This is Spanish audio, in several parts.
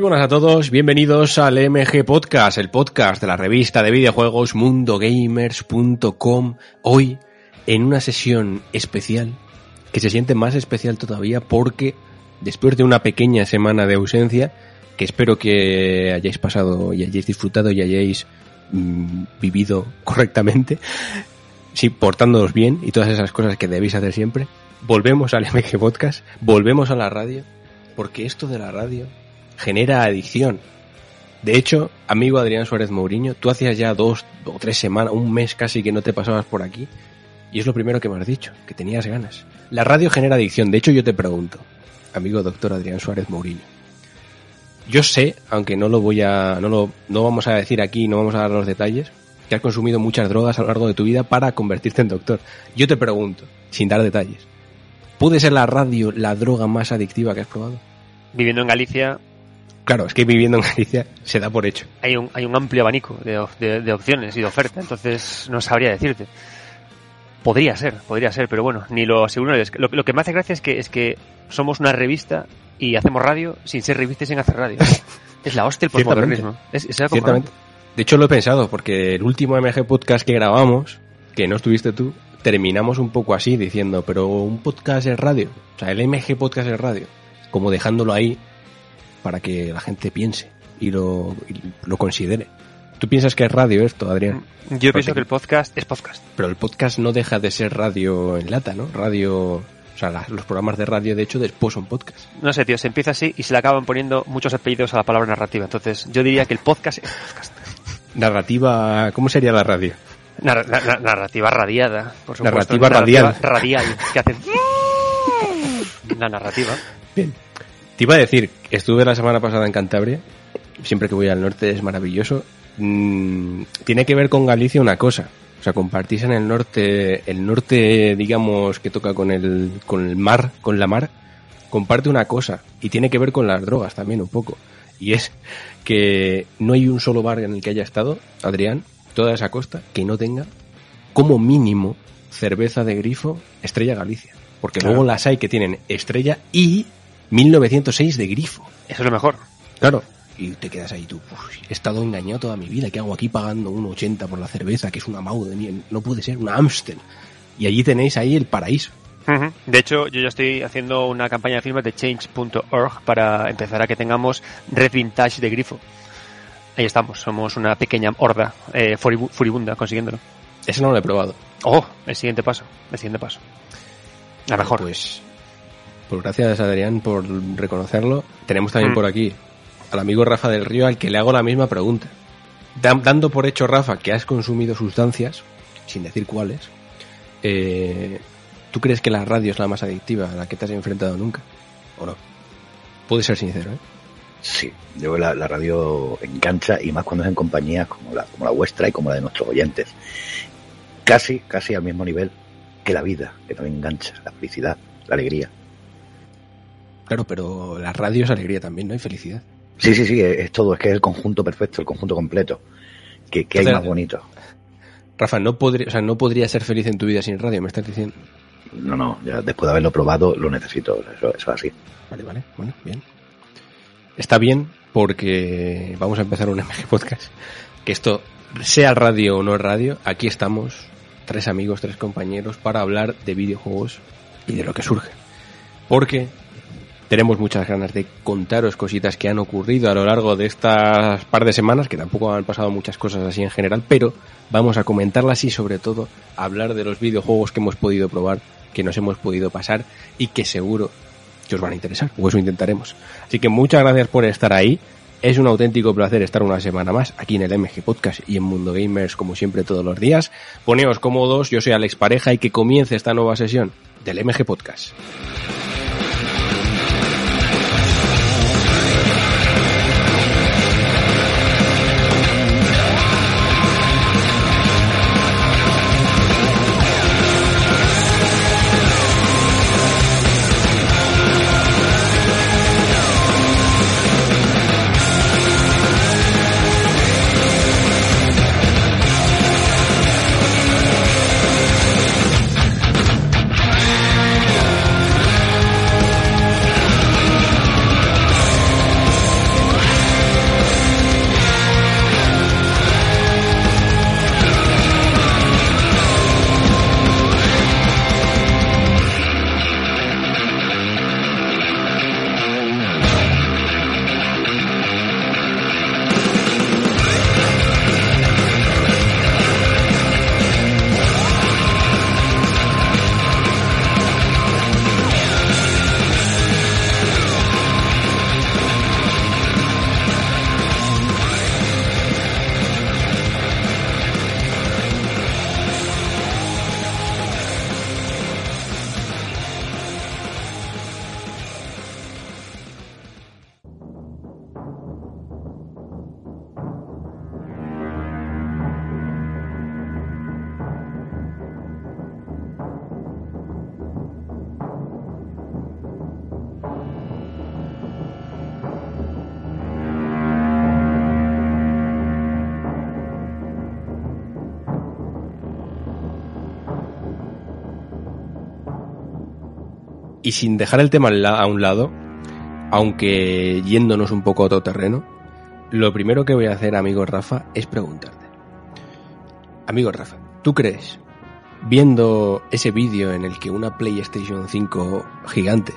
Muy buenas a todos, bienvenidos al MG Podcast, el podcast de la revista de videojuegos mundogamers.com. Hoy en una sesión especial que se siente más especial todavía porque después de una pequeña semana de ausencia, que espero que hayáis pasado y hayáis disfrutado y hayáis mm, vivido correctamente, sí, portándoos bien y todas esas cosas que debéis hacer siempre, volvemos al MG Podcast, volvemos a la radio, porque esto de la radio genera adicción. De hecho, amigo Adrián Suárez Mourinho, tú hacías ya dos o tres semanas, un mes casi que no te pasabas por aquí, y es lo primero que me has dicho, que tenías ganas. La radio genera adicción, de hecho yo te pregunto, amigo doctor Adrián Suárez Mourinho. Yo sé, aunque no lo voy a, no lo, no vamos a decir aquí, no vamos a dar los detalles, que has consumido muchas drogas a lo largo de tu vida para convertirte en doctor. Yo te pregunto, sin dar detalles, ¿puede ser la radio la droga más adictiva que has probado? Viviendo en Galicia, Claro, es que viviendo en Galicia se da por hecho. hay un, hay un amplio abanico de, de- de opciones y de oferta, entonces no sabría decirte. Podría ser, podría ser, pero bueno, ni lo aseguro. lo, lo que me hace gracia es que, es que somos una revista y hacemos radio sin ser revista y sin hacer radio. es la hostia el postmodernismo. Es, es acojonante. Ciertamente. De hecho, lo he pensado, porque el último MG podcast que grabamos, que no estuviste tú, terminamos un poco así, diciendo, pero un podcast es radio. O sea, el MG podcast es radio. Como dejándolo ahí para que la gente piense y lo, y lo considere. ¿Tú piensas que es radio esto, Adrián? Yo pienso que el podcast es podcast. Pero el podcast no deja de ser radio en lata, ¿no? Radio... O sea, la- los programas de radio, de hecho, después son podcast. No sé, tío, se empieza así y se le acaban poniendo muchos apellidos a la palabra narrativa. Entonces, yo diría que el podcast es podcast. Narrativa... ¿Cómo sería la radio? Nar- na- na- narrativa radiada, por supuesto. Narrativa radial. Radial, que hacen... La narrativa. Bien. Te iba a decir, estuve la semana pasada en Cantabria. Siempre que voy al norte es maravilloso. Mm, tiene que ver con Galicia una cosa. O sea, compartís en el norte, el norte, digamos, que toca con el, con el mar, con la mar, comparte una cosa. Y tiene que ver con las drogas también un poco. Y es que no hay un solo bar en el que haya estado, Adrián, toda esa costa, que no tenga como mínimo cerveza de grifo Estrella Galicia. Porque Claro. luego las hay que tienen Estrella y 1906 de grifo. Eso es lo mejor. Claro. Y te quedas ahí tú, "Uf, he estado engañado toda mi vida, ¿qué hago aquí pagando un 80 por la cerveza, que es una Mau de miel? No puede ser, una Amstel. Y allí tenéis ahí el paraíso. De hecho, yo ya estoy haciendo una campaña de firmas de change.org para empezar a que tengamos red vintage de grifo. Ahí estamos, somos una pequeña horda eh, furibu- furibunda consiguiéndolo. Ese no lo he probado. Oh, el siguiente paso, el siguiente paso. La mejor. Pues, pues gracias Adrián por reconocerlo. Tenemos también Mm. por aquí al amigo Rafa del Río al que le hago la misma pregunta. Dan- dando por hecho, Rafa, que has consumido sustancias, sin decir cuáles, eh, ¿tú crees que la radio es la más adictiva a la que te has enfrentado nunca? ¿O no? Puedes ser sincero, ¿eh? Sí, yo la, la radio engancha y más cuando es en compañías como la, como la vuestra y como la de nuestros oyentes. Casi, casi al mismo nivel que la vida, que también engancha, la felicidad, la alegría. Claro, pero la radio es alegría también, ¿no? Y felicidad. Sí, sí, sí, es, todo, es que es el conjunto perfecto, el conjunto completo. Que, que hay más bonito. Rafa, no podría, o sea, no podría ser feliz en tu vida sin radio, me estás diciendo. No, no, ya después de haberlo probado lo necesito, eso, eso es así. Vale, vale, bueno, bien. Está bien porque vamos a empezar un MG Podcast. Que esto, sea radio o no radio, aquí estamos, tres amigos, tres compañeros, para hablar de videojuegos y de lo que surge. Porque tenemos muchas ganas de contaros cositas que han ocurrido a lo largo de estas par de semanas, que tampoco han pasado muchas cosas así en general, pero vamos a comentarlas y sobre todo hablar de los videojuegos que hemos podido probar, que nos hemos podido pasar y que seguro que os van a interesar, o eso intentaremos. Así que muchas gracias por estar ahí. Es un auténtico placer estar una semana más aquí en el MG Podcast y en Mundo Gamers, como siempre, todos los días. Poneos cómodos, yo soy Alex Pareja y que comience esta nueva sesión del MG Podcast. Y sin dejar el tema a un lado, aunque yéndonos un poco a otro terreno, lo primero que voy a hacer, amigo Rafa, es preguntarte. Amigo Rafa, ¿tú crees, viendo ese vídeo en el que una PlayStation 5 gigante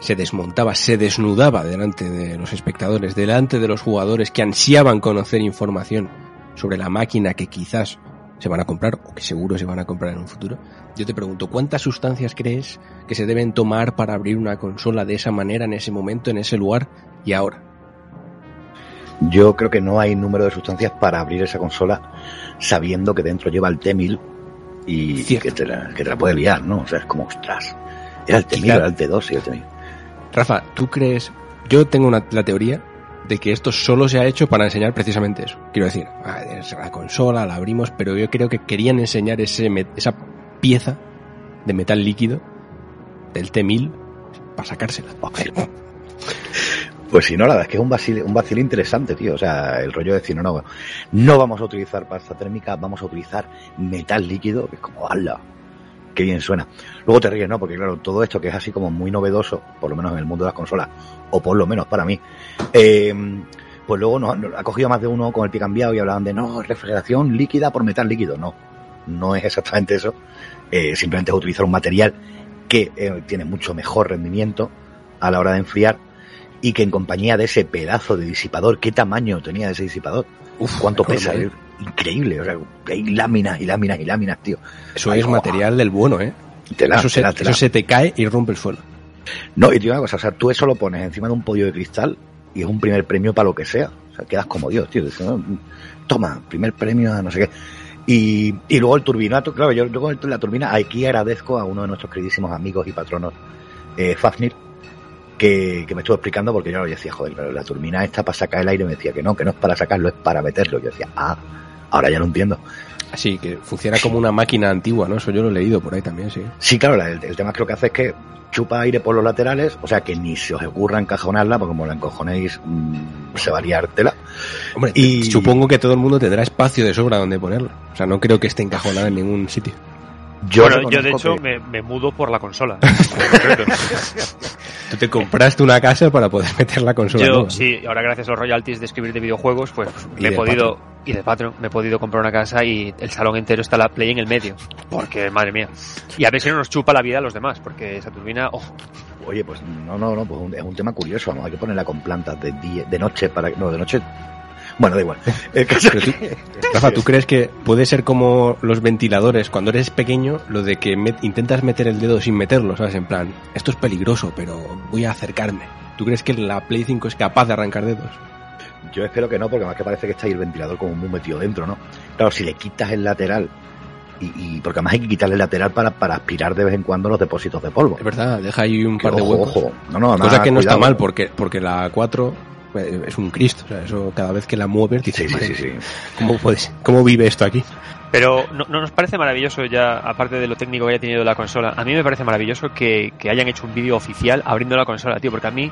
se desmontaba, se desnudaba delante de los espectadores, delante de los jugadores que ansiaban conocer información sobre la máquina que quizás se van a comprar o que seguro se van a comprar en un futuro, yo te pregunto, ¿cuántas sustancias crees que se deben tomar para abrir una consola de esa manera, en ese momento, en ese lugar y ahora? Yo creo que no hay número de sustancias para abrir esa consola sabiendo que dentro lleva el T-1000 y, que te, la, que te la puede liar, ¿no? O sea, es como, ostras, era el T-1000, era el T2 y el T-1000. Rafa, ¿tú crees? Yo tengo una, la teoría de que esto solo se ha hecho para enseñar precisamente eso. Quiero decir, ah, la consola, la abrimos, pero yo creo que querían enseñar ese, esa pieza de metal líquido del T1000 para sacársela. Pues si no, la verdad es que es un vacil, un vacil interesante, tío. O sea, el rollo de decir, no, no, no vamos a utilizar pasta térmica, vamos a utilizar metal líquido, que es como, ¡hala! Qué bien suena. Luego te ríes, ¿no? Porque claro, todo esto que es así como muy novedoso, por lo menos en el mundo de las consolas, o por lo menos para mí, eh, pues luego nos, ha cogido más de uno con el pie cambiado y hablaban de, no, refrigeración líquida por metal líquido. No, no es exactamente eso. Eh, simplemente es utilizar un material que eh, tiene mucho mejor rendimiento a la hora de enfriar y que en compañía de ese pedazo de disipador, ¿qué tamaño tenía ese disipador? Uf, ¿cuánto pesa? Increíble, o sea, hay láminas y láminas y láminas, tío. Eso es material del bueno, ¿eh? eso, se, eso se te cae y rompe el suelo. No, y te una cosa, o sea, tú eso lo pones encima de un podio de cristal y es un primer premio para lo que sea. O sea, quedas como Dios, tío. Toma, primer premio a no sé qué. Y, y luego el turbinato, claro, yo, yo con la turbina aquí agradezco a uno de nuestros queridísimos amigos y patronos, eh, Fafnir, que, que, me estuvo explicando porque yo, decía, joder, pero la turbina está para sacar el aire, me decía que no, que no es para sacarlo, es para meterlo. Yo decía, ah, ahora ya lo entiendo. Así que funciona como una máquina antigua, ¿no? Eso yo lo he leído por ahí también, sí. Sí, claro, el, el tema que lo que hace es que chupa aire por los laterales, o sea que ni se os ocurra encajonarla, porque como la encojonéis mmm, se va a liar tela. Hombre, y supongo que todo el mundo tendrá espacio de sobra donde ponerla. O sea, no creo que esté encajonada en ningún sitio. Yo, bueno, yo de hecho que... me, me, mudo por la consola. Tú te compraste una casa para poder meter la consola. Yo, nueva. sí, ahora gracias a los royalties de escribir de videojuegos, pues me he podido, y de Patreon, me he podido comprar una casa y el salón entero está la Play en el medio. Porque, madre mía. Y a ver si no nos chupa la vida a los demás, porque esa turbina, oh. Oye, pues no, no, no, pues es un tema curioso, vamos, hay que ponerla con plantas de, día, de noche para no, de noche bueno, da igual. El caso Rafa, ¿tú crees que puede ser como los ventiladores cuando eres pequeño, lo de que met, intentas meter el dedo sin meterlo, ¿sabes? En plan, esto es peligroso, pero voy a acercarme. ¿Tú crees que la Play 5 es capaz de arrancar dedos? Yo espero que no, porque más que parece que está ahí el ventilador como muy metido dentro, ¿no? Claro, si le quitas el lateral y, y, porque además hay que quitarle el lateral para, para aspirar de vez en cuando los depósitos de polvo. Es verdad, deja ahí un par ojo, de huecos. Ojo. No, no, Cosa que no está mal porque, porque la 4 es un Cristo. O sea, eso cada vez que la mueves dices, sí, sí, sí, sí. ¿cómo, puedes, ¿cómo vive esto aquí? Pero ¿no, no, nos parece maravilloso ya, aparte de lo técnico que haya tenido la consola, a mí me parece maravilloso que, que hayan hecho un vídeo oficial abriendo la consola, tío, porque a mí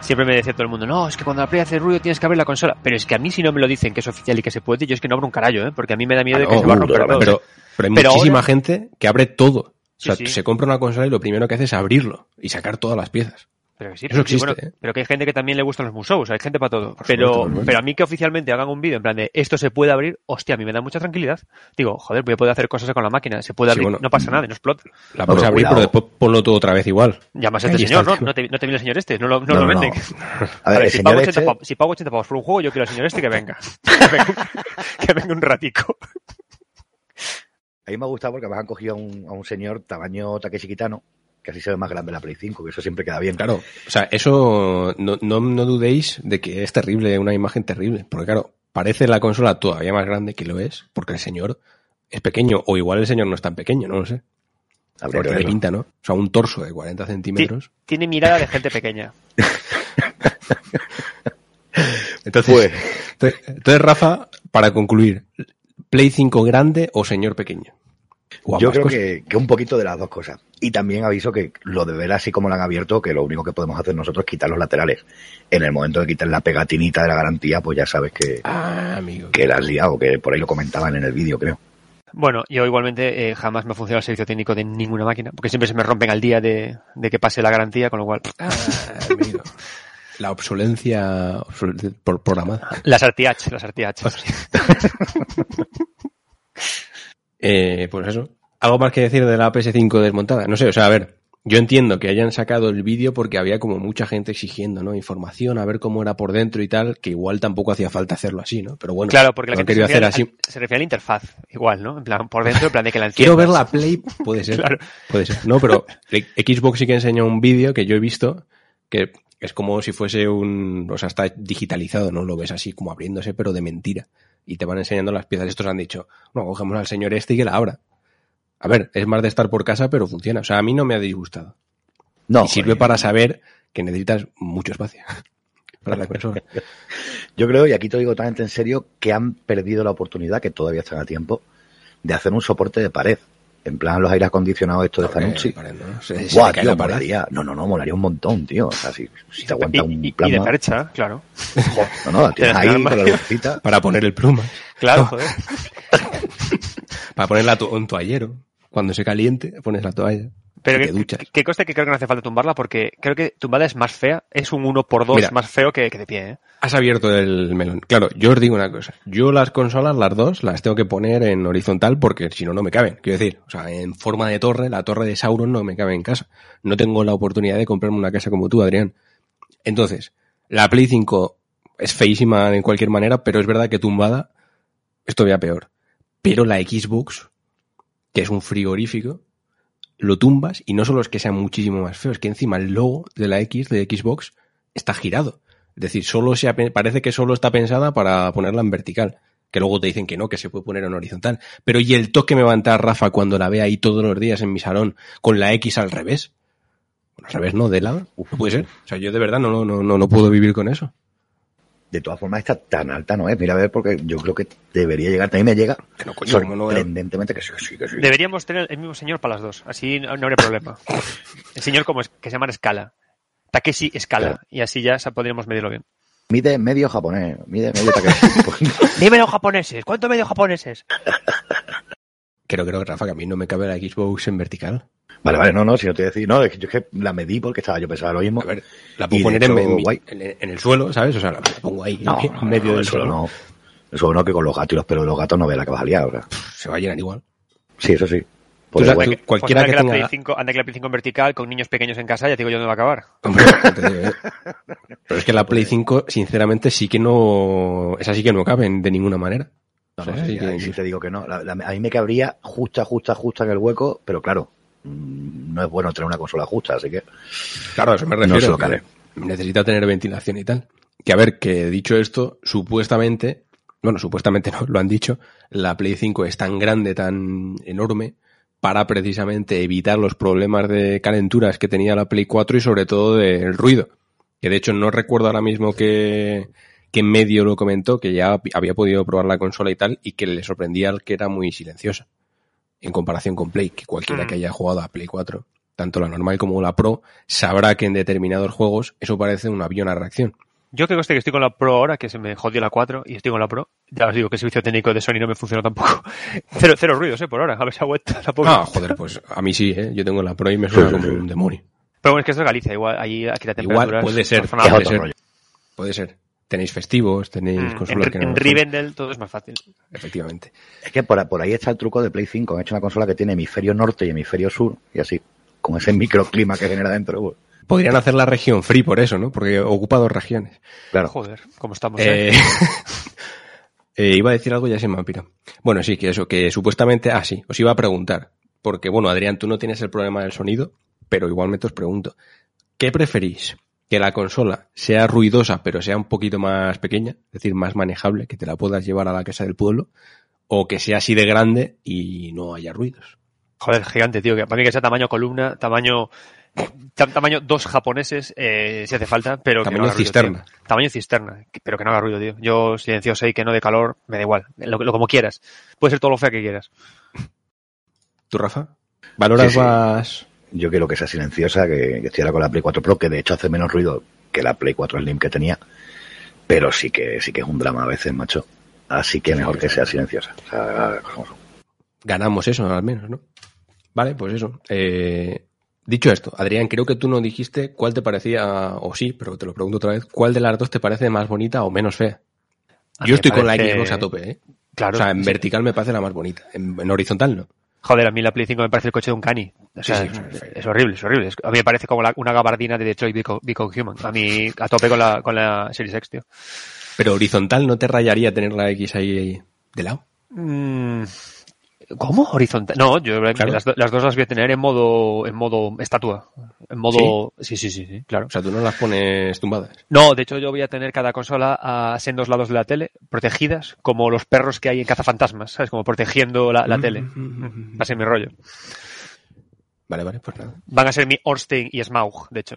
siempre me decía todo el mundo, no, es que cuando la Play hace ruido tienes que abrir la consola. Pero es que a mí si no me lo dicen que es oficial y que se puede, yo es que no abro un carallo, ¿eh? porque a mí me da miedo ah, de que no, se va a romper pero, todo. Pero, pero hay Pero muchísima ahora- gente que abre todo. O sea, Sí, sí. se compra una consola y lo primero que hace es abrirlo y sacar todas las piezas. Pero que sí, Eso sí, existe, bueno, ¿eh? pero que hay gente que también le gustan los museos, hay gente para todo. Por Pero, supuesto, pero a mí que oficialmente hagan un vídeo en plan de esto se puede abrir, hostia, a mí me da mucha tranquilidad. Digo, joder, voy a poder hacer cosas con la máquina, se puede Sí, abrir, bueno. no pasa nada, no explota. La puedes abrir, cuidado. pero después ponlo todo otra vez igual. Llamas a este señor, ¿no? No te, no te viene el señor este, no lo, no No, lo no, venden. A ver, Vale, el si, señor pago 80 este- pavos, si pago 80 pavos por un juego, yo quiero al señor este que venga. que, venga que venga un ratico. A mí me ha gustado porque me han cogido a un, a un señor tamaño Takeshi Kitano, que así se ve más grande la Play 5, que eso siempre queda bien. Claro, o sea, eso no, no, no dudéis de que es terrible, una imagen terrible. Porque claro, parece la consola todavía más grande que lo es, porque el señor es pequeño, o igual el señor no es tan pequeño, no lo sé. Habría Porque que le verlo. pinta, ¿no? O sea, un torso de 40 centímetros. Tiene mirada de gente pequeña. Entonces, Pues, entonces, entonces, Rafa, para concluir, ¿Play 5 grande o señor pequeño? O yo creo que, que un poquito de las dos cosas. Y también aviso que lo de ver así como lo han abierto, que lo único que podemos hacer nosotros es quitar los laterales. En el momento de quitar la pegatinita de la garantía, pues ya sabes que, Ah, amigo. que la has liado, que por ahí lo comentaban en el vídeo, creo. Bueno, yo igualmente eh, jamás me ha funcionado el servicio técnico de ninguna máquina, porque siempre se me rompen al día de, de que pase la garantía, con lo cual... Ah, amigo. La obsolencia obsol- por programada. Las RTH, las RTH. Eh, pues eso. ¿Algo más que decir de la PS5 desmontada? No sé, o sea, a ver, yo entiendo que hayan sacado el vídeo porque había como mucha gente exigiendo, ¿no? Información, a ver cómo era por dentro y tal, que igual tampoco hacía falta hacerlo así, ¿no? Pero bueno, Claro, porque la gente se hacer al- así. se refiere a la interfaz, igual, ¿no? En plan, por dentro, en plan de que la Quiero ver la Play, puede ser. Claro. Puede ser. No, pero Xbox sí que enseña un vídeo que yo he visto que es como si fuese un, o sea, está digitalizado, ¿no? Lo ves así como abriéndose, pero de mentira. Y te van enseñando las piezas. Estos han dicho, bueno, cogemos al señor este y que la abra. A ver, es más de estar por casa, pero funciona. O sea, a mí no me ha disgustado. No, y sirve para saber que necesitas mucho espacio para la consola. Yo creo, y aquí te lo digo totalmente en serio, que han perdido la oportunidad, que todavía están a tiempo, de hacer un soporte de pared. En plan, los aires acondicionados estos de te cae tío, molaría. No, no, no, molaría un montón, tío. O sea, si, si te aguanta un y- y de percha, claro. No, no, la tienes ahí con la lucecita. Para poner el pluma. Claro, joder. Para ponerla en toallero. Cuando se caliente, pones la toalla. Pero que, que conste que creo que no hace falta tumbarla porque creo que tumbada es más fea, es un 1 por 2 Mira. más feo que, que de pie, ¿eh? Has abierto el melón. Claro, yo os digo una cosa. Yo las consolas, las dos, las tengo que poner en horizontal porque si no, no me caben. Quiero decir, o sea, en forma de torre, la torre de Sauron no me cabe en casa. No tengo la oportunidad de comprarme una casa como tú, Adrián. Entonces, la Play 5 es feísima en cualquier manera, pero es verdad que tumbada es todavía peor. Pero la Xbox, que es un frigorífico, lo tumbas y no solo es que sea muchísimo más feo, es que encima el logo de la X, de Xbox, está girado. Es decir, solo se parece que solo está pensada para ponerla en vertical. Que luego te dicen que no, que se puede poner en horizontal. Pero ¿y el toque me va a entrar Rafa cuando la vea ahí todos los días en mi salón con la X al revés? Al revés, no, de lado. Puede ser. O sea, yo de verdad no, no, no, no puedo vivir con eso. De todas formas, esta tan alta no es. Mira, a ver, porque yo creo que debería llegar. También me llega Que no, coño, ¿cómo no voy a- sorprendentemente que sí, que sí, que sí. Deberíamos tener el mismo señor para las dos, así no, no habría problema. El señor como es, que se llama Escala. Takeshi Escala. Claro. Y así ya podríamos medirlo bien. Mide medio japonés. Mide medio Takeshi. Dímelo japoneses, ¿cuánto medio japoneses? Creo, creo, Rafa, que a mí no me cabe la Xbox en vertical. Vale, vale, no, no, si no te decir, no, es que yo es que la medí porque estaba yo pensaba lo mismo. A ver, la puedo poner hecho, en, en mi- guay. en- en el suelo, ¿sabes? O sea, la pongo ahí, No, en medio no, del suelo. no. Eso no, que con los gatos y los pelos de los gatos no ve la que vas a liar, o sea. Se va a llenar igual. Sí, eso sí. Pues tú- cualquiera Pues que anda que, tenga... la Play 5, anda que la Play 5 en vertical con niños pequeños en casa, ya te digo yo dónde va a acabar. Hombre, no te digo, ¿eh? Pero es que la Play 5, sinceramente, sí que no... Esa sí que no cabe de ninguna manera. No, no, O sea, sí, te digo que no. La- la- a mí me cabría justa, justa, justa en el hueco, pero claro, no es bueno tener una consola justa, así que Claro, eso me No refiero. se lo que cabe. Necesita tener ventilación y tal. Que a ver, que dicho esto, supuestamente, bueno, supuestamente no, lo han dicho, la Play 5 es tan grande, tan enorme, para precisamente evitar los problemas de calenturas que tenía la Play 4 y sobre todo del ruido. Que de hecho no recuerdo ahora mismo que, que medio lo comentó, que ya había podido probar la consola y tal, y que le sorprendía que era muy silenciosa. En comparación con Play, que cualquiera Mm. que haya jugado a Play 4, tanto la normal como la Pro, sabrá que en determinados juegos eso parece un avión a reacción. Yo que conste que estoy con la Pro ahora, que se me jodió la 4 y estoy con la Pro. Ya os digo que el servicio técnico de Sony no me funciona tampoco. Cero, cero ruidos, eh, por ahora. A ver si ha vuelto la pobre. Ah, joder, pues a mí sí, ¿eh? Yo tengo la Pro y me suena como un demonio. Pero bueno, es que esto es Galicia, igual ahí aquí la temperatura Igual puede ser, es puede ser, rollo. puede ser. Tenéis festivos, tenéis Mm, En, consolas que no en Rivendell todo es más fácil. Efectivamente. Es que por, por ahí está el truco de Play 5. Han hecho una consola que tiene hemisferio norte y hemisferio sur, y así, con ese microclima que genera dentro. pues, Podrían hacer la región free por eso, ¿no? Porque ocupa dos regiones. claro. Joder, ¿cómo estamos? eh? Eh, eh, iba a decir algo y ya se me. Bueno, sí, que eso, que supuestamente, ah, sí, os iba a preguntar. Porque, bueno, Adrián, tú no tienes el problema del sonido, pero igualmente os pregunto. ¿Qué preferís? ¿Que la consola sea ruidosa, pero sea un poquito más pequeña? Es decir, más manejable, que te la puedas llevar a la casa del pueblo. ¿O que sea así de grande y no haya ruidos? Joder, gigante, tío. Que para mí que sea tamaño columna, tamaño tam- tamaño dos japoneses, eh, si hace falta, pero que Tamaño no haga ruido, cisterna. tío. Tamaño cisterna, que- pero que no haga ruido, tío. Yo silencioso y que no de calor, me da igual. Lo, lo como quieras. Puede ser todo lo fea que quieras. ¿Tú, Rafa? ¿Valoras Sí, sí. más...? Yo quiero que sea silenciosa, que, que estoy ahora con la Play 4 Pro, que de hecho hace menos ruido que la Play 4 Slim que tenía, pero sí que sí que es un drama a veces, macho. Así que mejor que sea silenciosa. O sea, ganamos eso al menos, ¿no? Vale, pues eso. Eh, dicho esto, Adrián, creo que tú no dijiste cuál te parecía, o sí, pero te lo pregunto otra vez, ¿cuál de las dos te parece más bonita o menos fea? Yo estoy con la Xbox a tope, ¿eh? Claro. O sea, en vertical me parece la más bonita, en, horizontal no. Joder, a mí la Play 5 me parece el coche de un cani. O sea, es, horrible, es horrible. a mí me parece como una gabardina de Detroit Become Human. A mí, a tope con la, con la Series X, tío. Pero horizontal, ¿no te rayaría tener la X ahí de lado? Mm, ¿Cómo? Horizontal. No, yo las, las, dos las voy a tener en modo, en modo estatua. En modo. ¿Sí? sí, sí, sí, claro. O sea, tú no las pones tumbadas. No, de hecho yo voy a tener cada consola a, en dos lados de la tele, protegidas, como los perros que hay en cazafantasmas, ¿sabes? Como protegiendo la, la tele. Va a ser mi rollo. Vale, vale, pues nada. Van a ser mi Orstein y Smaug, de hecho.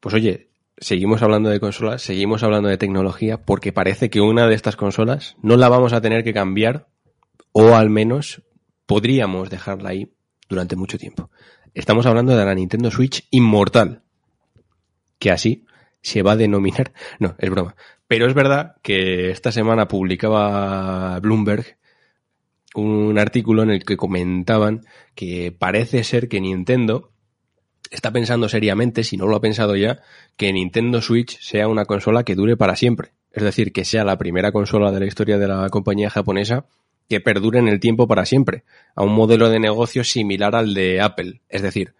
Pues oye, seguimos hablando de consolas, seguimos hablando de tecnología, porque parece que una de estas consolas no la vamos a tener que cambiar, o al menos podríamos dejarla ahí durante mucho tiempo. Estamos hablando de la Nintendo Switch Inmortal, que así se va a denominar. No, es broma. Pero es verdad que esta semana publicaba Bloomberg un artículo en el que comentaban que parece ser que Nintendo está pensando seriamente, si no lo ha pensado ya, que Nintendo Switch sea una consola que dure para siempre. Es decir, que sea la primera consola de la historia de la compañía japonesa que perdure en el tiempo para siempre, a un modelo de negocio similar al de Apple. Es decir,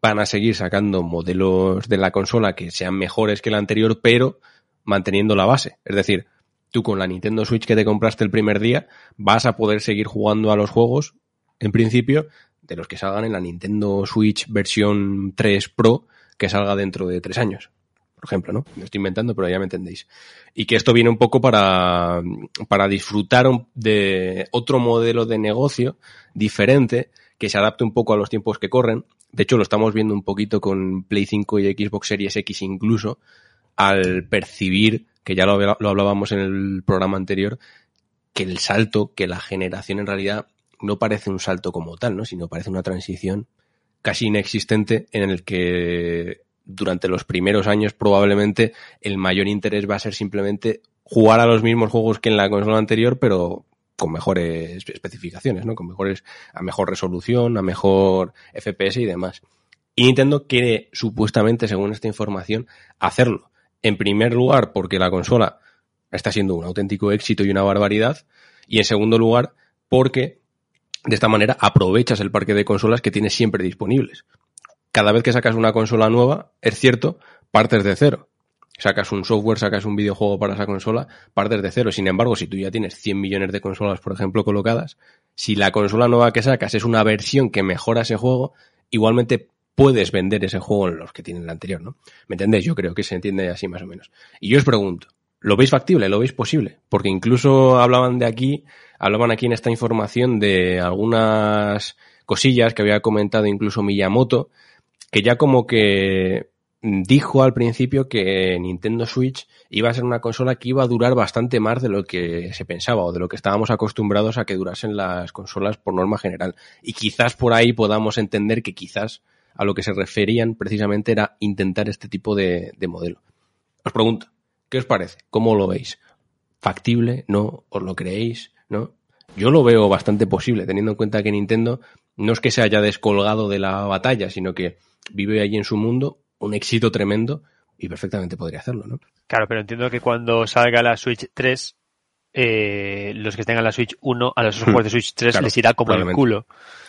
van a seguir sacando modelos de la consola que sean mejores que la anterior, pero manteniendo la base. Es decir, tú con la Nintendo Switch que te compraste el primer día vas a poder seguir jugando a los juegos, en principio, de los que salgan en la Nintendo Switch versión 3 Pro que salga dentro de tres años por ejemplo, ¿no? Me estoy inventando, pero ya me entendéis. Y que esto viene un poco para, para disfrutar de otro modelo de negocio diferente que se adapte un poco a los tiempos que corren. De hecho, lo estamos viendo un poquito con Play 5 y Xbox Series X incluso, al percibir, que ya lo, hablábamos en el programa anterior, que el salto, que la generación en realidad no parece un salto como tal, ¿no? Sino parece una transición casi inexistente en el que durante los primeros años probablemente el mayor interés va a ser simplemente jugar a los mismos juegos que en la consola anterior, pero con mejores especificaciones, ¿no? Con mejores, a mejor resolución, a mejor FPS y demás. Y Nintendo quiere, supuestamente, según esta información, hacerlo. En primer lugar, porque la consola está siendo un auténtico éxito y una barbaridad. Y en segundo lugar, porque de esta manera aprovechas el parque de consolas que tienes siempre disponibles cada vez que sacas una consola nueva, es cierto, partes de cero. Sacas un software, sacas un videojuego para esa consola, partes de cero. Sin embargo, si tú ya tienes 100 millones de consolas, por ejemplo, colocadas, si la consola nueva que sacas es una versión que mejora ese juego, igualmente puedes vender ese juego en los que tienen la anterior, ¿no? ¿Me entendéis? Yo creo que se entiende así más o menos. Y yo os pregunto, ¿lo veis factible? ¿Lo veis posible? Porque incluso hablaban de aquí, hablaban aquí en esta información de algunas cosillas que había comentado incluso Miyamoto, que ya como que dijo al principio que Nintendo Switch iba a ser una consola que iba a durar bastante más de lo que se pensaba o de lo que estábamos acostumbrados a que durasen las consolas por norma general. Y quizás por ahí podamos entender que quizás a lo que se referían precisamente era intentar este tipo de, de modelo. Os pregunto, ¿qué os parece? ¿Cómo lo veis? ¿Factible? ¿No? ¿Os lo creéis? ¿No? Yo lo veo bastante posible, teniendo en cuenta que Nintendo no es que se haya descolgado de la batalla, sino que vive allí en su mundo, un éxito tremendo y perfectamente podría hacerlo, ¿no? Claro, pero entiendo que cuando salga la Switch 3, eh, los que tengan la Switch 1, a los hmm. juegos de Switch 3 les irá como el culo.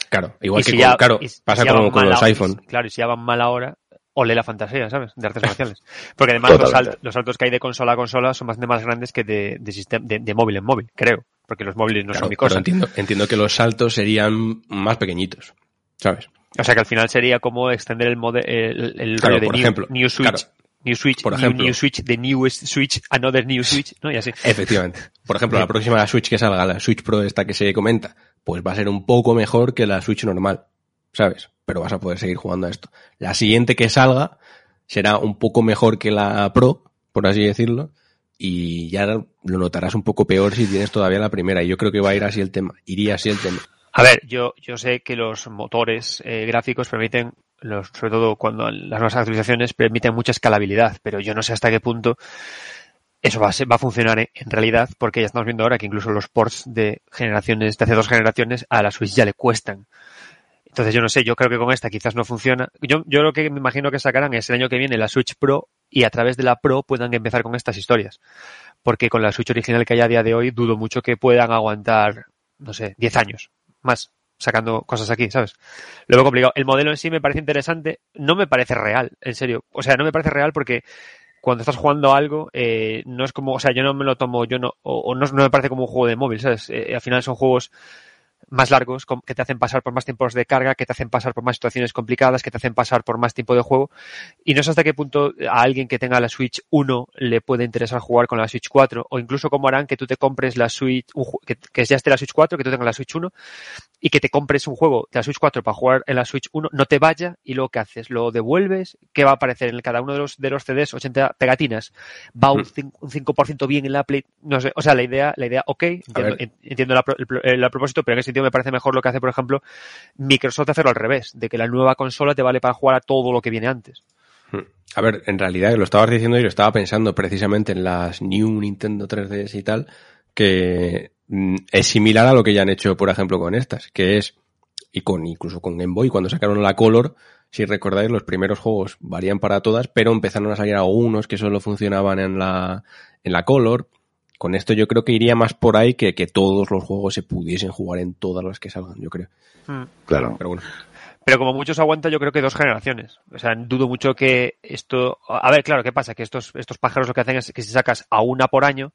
Claro, igual que claro, pasa como con los iPhone. Claro, y si ya van mal ahora, ole la fantasía, ¿sabes? De artes marciales. Porque además los, saltos que hay de consola a consola son bastante más grandes que de, de, de, móvil en móvil, creo. Porque los móviles no son mi cosa. entiendo, entiendo que los saltos serían más pequeñitos, ¿sabes? O sea que al final sería como extender el, modelo el, el rollo de new, ejemplo, new Switch. New Switch, por ejemplo, new, Switch, the newest Switch, another new Switch, ¿no? Y así. Efectivamente. Por ejemplo, la próxima Switch que salga, la Switch Pro esta que se comenta, pues va a ser un poco mejor que la Switch normal, ¿sabes? Pero vas a poder seguir jugando a esto. La siguiente que salga será un poco mejor que la Pro, por así decirlo, y ya lo notarás un poco peor si tienes todavía la primera. Y yo creo que va a ir así el tema, iría así el tema. A ver, yo, yo sé que los motores eh, gráficos permiten, sobre todo cuando las nuevas actualizaciones permiten mucha escalabilidad, pero yo no sé hasta qué punto eso va a, ser- va a funcionar en, realidad porque ya estamos viendo ahora que incluso los ports de generaciones, de hace dos generaciones, a la Switch ya le cuestan. Entonces yo no sé, yo creo que con esta quizás no funciona. Yo, yo lo que me imagino que sacarán es el año que viene la Switch Pro y a través de la Pro puedan empezar con estas historias. Porque con la Switch original que hay a día de hoy dudo mucho que puedan aguantar, no sé, 10 años más sacando cosas aquí, ¿sabes? Lo veo complicado. El modelo en sí me parece interesante, no me parece real, en serio. O sea, no me parece real porque cuando estás jugando algo, eh, no es como, o sea, yo no me lo tomo, yo no, o, no, me parece como un juego de móvil, ¿sabes? Eh, al final son juegos más largos, que te hacen pasar por más tiempos de carga, que te hacen pasar por más situaciones complicadas, que te hacen pasar por más tiempo de juego. Y no sé hasta qué punto a alguien que tenga la Switch 1 le puede interesar jugar con la Switch 4, o incluso cómo harán que tú te compres la Switch, que, que ya esté la Switch 4, que tú tengas la Switch 1, y que te compres un juego de la Switch 4 para jugar en la Switch 1, no te vaya, y luego ¿qué haces? ¿Lo devuelves? ¿Qué va a aparecer en cada uno de los, de los CDs? 80 pegatinas. ¿Va un, Mm. cin- un 5% bien en la Play? No sé, o sea, la idea, la idea, ok, entiendo, la el, el propósito, pero en ese sentido me parece mejor lo que hace, por ejemplo, Microsoft hacerlo al revés, de que la nueva consola te vale para jugar a todo lo que viene antes. A ver, en realidad lo estabas diciendo y lo estaba pensando precisamente en las New Nintendo 3DS y tal, que es similar a lo que ya han hecho, por ejemplo, con estas, que es, y con incluso con Game Boy, cuando sacaron la Color, si recordáis, los primeros juegos varían para todas, pero empezaron a salir algunos que solo funcionaban en la, en la Color. Con esto yo creo que iría más por ahí que que todos los juegos se pudiesen jugar en todas las que salgan, yo creo. Claro. Pero bueno. Pero como muchos aguanta, yo creo que dos generaciones. O sea, dudo mucho que esto. A ver, claro, ¿qué pasa? Que estos, estos pájaros lo que hacen es que si sacas a una por año,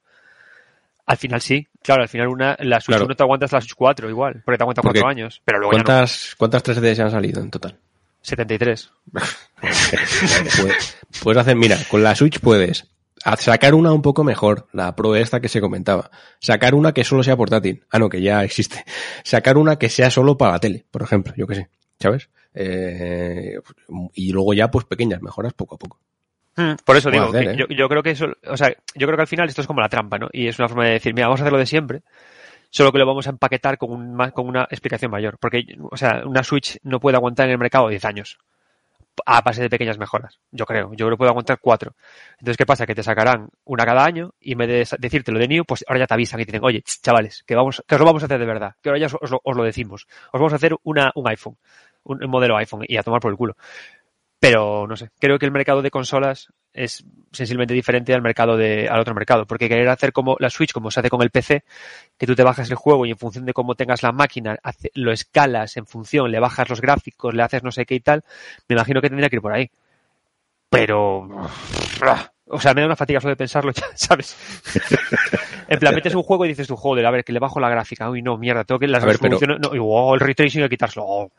al final sí. Claro, al final una, la Switch Claro. 1 te aguantas la Switch 4 igual, porque te aguanta Porque 4 años. Pero luego ya no. ¿Cuántas, ¿Cuántas 3DS han salido en total? 73. Puedes, puedes hacer, mira, con la Switch puedes sacar una un poco mejor, la Pro esta que se comentaba. Sacar una que solo sea portátil. Ah, no, que ya existe. Sacar una que sea solo para la tele, por ejemplo, yo que sé, ¿sabes? Eh, y luego ya, pues pequeñas mejoras poco a poco. Mm, Por eso digo, hacer, que ¿eh? yo, yo creo que eso, o sea, yo creo que al final esto es como la trampa, ¿no? Y es una forma de decir, mira, vamos a hacer lo de siempre, solo que lo vamos a empaquetar con, un, ma- con una explicación mayor. Porque, o sea, una Switch no puede aguantar en el mercado 10 años a base de pequeñas mejoras, yo creo. Yo creo que puede aguantar 4. Entonces, ¿qué pasa? Que te sacarán una cada año y en vez de decirte lo de New, pues ahora ya te avisan y te dicen, oye, ch, chavales, que, vamos, que os lo vamos a hacer de verdad, que ahora ya os, os lo, os lo decimos. Os vamos a hacer una, un iPhone, un, un modelo iPhone y a tomar por el culo. Pero no sé, creo que el mercado de consolas es sensiblemente diferente al mercado de, al otro mercado, porque querer hacer como la Switch, como se hace con el PC, que tú te bajas el juego y en función de cómo tengas la máquina, hace- lo escalas en función, le bajas los gráficos, le haces no sé qué y tal, me imagino que tendría que ir por ahí. Pero, o sea, me da una fatiga solo de pensarlo, ya, ¿sabes? en plan, metes un juego y dices tu joder, a ver, que le bajo la gráfica, uy, no, mierda, tengo que las A ver, pero- no, y, el ray tracing hay que quitárselo, oh.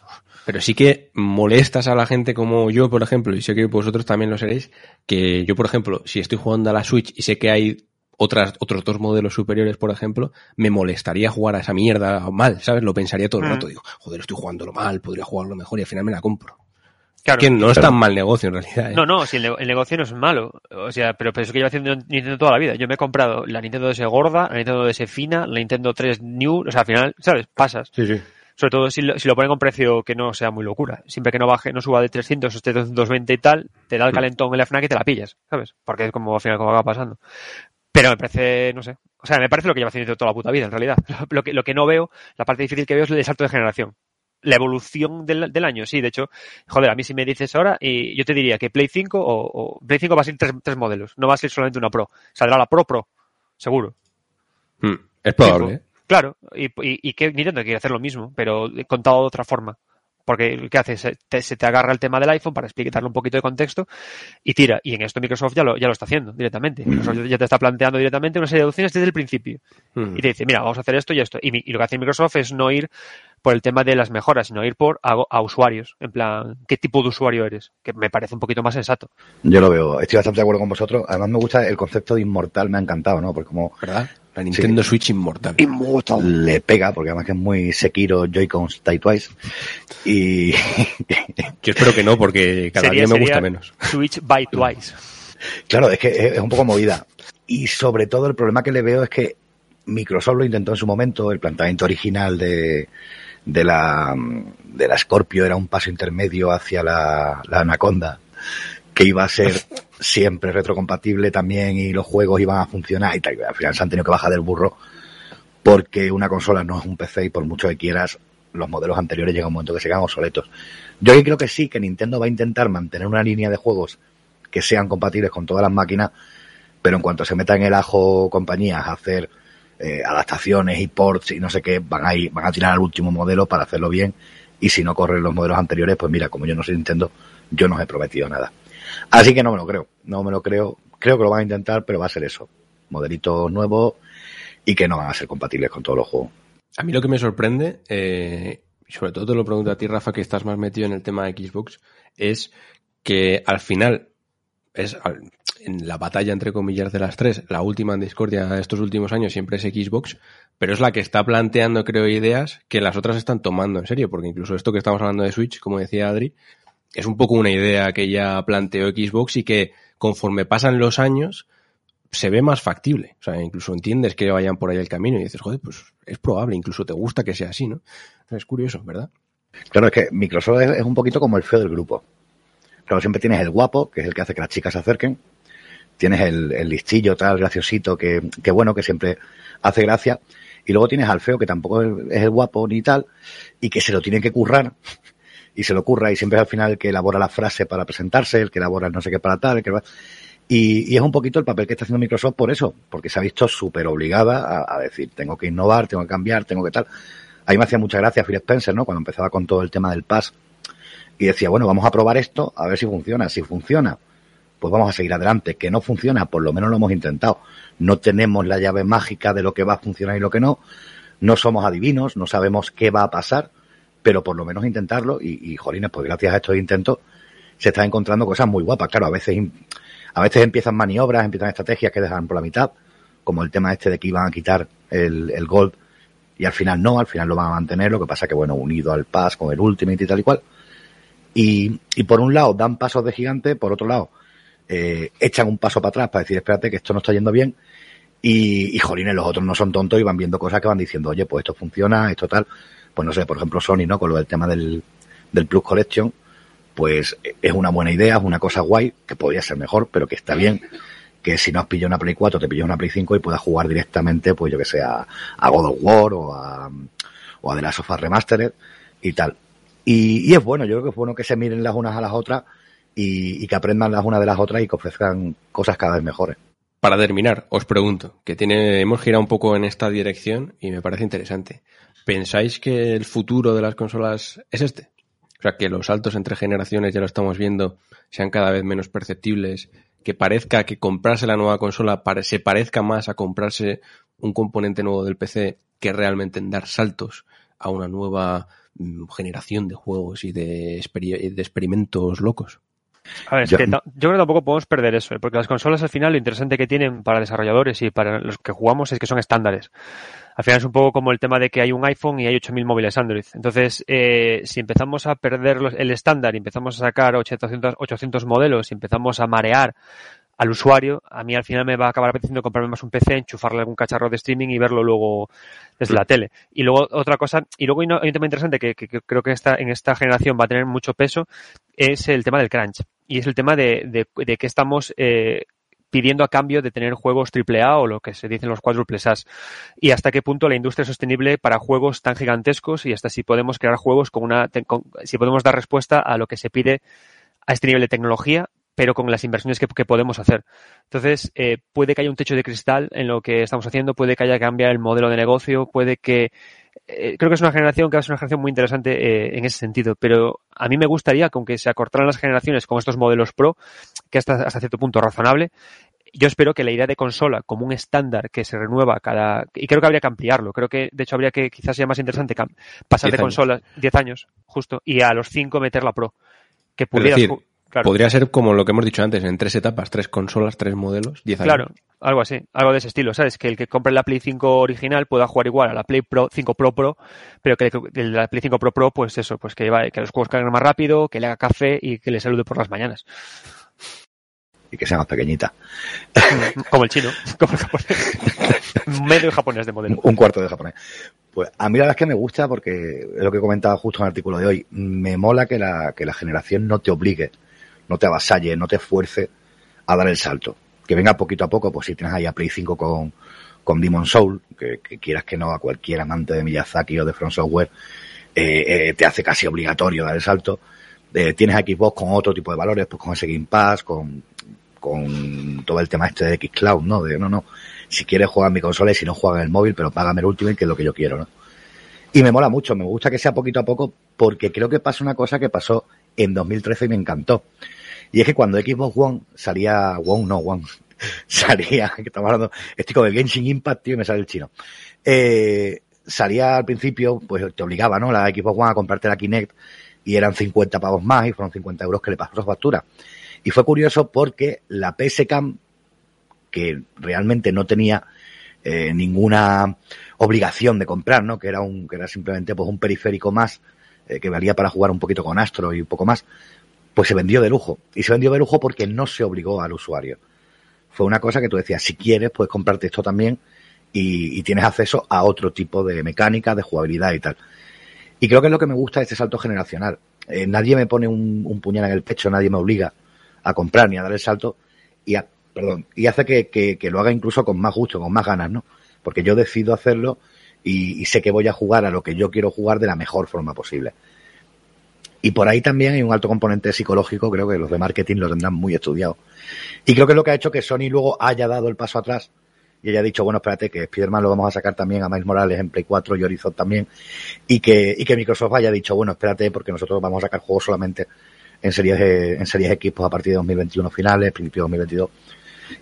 Pero sí que molestas a la gente como yo, por ejemplo, y sé que vosotros también lo seréis, que yo, por ejemplo, si estoy jugando a la Switch y sé que hay otras, otros dos modelos superiores, por ejemplo, me molestaría jugar a esa mierda mal, ¿sabes? Lo pensaría todo el Mm. rato. Digo, joder, estoy jugándolo mal, podría jugarlo mejor y al final me la compro. Claro. que no es tan mal negocio en realidad. ¿eh? No, no, si el, nego- el negocio no es malo. O sea, pero, pero eso que llevo haciendo Nintendo toda la vida. Yo me he comprado la Nintendo DS gorda, la Nintendo DS fina, la Nintendo 3 New. O sea, al final, ¿sabes? Pasas. Sí, sí. Sobre todo si lo, si lo ponen con precio que no sea muy locura. Siempre que no baje, no suba de 300 o esté 220 y tal, te da el Mm. calentón en la FNAC y te la pillas, ¿sabes? Porque es como al final como va pasando. Pero me parece, no sé. O sea, me parece lo que lleva haciendo toda la puta vida, en realidad. Lo que, lo que no veo, la parte difícil que veo es el salto de generación. La evolución del, del año, sí, de hecho, joder, a mí si me dices ahora, y yo te diría que Play 5 o, o Play 5 va a ser tres, tres modelos, no va a ser solamente una Pro. Saldrá la Pro Pro, seguro. Mm, Es probable. ¿eh? Claro, y, y, y que Nintendo quiere hacer lo mismo, pero contado de otra forma. Porque, ¿qué hace? Se te, se te agarra el tema del iPhone para explicarle un poquito de contexto y tira. Y en esto Microsoft ya lo, ya lo está haciendo directamente. Microsoft ya te está planteando directamente una serie de opciones desde el principio. Mm. Y te dice, mira, vamos a hacer esto y esto. Y, y lo que hace Microsoft es no ir por el tema de las mejoras, sino ir por a, a usuarios. En plan, ¿qué tipo de usuario eres? Que me parece un poquito más sensato. Yo lo veo, estoy bastante de acuerdo con vosotros. Además me gusta el concepto de inmortal, me ha encantado, ¿no? Porque como ¿Verdad? La Nintendo Switch inmortal. le pega, porque además que es muy Sekiro, Joy-Cons, Die Twice. Y Yo espero que no, porque cada Sería- día me gusta menos. Switch by Twice. claro, es que es es un poco movida. Y sobre todo el problema que le veo es que Microsoft lo intentó en su momento, el planteamiento original de, de la de la Scorpio era un paso intermedio hacia la, la Anaconda, que iba a ser siempre retrocompatible también y los juegos iban a funcionar y tal. Al final se han tenido que bajar del burro porque una consola no es un PC y por mucho que quieras, los modelos anteriores llega un momento que se quedan obsoletos. Yo creo que sí, que Nintendo va a intentar mantener una línea de juegos que sean compatibles con todas las máquinas, pero en cuanto se meta en el ajo compañías a hacer eh, adaptaciones y ports y no sé qué, van a, ir, van a tirar al último modelo para hacerlo bien y si no corren los modelos anteriores, pues mira, como yo no soy Nintendo, yo no os he prometido nada. Así que no me lo creo, no me lo creo, creo que lo van a intentar, pero va a ser eso, modelitos nuevos y que no van a ser compatibles con todos los juegos. A mí lo que me sorprende, eh, sobre todo te lo pregunto a ti, Rafa, que estás más metido en el tema de Xbox, es que al final es en la batalla entre comillas de las tres, la última en discordia de estos últimos años siempre es Xbox, pero es la que está planteando, creo, ideas que las otras están tomando en serio, porque incluso esto que estamos hablando de Switch, como decía Adri, es un poco una idea que ya planteó Xbox y que conforme pasan los años se ve más factible. O sea, incluso entiendes que vayan por ahí el camino y dices, joder, pues es probable, incluso te gusta que sea así, ¿no? Es curioso, ¿verdad? Claro, es que Microsoft es un poquito como el feo del grupo. Claro, siempre tienes el guapo, que es el que hace que las chicas se acerquen. Tienes el, listillo, tal, graciosito, que, que, bueno, que siempre hace gracia. Y luego tienes al feo, que tampoco es el guapo ni tal, y que se lo tiene que currar. Y se lo curra, y siempre es al final el que elabora la frase para presentarse, el que elabora no sé qué para tal, el que va... Y, y, es un poquito el papel que está haciendo Microsoft por eso, porque se ha visto súper obligada a, decir, tengo que innovar, tengo que cambiar, tengo que tal. A mí me hacía mucha gracia Phil Spencer, ¿no? Cuando empezaba con todo el tema del pass y decía, bueno, vamos a probar esto, a ver si funciona. Si funciona, pues vamos a seguir adelante. Que no funciona, por lo menos lo hemos intentado. No tenemos la llave mágica de lo que va a funcionar y lo que no. No somos adivinos, no sabemos qué va a pasar, pero por lo menos intentarlo. Y, y jolines, pues gracias a estos intentos se están encontrando cosas muy guapas. Claro, a veces, a veces empiezan maniobras, empiezan estrategias que dejan por la mitad, como el tema este de que iban a quitar el, el Gold y al final no, al final lo van a mantener, lo que pasa que bueno, unido al Pass con el Ultimate y tal y cual, y, y por un lado dan pasos de gigante, por otro lado eh, echan un paso para atrás para decir, espérate que esto no está yendo bien. Y, y jolines, los otros no son tontos y van viendo cosas que van diciendo, oye, pues esto funciona, esto tal. Pues no sé, por ejemplo, Sony, ¿no? Con lo del tema del, del Plus Collection, pues es una buena idea, es una cosa guay, que podría ser mejor, pero que está bien que si no has pillado una Play 4, te pillas una Play 5 y puedas jugar directamente, pues yo que sé, a, a God of War o a, o a The Last of Us Remastered y tal. Y, y, es bueno, yo creo que es bueno que se miren las unas a las otras y, y, que aprendan las unas de las otras y que ofrezcan cosas cada vez mejores. Para terminar, os pregunto, que tiene, hemos girado un poco en esta dirección y me parece interesante. ¿Pensáis que el futuro de las consolas es este? O sea, que los saltos entre generaciones, ya lo estamos viendo, sean cada vez menos perceptibles, que parezca que comprarse la nueva consola se parezca más a comprarse un componente nuevo del PC que realmente en dar saltos a una nueva Mm, generación de juegos y de, de experimentos locos. A ver, es yo, que yo creo que tampoco podemos perder eso, ¿eh? porque las consolas al final lo interesante que tienen para desarrolladores y para los que jugamos es que son estándares. Al final es un poco como el tema de que hay un iPhone y hay 8.000 móviles Android. Entonces, eh, si empezamos a perder los, el estándar y empezamos a sacar 800, 800 modelos y empezamos a marear al usuario, a mí al final me va a acabar apeteciendo comprarme más un PC, enchufarle algún cacharro de streaming y verlo luego desde la tele. Y luego otra cosa, y luego hay un tema interesante que, que, que creo que esta, en esta generación va a tener mucho peso, es el tema del crunch. Y es el tema de, de, de que estamos eh, pidiendo a cambio de tener juegos AAA o lo que se dicen los cuádruples As. Y hasta qué punto la industria es sostenible para juegos tan gigantescos y hasta si podemos crear juegos con una, con, si podemos dar respuesta a lo que se pide a este nivel de tecnología pero con las inversiones que, que podemos hacer. Entonces, eh, puede que haya un techo de cristal en lo que estamos haciendo, puede que haya que cambiar el modelo de negocio, puede que... Eh, creo que es una generación que va a ser una generación muy interesante eh, en ese sentido, pero a mí me gustaría que aunque se acortaran las generaciones con estos modelos Pro, que hasta, hasta cierto punto razonable, yo espero que la idea de consola como un estándar que se renueva cada y creo que habría que ampliarlo creo que de hecho habría que quizás sea más interesante pasar de consolas 10 años justo y a los 5 meter la pro que pudiera decir, Claro. Podría ser como lo que hemos dicho antes, en tres etapas, tres consolas, tres modelos, diez años. Claro, algo así, algo de ese estilo, ¿sabes? Que el que compre la Play 5 original pueda jugar igual a la Play Pro 5 Pro Pro, pero que el, la Play 5 Pro Pro, pues eso, pues que, va, que los juegos carguen más rápido, que le haga café y que le salude por las mañanas. Y que sea más pequeñita. como el chino, como el japonés. Medio japonés de modelo. Un cuarto de japonés. Pues a mí la verdad es que me gusta porque es lo que comentaba justo en el artículo de hoy. Me mola que la, que la generación no te obligue no te avasalle, no te esfuerce a dar el salto. Que venga poquito a poco, pues si tienes ahí a Play 5 con, con Demon Soul, que, quieras que no, a cualquier amante de Miyazaki o de Front Software, eh, eh, te hace casi obligatorio dar el salto. Eh, tienes a Xbox con otro tipo de valores, pues con ese Game Pass, con, con todo el tema este de Xcloud, ¿no? De no, no, si quieres jugar en mi consola y si no juega en el móvil, pero págame el Ultimate, que es lo que yo quiero, ¿no? Y me mola mucho, me gusta que sea poquito a poco, porque creo que pasa una cosa que pasó en 2013 y me encantó. Y es que cuando Xbox One salía, One no, One, salía, que estamos hablando, estoy con el Genshin Impact, tío, me sale el chino. Eh, salía al principio, pues te obligaba, ¿no? La Xbox One a comprarte la Kinect y eran 50 pavos más y fueron 50 euros que le pasó factura. Y fue curioso porque la PS Cam, que realmente no tenía eh, ninguna obligación de comprar, ¿no? Que era un, que era simplemente pues un periférico más eh, que valía para jugar un poquito con Astro y un poco más, pues se vendió de lujo. Y se vendió de lujo porque no se obligó al usuario. Fue una cosa que tú decías, si quieres, puedes comprarte esto también y, tienes acceso a otro tipo de mecánica, de jugabilidad y tal. Y creo que es lo que me gusta este salto generacional. Eh, nadie me pone un, puñal en el pecho, nadie me obliga a comprar ni a dar el salto y, perdón, y hace que, lo haga incluso con más gusto, con más ganas, ¿no? Porque yo decido hacerlo y, sé que voy a jugar a lo que yo quiero jugar de la mejor forma posible. Y por ahí también hay un alto componente psicológico, creo que los de marketing lo tendrán muy estudiado. Y creo que es lo que ha hecho que Sony luego haya dado el paso atrás y haya dicho, bueno, espérate, que Spider-Man lo vamos a sacar también a Miles Morales en Play 4 y Horizon también, y que, y que Microsoft haya dicho, bueno, espérate, porque nosotros vamos a sacar juegos solamente en series, en series equipos a partir de 2021 finales, principios de 2022,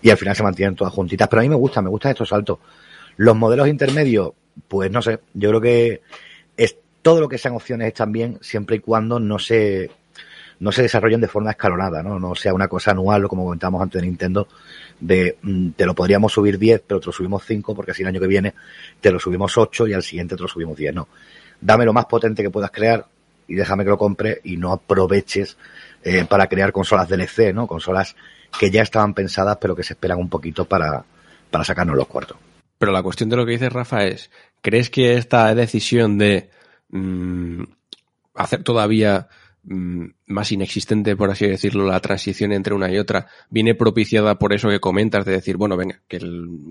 y al final se mantienen todas juntitas. Pero a mí me gusta, me gustan estos saltos. Los modelos intermedios, pues no sé, yo creo que todo lo que sean opciones están bien siempre y cuando no se no se desarrollen de forma escalonada, ¿no? No sea una cosa anual, como comentábamos antes de Nintendo, de mm, te lo podríamos subir 10, pero te lo subimos 5, porque así el año que viene te lo subimos 8 y al siguiente te lo subimos 10. No. Dame lo más potente que puedas crear y déjame que lo compre y no aproveches eh, para crear consolas DLC, ¿no? Consolas que ya estaban pensadas, pero que se esperan un poquito para, para sacarnos los cuartos. Pero la cuestión de lo que dice Rafa es, ¿crees que esta decisión de mm, hacer todavía mm, más inexistente, por así decirlo, la transición entre una y otra, viene propiciada por eso que comentas, de decir, bueno, venga, que,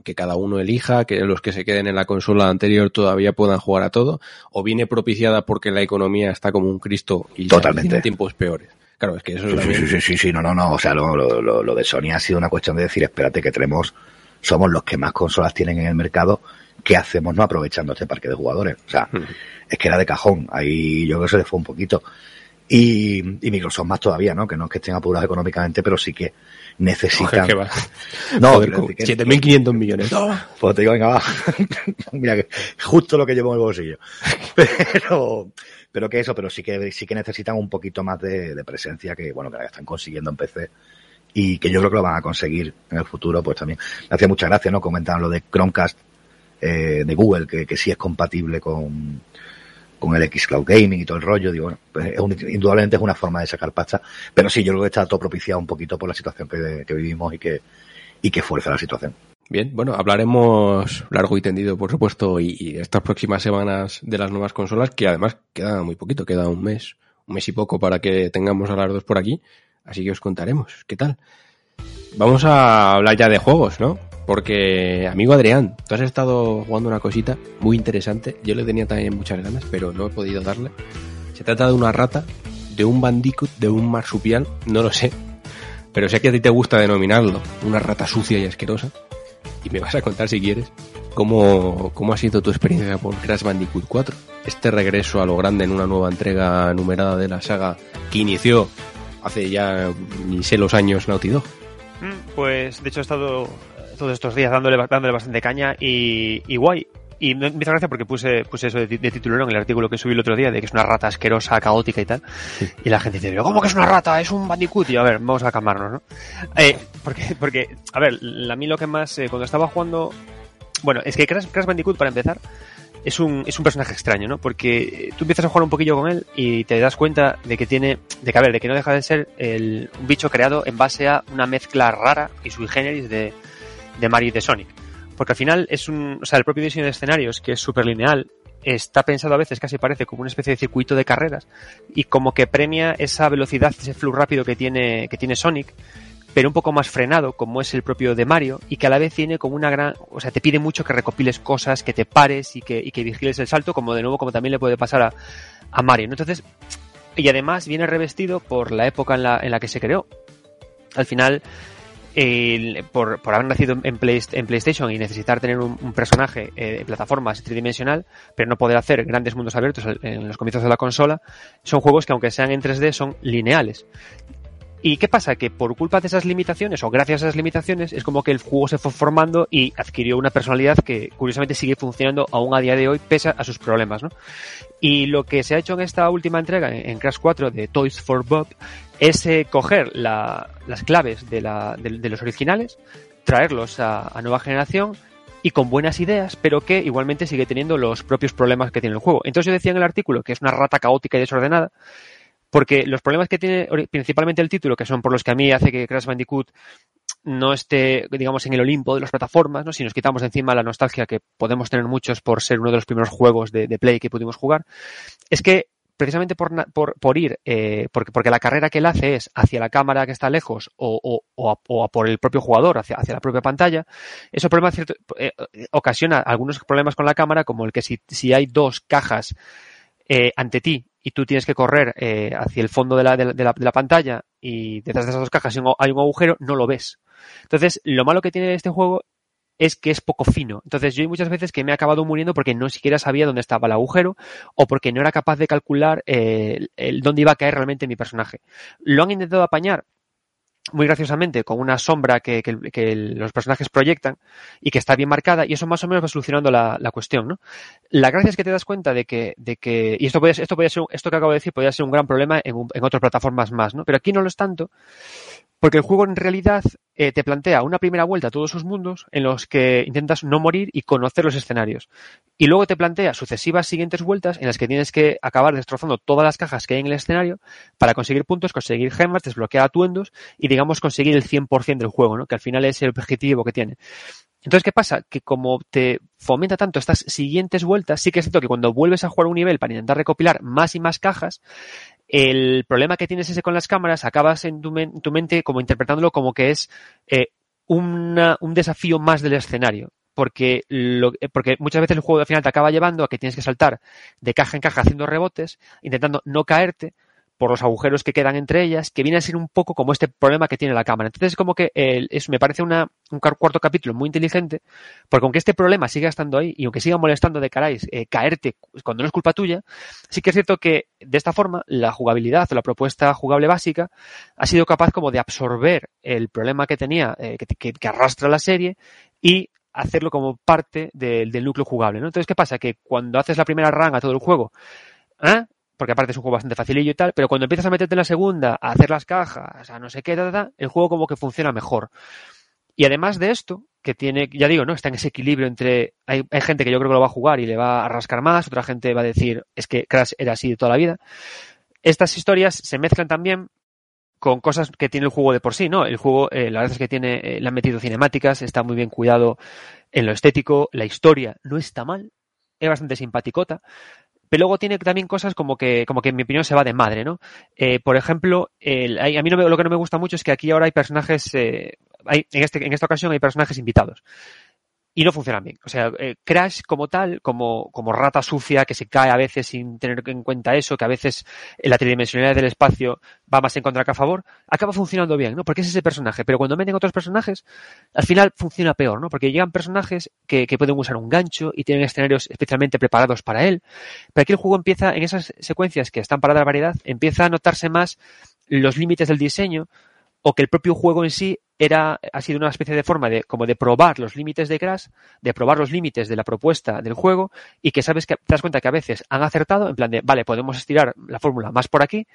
que cada uno elija, que los que se queden en la consola anterior todavía puedan jugar a todo, o viene propiciada porque la economía está como un Cristo y Totalmente. tiempos peores. Claro, es que eso sí, sí, sí, sí, sí, no, no, no, o sea, lo, lo, lo de Sony ha sido una cuestión de decir, espérate que tenemos somos los que más consolas tienen en el mercado. ¿Qué hacemos no aprovechando este parque de jugadores? O sea, es que era de cajón. Ahí yo creo que se le fue un poquito. Y, y Microsoft más todavía, ¿no? Que no es que estén apurados económicamente, pero sí que necesitan. Joder, no, 7.500 millones. Pues te digo, venga, va. Mira que justo lo que llevo en el bolsillo. Pero, pero que eso, pero sí que, sí que necesitan un poquito más de, de presencia que, bueno, que la están consiguiendo en PC y que yo creo que lo van a conseguir en el futuro, pues también. Me hacía mucha gracia, ¿no? Comentaban lo de Chromecast eh, de Google, que, que sí es compatible con, con el Xcloud Gaming y todo el rollo. Digo, bueno, pues es indudablemente es una forma de sacar pasta, pero sí, yo creo que está todo propiciado un poquito por la situación que, que vivimos y que, y que fuerza la situación. Bien, bueno, hablaremos largo y tendido, por supuesto, y, y, estas próximas semanas de las nuevas consolas, que además queda muy poquito, queda un mes, un mes y poco para que tengamos a las dos por aquí. Así que os contaremos qué tal. Vamos a hablar ya de juegos, ¿no? Porque, amigo Adrián, tú has estado jugando una cosita muy interesante. Yo le tenía también muchas ganas, pero no he podido darle. Se trata de una rata, de un bandicoot, de un marsupial, no lo sé. Pero sé que a ti te gusta denominarlo una rata sucia y asquerosa. Y me vas a contar si quieres cómo, cómo ha sido tu experiencia con Crash Bandicoot 4. Este regreso a lo grande en una nueva entrega numerada de la saga que inició hace ya ni sé los años Naughty Dog. Mm, pues de hecho he estado todos estos días dándole, dándole bastante caña y, y guay. Y me hizo gracia porque puse, puse eso de, de, titular en el artículo que subí el otro día, de que es una rata asquerosa, caótica y tal. Y la gente dice, ¿cómo que es una rata? Es un bandicoot. Y a ver, vamos a calmarnos, ¿no? Eh, porque, porque, a ver, a mí lo que más, eh, cuando estaba jugando, bueno, es que Crash, Crash Bandicoot, para empezar, es un, es un personaje extraño, ¿no? Porque tú empiezas a jugar un poquillo con él y te das cuenta de que tiene, de que a ver, de que no deja de ser el, un bicho creado en base a una mezcla rara y sui generis de, de Mario y de Sonic. Porque al final es un, o sea, el propio diseño de escenarios, que es súper lineal, está pensado a veces casi parece como una especie de circuito de carreras y como que premia esa velocidad, ese flujo rápido que tiene, que tiene Sonic pero un poco más frenado, como es el propio de Mario, y que a la vez tiene como una gran, o sea, te pide mucho que recopiles cosas, que te pares y que, y que vigiles el salto, como de nuevo, como también le puede pasar a, a Mario. Entonces, y además viene revestido por la época en la, en la que se creó. Al final, por, haber nacido en, Play, en, PlayStation y necesitar tener un, un personaje eh, de plataformas tridimensional, pero no poder hacer grandes mundos abiertos en los comienzos de la consola, son juegos que aunque sean en 3D son lineales. ¿Y qué pasa? Que por culpa de esas limitaciones, o gracias a esas limitaciones, es como que el juego se fue formando y adquirió una personalidad que curiosamente sigue funcionando aún a día de hoy, pese a sus problemas, ¿no? Y lo que se ha hecho en esta última entrega, en Crash 4 de Toys for Bob, es coger la, las claves de, los originales, traerlos a, nueva generación, y con buenas ideas, pero que igualmente sigue teniendo los propios problemas que tiene el juego. Entonces yo decía en el artículo que es una rata caótica y desordenada, porque los problemas que tiene principalmente el título, que son por los que a mí hace que Crash Bandicoot no esté, digamos, en el Olimpo de las plataformas, ¿no? Si nos quitamos encima la nostalgia que podemos tener muchos por ser uno de los primeros juegos de Play que pudimos jugar, es que precisamente por, por, ir, eh, porque, porque la carrera que él hace es hacia la cámara que está lejos o, o, o, a, por el propio jugador, hacia, hacia, la propia pantalla, eso problema cierto, eh, ocasiona algunos problemas con la cámara, como el que si, si hay dos cajas eh, ante ti y tú tienes que correr eh, hacia el fondo de la, de, la, de la, pantalla y detrás de esas dos cajas hay un, hay un agujero, no lo ves. Entonces, lo malo que tiene este juego es que es poco fino. Entonces yo hay muchas veces que me he acabado muriendo porque no siquiera sabía dónde estaba el agujero o porque no era capaz de calcular eh, dónde iba a caer realmente mi personaje. Lo han intentado apañar muy graciosamente con una sombra que, que, los personajes proyectan y que está bien marcada y eso más o menos va solucionando la, la, cuestión, ¿no? La gracia es que te das cuenta de que, de que y esto puede, esto puede ser, esto que acabo de decir podría ser un gran problema en, en otras plataformas más, ¿no? Pero aquí no lo es tanto porque el juego en realidad eh, te plantea una primera vuelta a todos sus mundos en los que intentas no morir y conocer los escenarios. Y luego te plantea sucesivas siguientes vueltas en las que tienes que acabar destrozando todas las cajas que hay en el escenario para conseguir puntos, conseguir gemas, desbloquear atuendos y digamos conseguir el 100% del juego, ¿no? que al final es el objetivo que tiene. Entonces, ¿qué pasa? Que como te fomenta tanto estas siguientes vueltas, sí que es cierto que cuando vuelves a jugar un nivel para intentar recopilar más y más cajas, el problema que tienes ese con las cámaras, acabas en tu, en tu mente como interpretándolo como que es eh, una, un desafío más del escenario. Porque, lo, porque muchas veces el juego al final te acaba llevando a que tienes que saltar de caja en caja haciendo rebotes, intentando no caerte, por los agujeros que quedan entre ellas, que viene a ser un poco como este problema que tiene la cámara. Entonces, como que eh, me parece un cuarto capítulo muy inteligente, porque aunque este problema siga estando ahí y aunque siga molestando de caráis eh, caerte cuando no es culpa tuya, sí que es cierto que de esta forma la jugabilidad o la propuesta jugable básica ha sido capaz como de absorber el problema que tenía, eh, que, arrastra la serie y hacerlo como parte del, del núcleo jugable. ¿no? Entonces, ¿qué pasa? Que cuando haces la primera run a todo el juego, ¿eh? Porque aparte es un juego bastante facilillo y tal, pero cuando empiezas a meterte en la segunda, a hacer las cajas, a no sé qué, el juego como que funciona mejor. Y además de esto, que tiene, ya digo, ¿no? Está en ese equilibrio entre, hay, hay, gente que yo creo que lo va a jugar y le va a rascar más, otra gente va a decir, es que Crash era así de toda la vida. Estas historias se mezclan también con cosas que tiene el juego de por sí, ¿no? El juego, eh, la verdad es que tiene, eh, le han metido cinemáticas, está muy bien cuidado en lo estético, la historia no está mal, es bastante simpaticota, pero luego tiene también cosas como que, como que en mi opinión se va de madre, ¿no? Eh, por ejemplo, el, a mí no me, lo que no me gusta mucho es que aquí ahora hay personajes, eh, hay, en, este, en esta ocasión hay personajes invitados y no funcionan bien. O sea, eh, Crash como tal, como, como rata sucia que se cae a veces sin tener en cuenta eso, que a veces la tridimensionalidad del espacio va más en contra que a favor, acaba funcionando bien, ¿no? Porque es ese personaje. Pero cuando meten otros personajes, al final funciona peor, ¿no? Porque llegan personajes que, que pueden usar un gancho y tienen escenarios especialmente preparados para él. Pero aquí el juego empieza, en esas secuencias que están para dar variedad, empieza a notarse más los límites del diseño, o que el propio juego en sí era, ha sido una especie de forma de, como de probar los límites de Crash, de probar los límites de la propuesta del juego, y que sabes que te das cuenta que a veces han acertado, en plan de, vale, podemos estirar la fórmula más por aquí,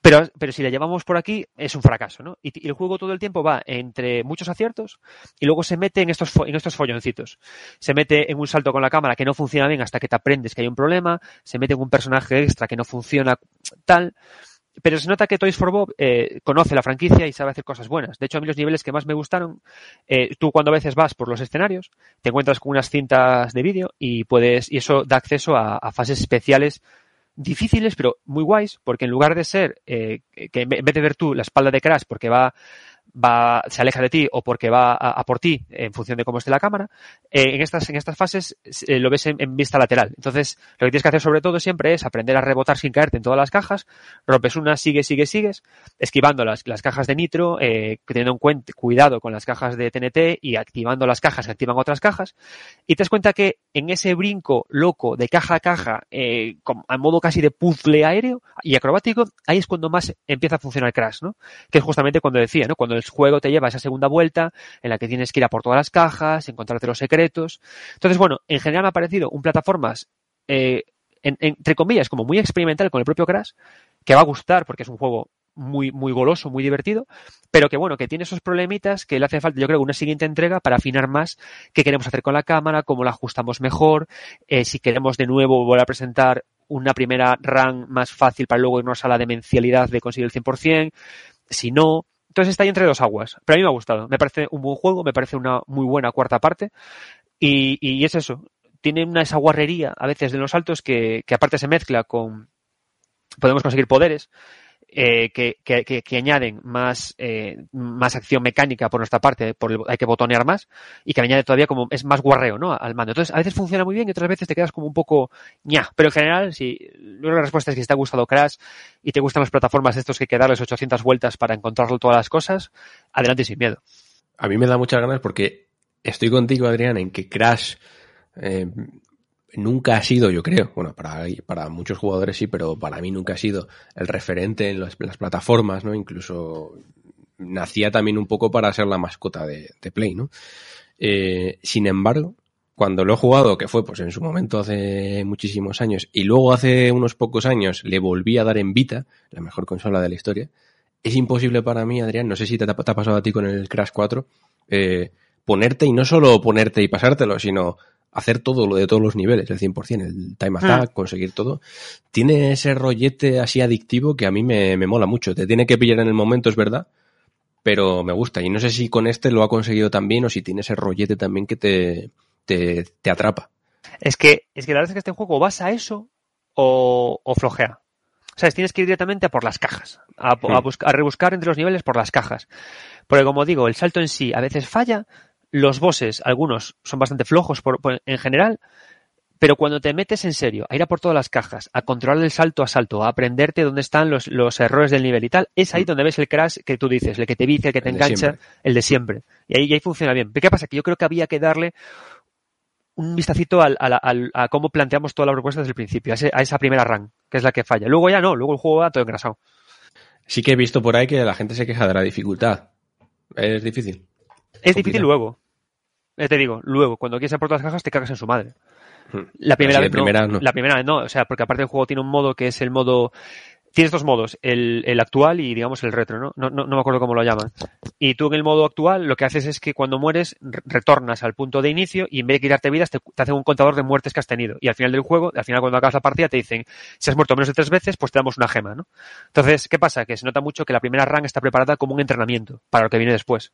pero, pero si la llevamos por aquí es un fracaso, ¿no? Y, el juego todo el tiempo va entre muchos aciertos y luego se mete en estos, en estos folloncitos. Se mete en un salto con la cámara que no funciona bien hasta que te aprendes que hay un problema, se mete en un personaje extra que no funciona tal pero se nota que Toys for Bob eh, conoce la franquicia y sabe hacer cosas buenas. De hecho, a mí los niveles que más me gustaron, eh, tú cuando a veces vas por los escenarios, te encuentras con unas cintas de vídeo y puedes, y eso da acceso a, a, fases especiales difíciles, pero muy guays, porque en lugar de ser, eh, que en vez de ver tú la espalda de Crash, porque va va, se aleja de ti o porque va a, por ti en función de cómo esté la cámara, eh, en, estas, en estas fases eh, lo ves en, vista lateral. Entonces, lo que tienes que hacer sobre todo siempre es aprender a rebotar sin caerte en todas las cajas, rompes una, sigues, sigues, sigues, esquivando las, las cajas de nitro, eh, teniendo en cuenta, cuidado con las cajas de TNT y activando las cajas que activan otras cajas, y te das cuenta que en ese brinco loco de caja a caja, eh, a modo casi de puzzle aéreo y acrobático, ahí es cuando más empieza a funcionar Crash, ¿no? Que es justamente cuando decía, ¿no? Cuando el juego te lleva a esa segunda vuelta en la que tienes que ir a por todas las cajas, encontrarte los secretos. Entonces, bueno, en general me ha parecido un plataformas, eh, entre comillas, como muy experimental con el propio Crash, que va a gustar porque es un juego muy, muy goloso, muy divertido, pero que bueno, que tiene esos problemitas que le hace falta, yo creo, una siguiente entrega para afinar más qué queremos hacer con la cámara, cómo la ajustamos mejor, eh, si queremos de nuevo volver a presentar una primera run más fácil para luego irnos a la demencialidad de conseguir el 100%, si no, entonces está ahí entre dos aguas. Pero a mí me ha gustado. Me parece un buen juego, me parece una muy buena cuarta parte. Y, es eso. Tiene una esa guarrería a veces de los saltos que, que aparte se mezcla con... Podemos conseguir poderes eh, que, que, que, añaden más, eh, más acción mecánica por nuestra parte, hay que botonear más, y que añade todavía como es más guarreo, ¿no? Al mando. Entonces, a veces funciona muy bien y otras veces te quedas como un poco ña. Pero en general, si la respuesta es que si te ha gustado Crash y te gustan las plataformas estos que hay que darles 800 vueltas para encontrarlo todas las cosas, adelante sin miedo. A mí me da muchas ganas porque estoy contigo, Adrián, en que Crash eh, nunca ha sido, yo creo, bueno, para, para muchos jugadores sí, pero para mí nunca ha sido el referente en las, plataformas, ¿no? Incluso nacía también un poco para ser la mascota de, Play, ¿no? Eh, sin embargo, cuando lo he jugado, que fue pues en su momento hace muchísimos años, y luego hace unos pocos años le volví a dar en Vita, la mejor consola de la historia, es imposible para mí, Adrián, no sé si te, ha pasado a ti con el Crash 4, eh, ponerte y no solo ponerte y pasártelo, sino hacer todo lo de todos los niveles, el 100%, el time attack, hmm. conseguir todo, tiene ese rollete así adictivo que a mí me, mola mucho. Te tiene que pillar en el momento, es verdad, pero me gusta. Y no sé si con este lo ha conseguido también o si tiene ese rollete también que te, te, atrapa. Es que, es que la verdad es que este juego vas a eso o, o flojea. O sea, tienes que ir directamente a por las cajas, a, a, hmm. a rebuscar entre los niveles por las cajas. Porque como digo, el salto en sí a veces falla, los bosses, algunos son bastante flojos por, en general, pero cuando te metes en serio a ir a por todas las cajas, a controlar el salto a salto, a aprenderte dónde están los, los errores del nivel y tal, es ahí mm. donde ves el crash que tú dices, el que te vicia, el que te engancha, el de siempre. Y ahí, ahí funciona bien. ¿Qué pasa? Que yo creo que había que darle un vistacito al, a cómo planteamos toda la propuesta desde el principio, a, esa primera run, que es la que falla. Luego ya no, luego el juego va todo engrasado. Sí que he visto por ahí que la gente se queja de la dificultad. Es difícil. Es difícil luego. te digo, luego, cuando quieres por todas las cajas, te cagas en su madre. Hmm. La primera vez no, La primera vez no. O sea, porque aparte el juego tiene un modo que es el modo tienes dos modos, el, el, actual y digamos el retro, ¿no? ¿no? ¿no? me acuerdo cómo lo llaman. Y tú en el modo actual lo que haces es que cuando mueres retornas al punto de inicio y en vez de quitarte vidas te, te hacen un contador de muertes que has tenido. Y al final del juego, al final cuando acabas la partida te dicen, si has muerto menos de tres veces, pues te damos una gema, ¿no? Entonces, ¿qué pasa? Que se nota mucho que la primera run está preparada como un entrenamiento para lo que viene después.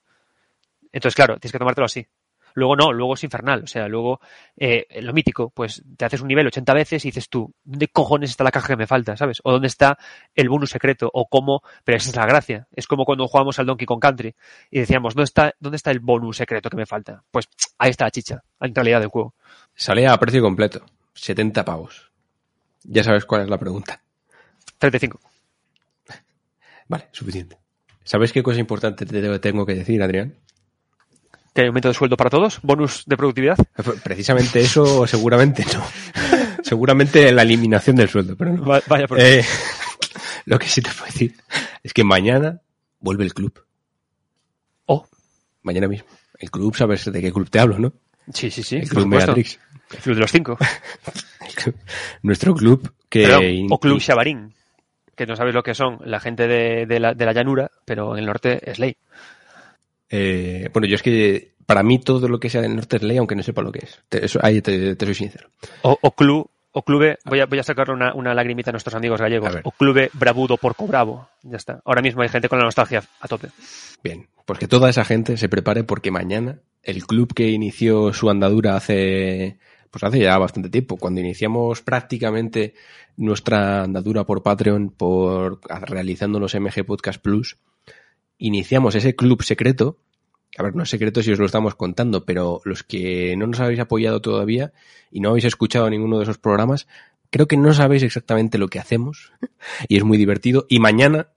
Entonces, claro, tienes que tomártelo así. Luego no, luego es infernal. O sea, luego eh, lo mítico, pues te haces un nivel 80 veces y dices tú, ¿dónde cojones está la caja que me falta? ¿Sabes? O dónde está el bonus secreto, o cómo, pero esa es la gracia. Es como cuando jugamos al Donkey Kong Country y decíamos, ¿dónde está, dónde está el bonus secreto que me falta? Pues ahí está la chicha, en realidad del juego. Sale a precio completo, 70 pavos. Ya sabes cuál es la pregunta. 35. Vale, suficiente. ¿Sabes qué cosa importante te tengo que decir, Adrián? ¿Que hay aumento de sueldo para todos? ¿Bonus de productividad? Precisamente eso, seguramente no. seguramente la eliminación del sueldo, pero no. Vaya por eh, Lo que sí te puedo decir es que mañana vuelve el club. Oh. Mañana mismo. El club, sabes de qué club te hablo, ¿no? Sí, sí, sí. El club Beatrix. El club de los cinco. Nuestro club que... o club Xabarín. Que no sabes lo que son la gente de, de, la, de la llanura, pero en el norte es ley. Eh, bueno, yo es que para mí todo lo que sea del norte es ley, aunque no sepa lo que es. eso, ahí te, soy sincero. O, o club, o clube, voy a, voy a sacar una, una lagrimita a nuestros amigos gallegos. O clube bravudo porco bravo. Ya está. Ahora mismo hay gente con la nostalgia a tope. Bien, pues que toda esa gente se prepare porque mañana el club que inició su andadura hace, pues hace ya bastante tiempo, cuando iniciamos prácticamente nuestra andadura por Patreon, por realizando los MG Podcast Plus, iniciamos ese club secreto. A ver, no es secreto si os lo estamos contando, pero los que no nos habéis apoyado todavía y no habéis escuchado ninguno de esos programas, creo que no sabéis exactamente lo que hacemos y es muy divertido. Y mañana,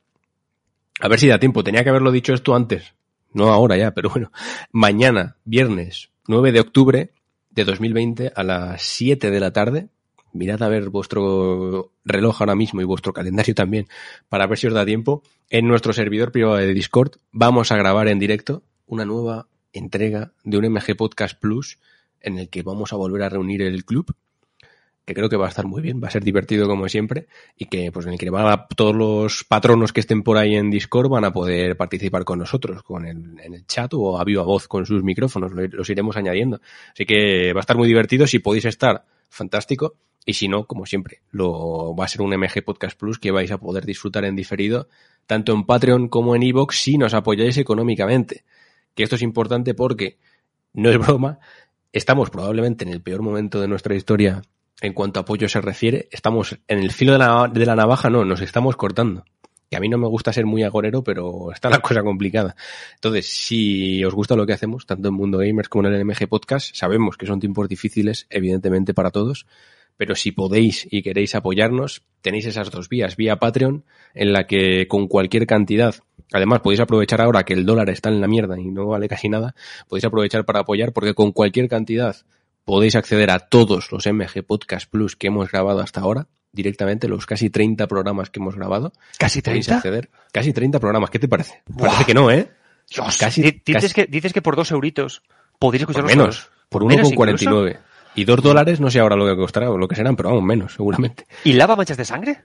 a ver si da tiempo, tenía que haberlo dicho esto antes, no ahora ya, pero bueno, mañana, viernes 9 de octubre de 2020 a las 7 de la tarde, mirad a ver vuestro reloj ahora mismo y vuestro calendario también para ver si os da tiempo. En nuestro servidor privado de Discord vamos a grabar en directo una nueva entrega de un MG Podcast Plus en el que vamos a volver a reunir el club que creo que va a estar muy bien, va a ser divertido como siempre y que pues en el que van todos los patronos que estén por ahí en Discord van a poder participar con nosotros, con el, en el chat o a viva voz con sus micrófonos, los iremos añadiendo. Así que va a estar muy divertido, si podéis estar, fantástico, y si no, como siempre, lo va a ser un MG Podcast Plus que vais a poder disfrutar en diferido, tanto en Patreon como en Evox, si nos apoyáis económicamente. Que esto es importante porque, no es broma, estamos probablemente en el peor momento de nuestra historia en cuanto a apoyo se refiere, estamos en el filo de la, de la navaja, no, nos estamos cortando. Que a mí no me gusta ser muy agorero, pero está la cosa complicada. Entonces, si os gusta lo que hacemos, tanto en Mundo Gamers como en el MG Podcast, sabemos que son tiempos difíciles, evidentemente, para todos, pero si podéis y queréis apoyarnos, tenéis esas dos vías. Vía Patreon, en la que con cualquier cantidad, además podéis aprovechar ahora que el dólar está en la mierda y no vale casi nada, podéis aprovechar para apoyar porque con cualquier cantidad podéis acceder a todos los MG Podcast Plus que hemos grabado hasta ahora, directamente, los casi 30 programas que hemos grabado. ¿Casi 30? Acceder. Casi 30 programas, ¿qué te parece? Parece que no, ¿eh? Dios, casi, dices, Que, dices que por dos euritos podéis escuchar por menos, por 1,49. Y dos dólares, no sé ahora lo que costará o lo que serán, pero vamos, menos, seguramente. ¿Y lava manchas de sangre?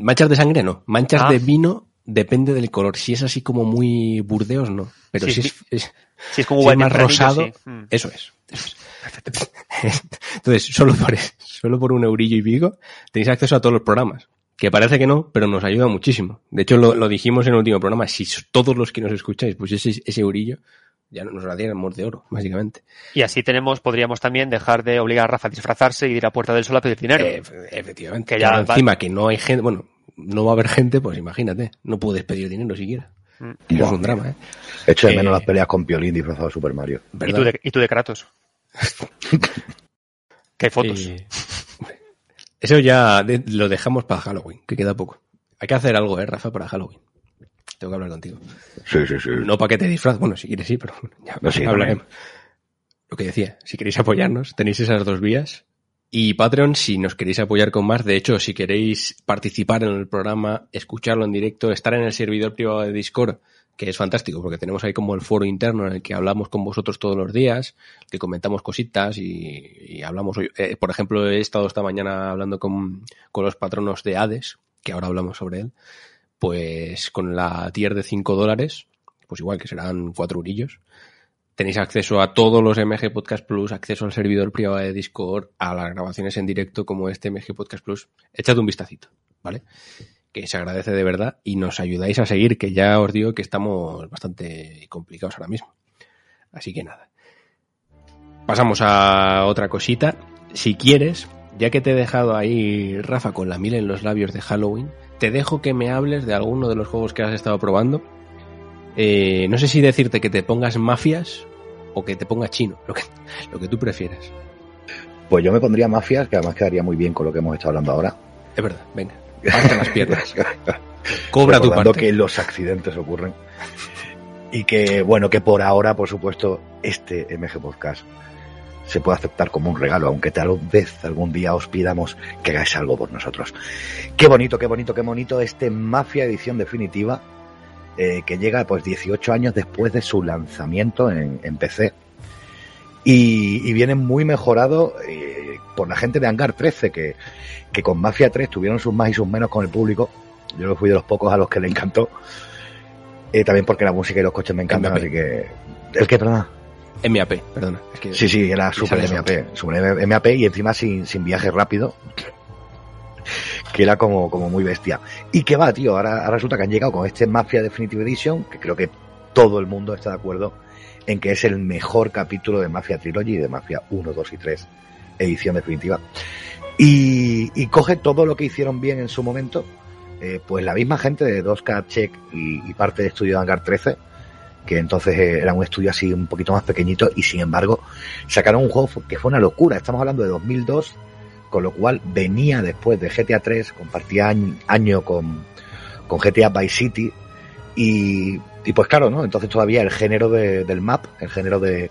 Manchas de sangre no. Manchas ah. de vino depende del color. Si es así como muy burdeos, no. Pero si, es, si es como más rosado, mm. eso es. Eso es. Entonces, solo por, solo por un eurillo y pico tenéis acceso a todos los programas. Que parece que no, pero nos ayuda muchísimo. De hecho, lo, dijimos en el último programa. Si todos los que nos escucháis, pues ese, ese eurillo, ya nos lo diéramos de oro, básicamente. Y así tenemos, podríamos también dejar de obligar a Rafa a disfrazarse y ir a Puerta del Sol a pedir dinero. efectivamente. Que ya encima que no hay gente, bueno, no va a haber gente, pues imagínate, no puedes pedir dinero siquiera. Mm. Es un drama, ¿eh? Echo de menos eh, las peleas con Piolín disfrazado de Super Mario. ¿Y tú, de, ¿Y tú de Kratos? que hay fotos. Eso ya lo dejamos para Halloween, que queda poco. Hay que hacer algo, ¿eh, Rafa, para Halloween. Tengo que hablar contigo. Sí, sí, sí. No para que te disfraz, bueno, si quieres sí, pero ya hablaremos. Lo que decía, si queréis apoyarnos, tenéis esas dos vías. Y Patreon, si nos queréis apoyar con más, de hecho, si queréis participar en el programa, escucharlo en directo, estar en el servidor privado de Discord, que es fantástico porque tenemos ahí como el foro interno en el que hablamos con vosotros todos los días, que comentamos cositas y, hablamos. Eh, por ejemplo, he estado esta mañana hablando con, con, los patronos de Hades, que ahora hablamos sobre él, pues con la tier de 5 dólares, pues igual que serán 4 urillos. Tenéis acceso a todos los MG Podcast Plus, acceso al servidor privado de Discord, a las grabaciones en directo como este MG Podcast Plus. Echad un vistacito, ¿vale? que se agradece de verdad y nos ayudáis a seguir, que ya os digo que estamos bastante complicados ahora mismo. Así que nada. Pasamos a otra cosita. Si quieres, ya que te he dejado ahí, Rafa, con la mil en los labios de Halloween, te dejo que me hables de alguno de los juegos que has estado probando. Eh, no sé si decirte que te pongas mafias o que te pongas chino, lo que, lo que tú prefieras. Pues yo me pondría mafias, que además quedaría muy bien con lo que hemos estado hablando ahora. Es verdad, venga las piernas. Cobra tu parte. que los accidentes ocurren. Y que, bueno, que por ahora, por supuesto, este MG Podcast se puede aceptar como un regalo, aunque tal vez algún día os pidamos que hagáis algo por nosotros. Qué bonito, qué bonito, qué bonito este Mafia edición definitiva, eh, que llega pues 18 años después de su lanzamiento en, PC. Y, viene muy mejorado eh, por la gente de Hangar 13, que, que con Mafia 3 tuvieron sus más y sus menos con el público. Yo fui de los pocos a los que le encantó. Eh, también porque la música y los coches me encantan, así que... ¿El que, perdona? MAP, perdona. sí, sí, era super MAP. Super MAP y encima sin, sin viaje rápido. que era como, como muy bestia. Y que va, tío, ahora, ahora resulta que han llegado con este Mafia Definitive Edition, que creo que todo el mundo está de acuerdo en que es el mejor capítulo de Mafia Trilogy, de Mafia 1, 2 y 3, edición definitiva. Y, coge todo lo que hicieron bien en su momento, eh, pues la misma gente de 2K Check y, y parte de estudio de Hangar 13, que entonces eh, era un estudio así un poquito más pequeñito y sin embargo sacaron un juego que fue una locura. Estamos hablando de 2002, con lo cual venía después de GTA 3, compartía año, con, con GTA Vice City y, y pues claro, ¿no? Entonces todavía el género de, del map, el género de,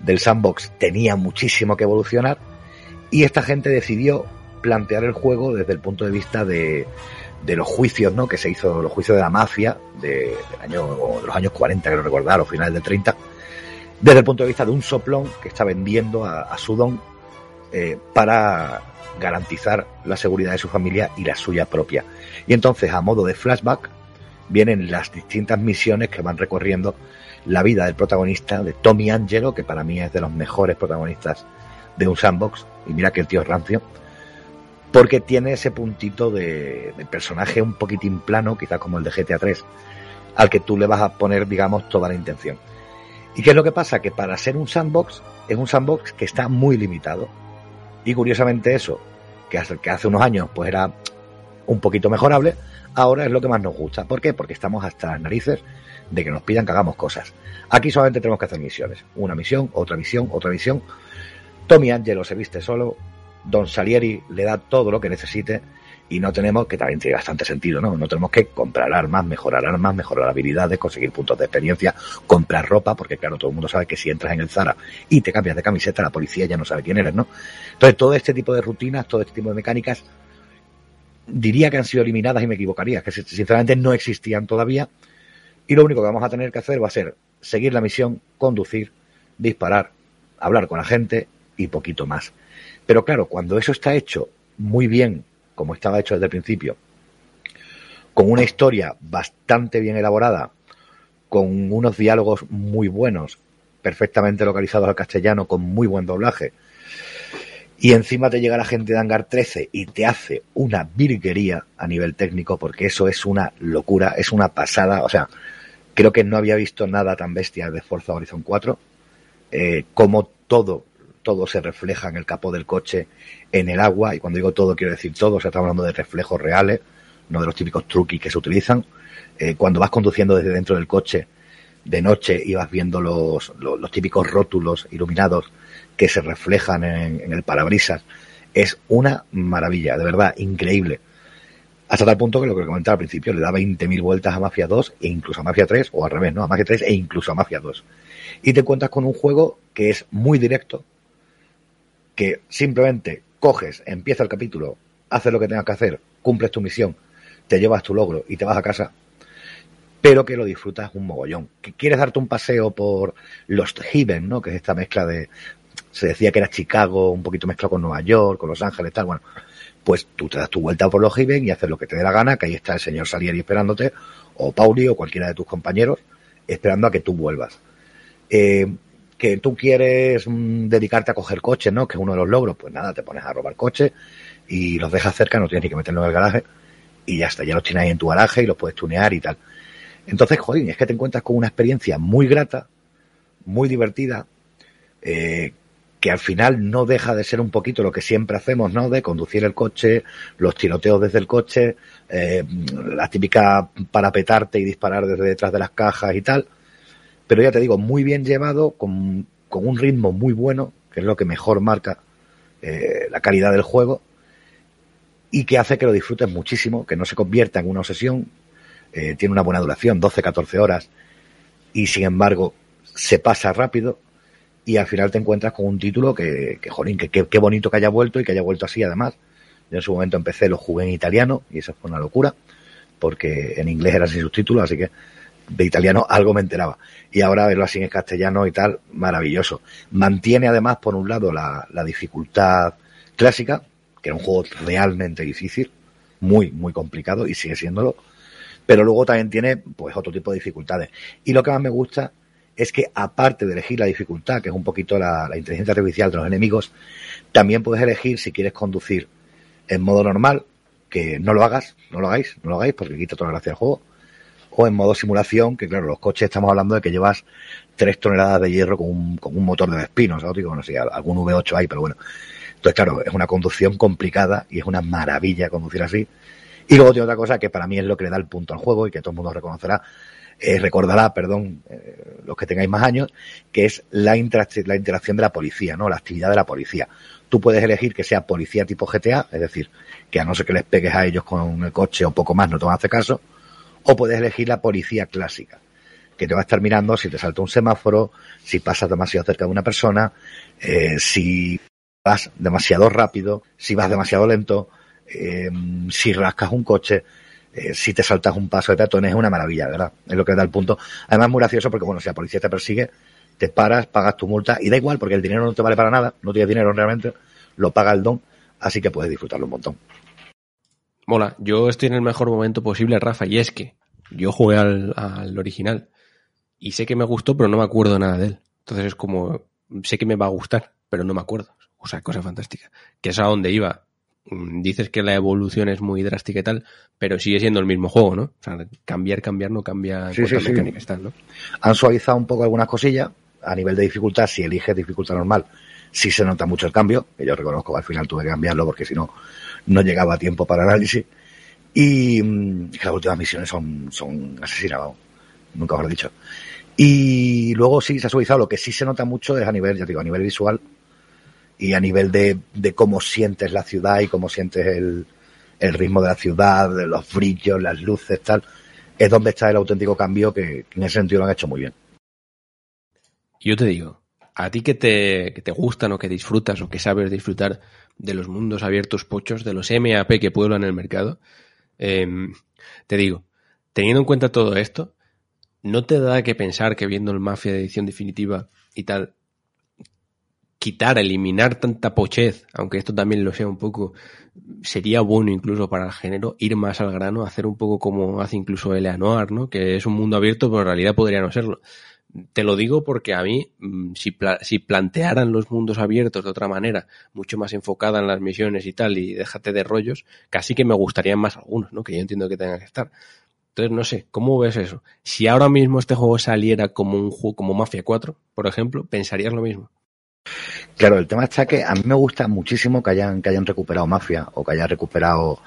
del sandbox tenía muchísimo que evolucionar y esta gente decidió plantear el juego desde el punto de vista de, de los juicios, ¿no? Que se hizo, los juicios de la mafia de, del año, de los años 40, quiero recordar, o finales del 30, desde el punto de vista de un soplón que está vendiendo a, a Sudon eh, para garantizar la seguridad de su familia y la suya propia. Y entonces, a modo de flashback, vienen las distintas misiones que van recorriendo la vida del protagonista, de Tommy Angelo, que para mí es de los mejores protagonistas de un sandbox, y mira que el tío es rancio, porque tiene ese puntito de, personaje un poquitín plano, quizás como el de GTA 3, al que tú le vas a poner, digamos, toda la intención. ¿Y qué es lo que pasa? Que para ser un sandbox, es un sandbox que está muy limitado. Y curiosamente eso, que hace, que hace unos años pues era un poquito mejorable, ahora es lo que más nos gusta. ¿Por qué? Porque estamos hasta las narices de que nos pidan que hagamos cosas. Aquí solamente tenemos que hacer misiones. Una misión, otra misión, otra misión. Tommy Angelo se viste solo, Don Salieri le da todo lo que necesite y no tenemos, que también tiene bastante sentido, ¿no? No tenemos que comprar armas, mejorar armas, mejorar habilidades, conseguir puntos de experiencia, comprar ropa, porque claro, todo el mundo sabe que si entras en el Zara y te cambias de camiseta, la policía ya no sabe quién eres, ¿no? Entonces, todo este tipo de rutinas, todo este tipo de mecánicas, diría que han sido eliminadas y me equivocaría, que sinceramente no existían todavía. Y lo único que vamos a tener que hacer va a ser seguir la misión, conducir, disparar, hablar con la gente y poquito más. Pero claro, cuando eso está hecho muy bien, como estaba hecho desde el principio, con una historia bastante bien elaborada, con unos diálogos muy buenos, perfectamente localizados al castellano, con muy buen doblaje, y encima te llega la gente de Hangar 13 y te hace una virguería a nivel técnico, porque eso es una locura, es una pasada, o sea, creo que no había visto nada tan bestia de Forza Horizon 4, eh, como todo todo se refleja en el capó del coche, en el agua, y cuando digo todo quiero decir todo, o sea, estamos hablando de reflejos reales, no de los típicos truquis que se utilizan. Eh, cuando vas conduciendo desde dentro del coche de noche y vas viendo los, típicos rótulos iluminados que se reflejan en, en, el parabrisas, es una maravilla, de verdad, increíble. Hasta tal punto que lo que comentaba al principio, le da 20.000 vueltas a Mafia 2 e incluso a Mafia 3, o al revés, ¿no? A Mafia 3 e incluso a Mafia 2. Y te encuentras con un juego que es muy directo, que simplemente coges, empieza el capítulo, haces lo que tengas que hacer, cumples tu misión, te llevas tu logro y te vas a casa, pero que lo disfrutas un mogollón. Que quieres darte un paseo por Lost Haven, ¿no? Que es esta mezcla de, se decía que era Chicago, un poquito mezclado con Nueva York, con Los Ángeles, tal, bueno, pues tú te das tu vuelta por Lost Haven y haces lo que te dé la gana, que ahí está el señor Salieri esperándote, o Pauli, o cualquiera de tus compañeros, esperando a que tú vuelvas. Eh, que tú quieres mmm, dedicarte a coger coches, ¿no? Que es uno de los logros, pues nada, te pones a robar coches y los dejas cerca, no tienes ni que meterlos en el garaje y ya está, ya los tienes ahí en tu garaje y los puedes tunear y tal. Entonces, joder, es que te encuentras con una experiencia muy grata, muy divertida, eh, que al final no deja de ser un poquito lo que siempre hacemos, ¿no? De conducir el coche, los tiroteos desde el coche, eh, la típica para petarte y disparar desde detrás de las cajas y tal pero ya te digo, muy bien llevado, con, con un ritmo muy bueno, que es lo que mejor marca eh, la calidad del juego, y que hace que lo disfrutes muchísimo, que no se convierta en una obsesión, eh, tiene una buena duración, 12-14 horas, y sin embargo se pasa rápido, y al final te encuentras con un título que, que jolín, que qué bonito que haya vuelto y que haya vuelto así además. Yo en su momento empecé, lo jugué en italiano, y eso fue una locura, porque en inglés era sin subtítulos, así que de italiano algo me enteraba. Y ahora verlo así en castellano y tal, maravilloso. Mantiene además, por un lado, la, la dificultad clásica, que era un juego realmente difícil, muy, muy complicado y sigue siéndolo. Pero luego también tiene, pues, otro tipo de dificultades. Y lo que más me gusta es que, aparte de elegir la dificultad, que es un poquito la, la inteligencia artificial de los enemigos, también puedes elegir si quieres conducir en modo normal, que no lo hagas, no lo hagáis, no lo hagáis porque quita toda la gracia del juego, o en modo simulación, que claro, los coches estamos hablando de que llevas tres toneladas de hierro con un, con un motor de espinos, ¿sabes? Bueno, sí, algún V8 hay, pero bueno. Entonces, claro, es una conducción complicada y es una maravilla conducir así. Y luego tiene otra cosa que para mí es lo que le da el punto al juego y que todo el mundo reconocerá, eh, recordará, perdón, eh, los que tengáis más años, que es la, la interacción de la policía, ¿no? La actividad de la policía. Tú puedes elegir que sea policía tipo GTA, es decir, que a no ser que les pegues a ellos con el coche o poco más no te van a hacer caso, o puedes elegir la policía clásica, que te va a estar mirando si te salta un semáforo, si pasas demasiado cerca de una persona, eh, si vas demasiado rápido, si vas demasiado lento, eh, si rascas un coche, eh, si te saltas un paso de peatones, es una maravilla, ¿verdad? Es lo que da el punto. Además, es muy gracioso porque, bueno, si la policía te persigue, te paras, pagas tu multa y da igual porque el dinero no te vale para nada, no tienes dinero realmente, lo paga el don, así que puedes disfrutarlo un montón. Mola, yo estoy en el mejor momento posible, Rafa, y es que yo jugué al, al original y sé que me gustó, pero no me acuerdo nada de él. Entonces es como, sé que me va a gustar, pero no me acuerdo. O sea, cosa fantástica. Que es a donde iba. Mm, dices que la evolución es muy drástica y tal, pero sigue siendo el mismo juego, ¿no? O sea, cambiar, cambiar no cambia sí, sí, sí. Han suavizado un poco algunas cosillas. A nivel de dificultad, si eliges dificultad normal, sí se nota mucho el cambio, que yo reconozco que al final tuve que cambiarlo porque si no, no llegaba a tiempo para análisis. Y mm, las últimas misiones son, son asesinadas, nunca os lo he dicho. Y luego sí se ha suavizado, lo que sí se nota mucho es a nivel, ya digo, a nivel visual, y a nivel de, de cómo sientes la ciudad y cómo sientes el, el ritmo de la ciudad, los brillos, las luces, tal, es donde está el auténtico cambio que, que en ese sentido lo han hecho muy bien. Yo te digo, a ti que te, que te gustan o que disfrutas o que sabes disfrutar de los mundos abiertos pochos, de los MAP que pueblan el mercado, eh, te digo, teniendo en cuenta todo esto, ¿no te da que pensar que viendo el Mafia de edición definitiva y tal, quitar, eliminar tanta pochez, aunque esto también lo sea un poco, sería bueno incluso para el género, ir más al grano, hacer un poco como hace incluso Eleanor, ¿no? Que es un mundo abierto, pero en realidad podría no serlo. Te lo digo porque a mí, mm, si, si plantearan los mundos abiertos de otra manera, mucho más enfocada en las misiones y tal, y déjate de rollos, casi que me gustarían más algunos, ¿no? Que yo entiendo que tengan que estar. Entonces, no sé, ¿cómo ves eso? Si ahora mismo este juego saliera como un juego como Mafia 4, por ejemplo, ¿pensarías lo mismo? Claro, el tema está que a mí me gusta muchísimo que hayan, que hayan recuperado Mafia o que hayan recuperado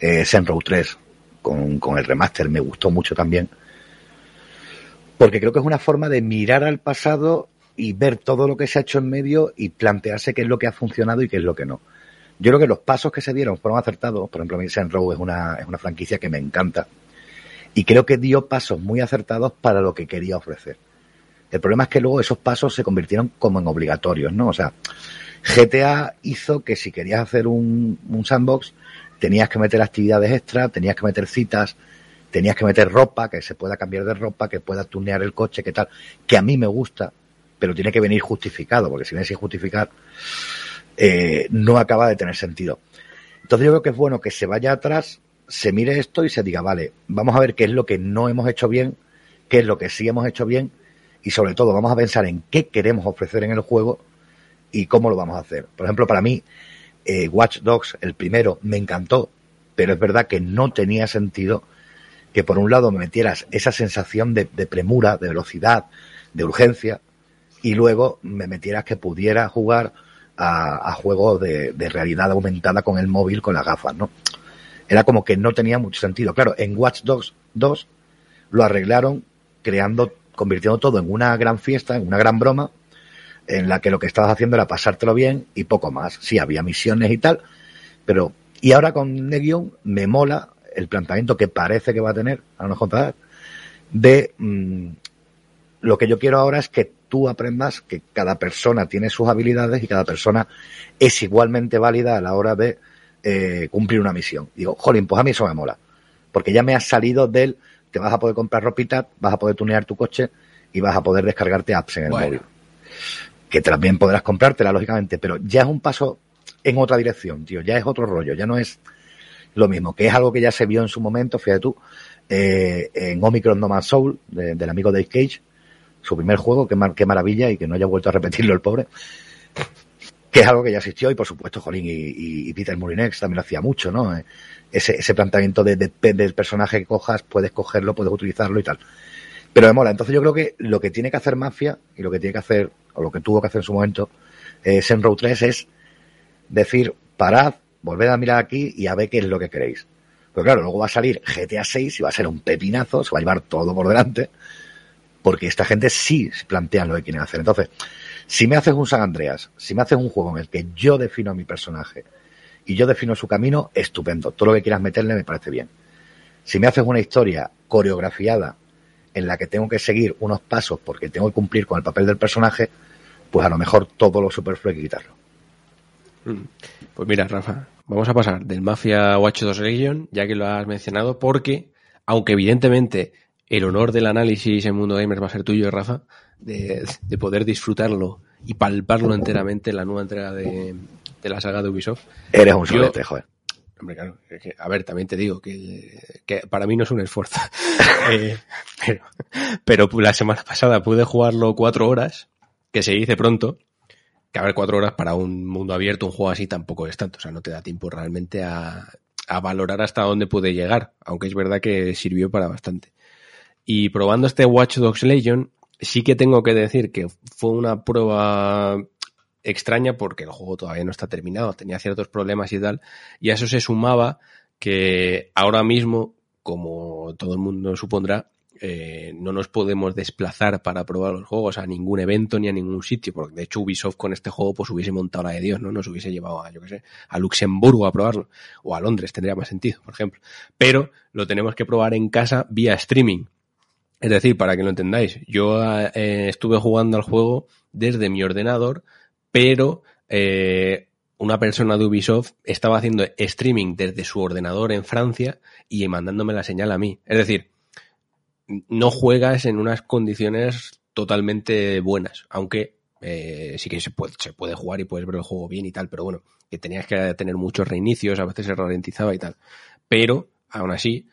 eh, Row 3 con, con el remaster. Me gustó mucho también. Porque creo que es una forma de mirar al pasado y ver todo lo que se ha hecho en medio y plantearse qué es lo que ha funcionado y qué es lo que no. Yo creo que los pasos que se dieron fueron acertados. Por ejemplo, a mí Row es una, es una franquicia que me encanta. Y creo que dio pasos muy acertados para lo que quería ofrecer. El problema es que luego esos pasos se convirtieron como en obligatorios, ¿no? O sea, GTA hizo que si querías hacer un, un sandbox, tenías que meter actividades extra, tenías que meter citas, tenías que meter ropa, que se pueda cambiar de ropa, que pueda tunear el coche, que tal, que a mí me gusta, pero tiene que venir justificado, porque si viene sin justificar, eh, no acaba de tener sentido. Entonces yo creo que es bueno que se vaya atrás, se mire esto y se diga, vale, vamos a ver qué es lo que no hemos hecho bien, qué es lo que sí hemos hecho bien, y sobre todo vamos a pensar en qué queremos ofrecer en el juego y cómo lo vamos a hacer. Por ejemplo, para mí, eh, Watch Dogs, el primero, me encantó, pero es verdad que no tenía sentido que por un lado me metieras esa sensación de, premura, de velocidad, de urgencia, y luego me metieras que pudiera jugar a, a juegos de, de, realidad aumentada con el móvil, con las gafas, ¿no? Era como que no tenía mucho sentido. Claro, en Watch Dogs 2 lo arreglaron creando, convirtiendo todo en una gran fiesta, en una gran broma, en la que lo que estabas haciendo era pasártelo bien y poco más. Sí, había misiones y tal, pero, y ahora con Negion me mola el planteamiento que parece que va a tener, a lo mejor, de mmm, lo que yo quiero ahora es que tú aprendas que cada persona tiene sus habilidades y cada persona es igualmente válida a la hora de eh, cumplir una misión. Digo, jolín, pues a mí eso me mola. Porque ya me has salido del, te vas a poder comprar ropita, vas a poder tunear tu coche y vas a poder descargarte apps en el bueno. móvil. Que también podrás comprártela, lógicamente, pero ya es un paso en otra dirección, tío. Ya es otro rollo, ya no es lo mismo, que es algo que ya se vio en su momento, fíjate tú, eh, en Omicron No Man's Soul, de, del amigo Dave Cage, su primer juego, qué, mar, qué maravilla, y que no haya vuelto a repetirlo el pobre que es algo que ya existió y por supuesto Jolín y, Peter Murinex también lo hacía mucho, ¿no? Ese, ese planteamiento de depende del personaje que cojas, puedes cogerlo, puedes utilizarlo y tal. Pero me mola. Entonces yo creo que lo que tiene que hacer Mafia y lo que tiene que hacer, o lo que tuvo que hacer en su momento, eh, Row 3 es decir, parad, volved a mirar aquí y a ver qué es lo que queréis. Pero claro, luego va a salir GTA 6 y va a ser un pepinazo, se va a llevar todo por delante, porque esta gente sí plantean lo que quieren hacer. Entonces, si me haces un San Andreas, si me haces un juego en el que yo defino a mi personaje y yo defino su camino, estupendo. Todo lo que quieras meterle me parece bien. Si me haces una historia coreografiada en la que tengo que seguir unos pasos porque tengo que cumplir con el papel del personaje, pues a lo mejor todo lo superfluo hay que quitarlo. Mm. Pues mira, Rafa, vamos a pasar del Mafia Watch 2 Legion, ya que lo has mencionado, porque, aunque evidentemente el honor del análisis en Mundo Gamer va a ser tuyo, Rafa, de, poder disfrutarlo y palparlo enteramente en la nueva entrega de, la saga de Ubisoft. Eres un solete, joder. Hombre, claro, a ver, también te digo que, para mí no es un esfuerzo. Eh, pero, la semana pasada pude jugarlo cuatro horas, que se dice pronto, que a ver, cuatro horas para un mundo abierto, un juego así tampoco es tanto, o sea, no te da tiempo realmente a, a valorar hasta dónde puede llegar, aunque es verdad que sirvió para bastante. Y probando este Watch Dogs Legion, sí que tengo que decir que fue una prueba extraña porque el juego todavía no está terminado, tenía ciertos problemas y tal, y a eso se sumaba que ahora mismo, como todo el mundo supondrá, eh, no nos podemos desplazar para probar los juegos a ningún evento ni a ningún sitio, porque de hecho Ubisoft con este juego pues hubiese montado la de Dios, ¿no? Nos hubiese llevado a, Luxemburgo a probarlo, o a Londres, tendría más sentido, por ejemplo. Pero lo tenemos que probar en casa vía streaming. Es decir, para que lo entendáis, yo eh, estuve jugando al juego desde mi ordenador pero eh, una persona de Ubisoft estaba haciendo streaming desde su ordenador en Francia y mandándome la señal a mí. Es decir, no juegas en unas condiciones totalmente buenas, aunque eh, sí que se puede, jugar y puedes ver el juego bien y tal, pero bueno, que tenías que tener muchos reinicios, a veces se ralentizaba y tal. Pero, aún así,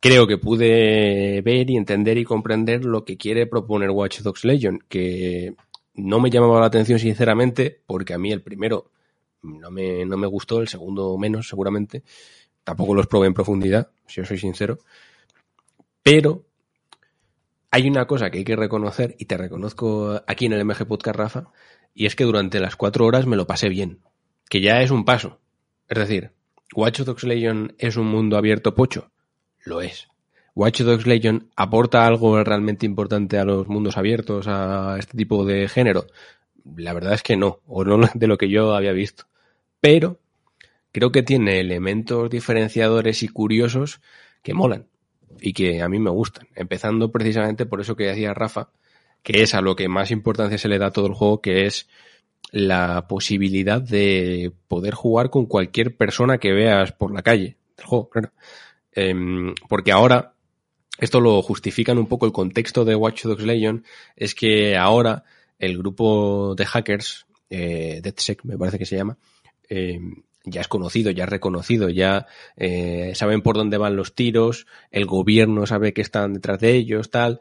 creo que pude ver y entender y comprender lo que quiere proponer Watch Dogs Legion, que no me llamaba la atención sinceramente, porque a mí el primero no me, no me gustó, el segundo menos seguramente. Tampoco los probé en profundidad, si os soy sincero. Pero hay una cosa que hay que reconocer, y te reconozco aquí en el MG Podcast, Rafa, y es que durante las cuatro horas me lo pasé bien, que ya es un paso. Es decir, Watch Dogs Legion es un mundo abierto pocho, lo es. Watch Dogs Legion aporta algo realmente importante a los mundos abiertos, a este tipo de género. La verdad es que no, o no de lo que yo había visto. Pero creo que tiene elementos diferenciadores y curiosos que molan y que a mí me gustan. Empezando precisamente por eso que decía Rafa, que es a lo que más importancia se le da a todo el juego, que es la posibilidad de poder jugar con cualquier persona que veas por la calle del juego, claro. Em, porque ahora esto lo justifican un poco el contexto de Watch Dogs Legion, es que ahora el grupo de hackers, eh, DeadSec me parece que se llama, eh, ya es conocido, ya es reconocido, ya eh, saben por dónde van los tiros, el gobierno sabe que están detrás de ellos, tal.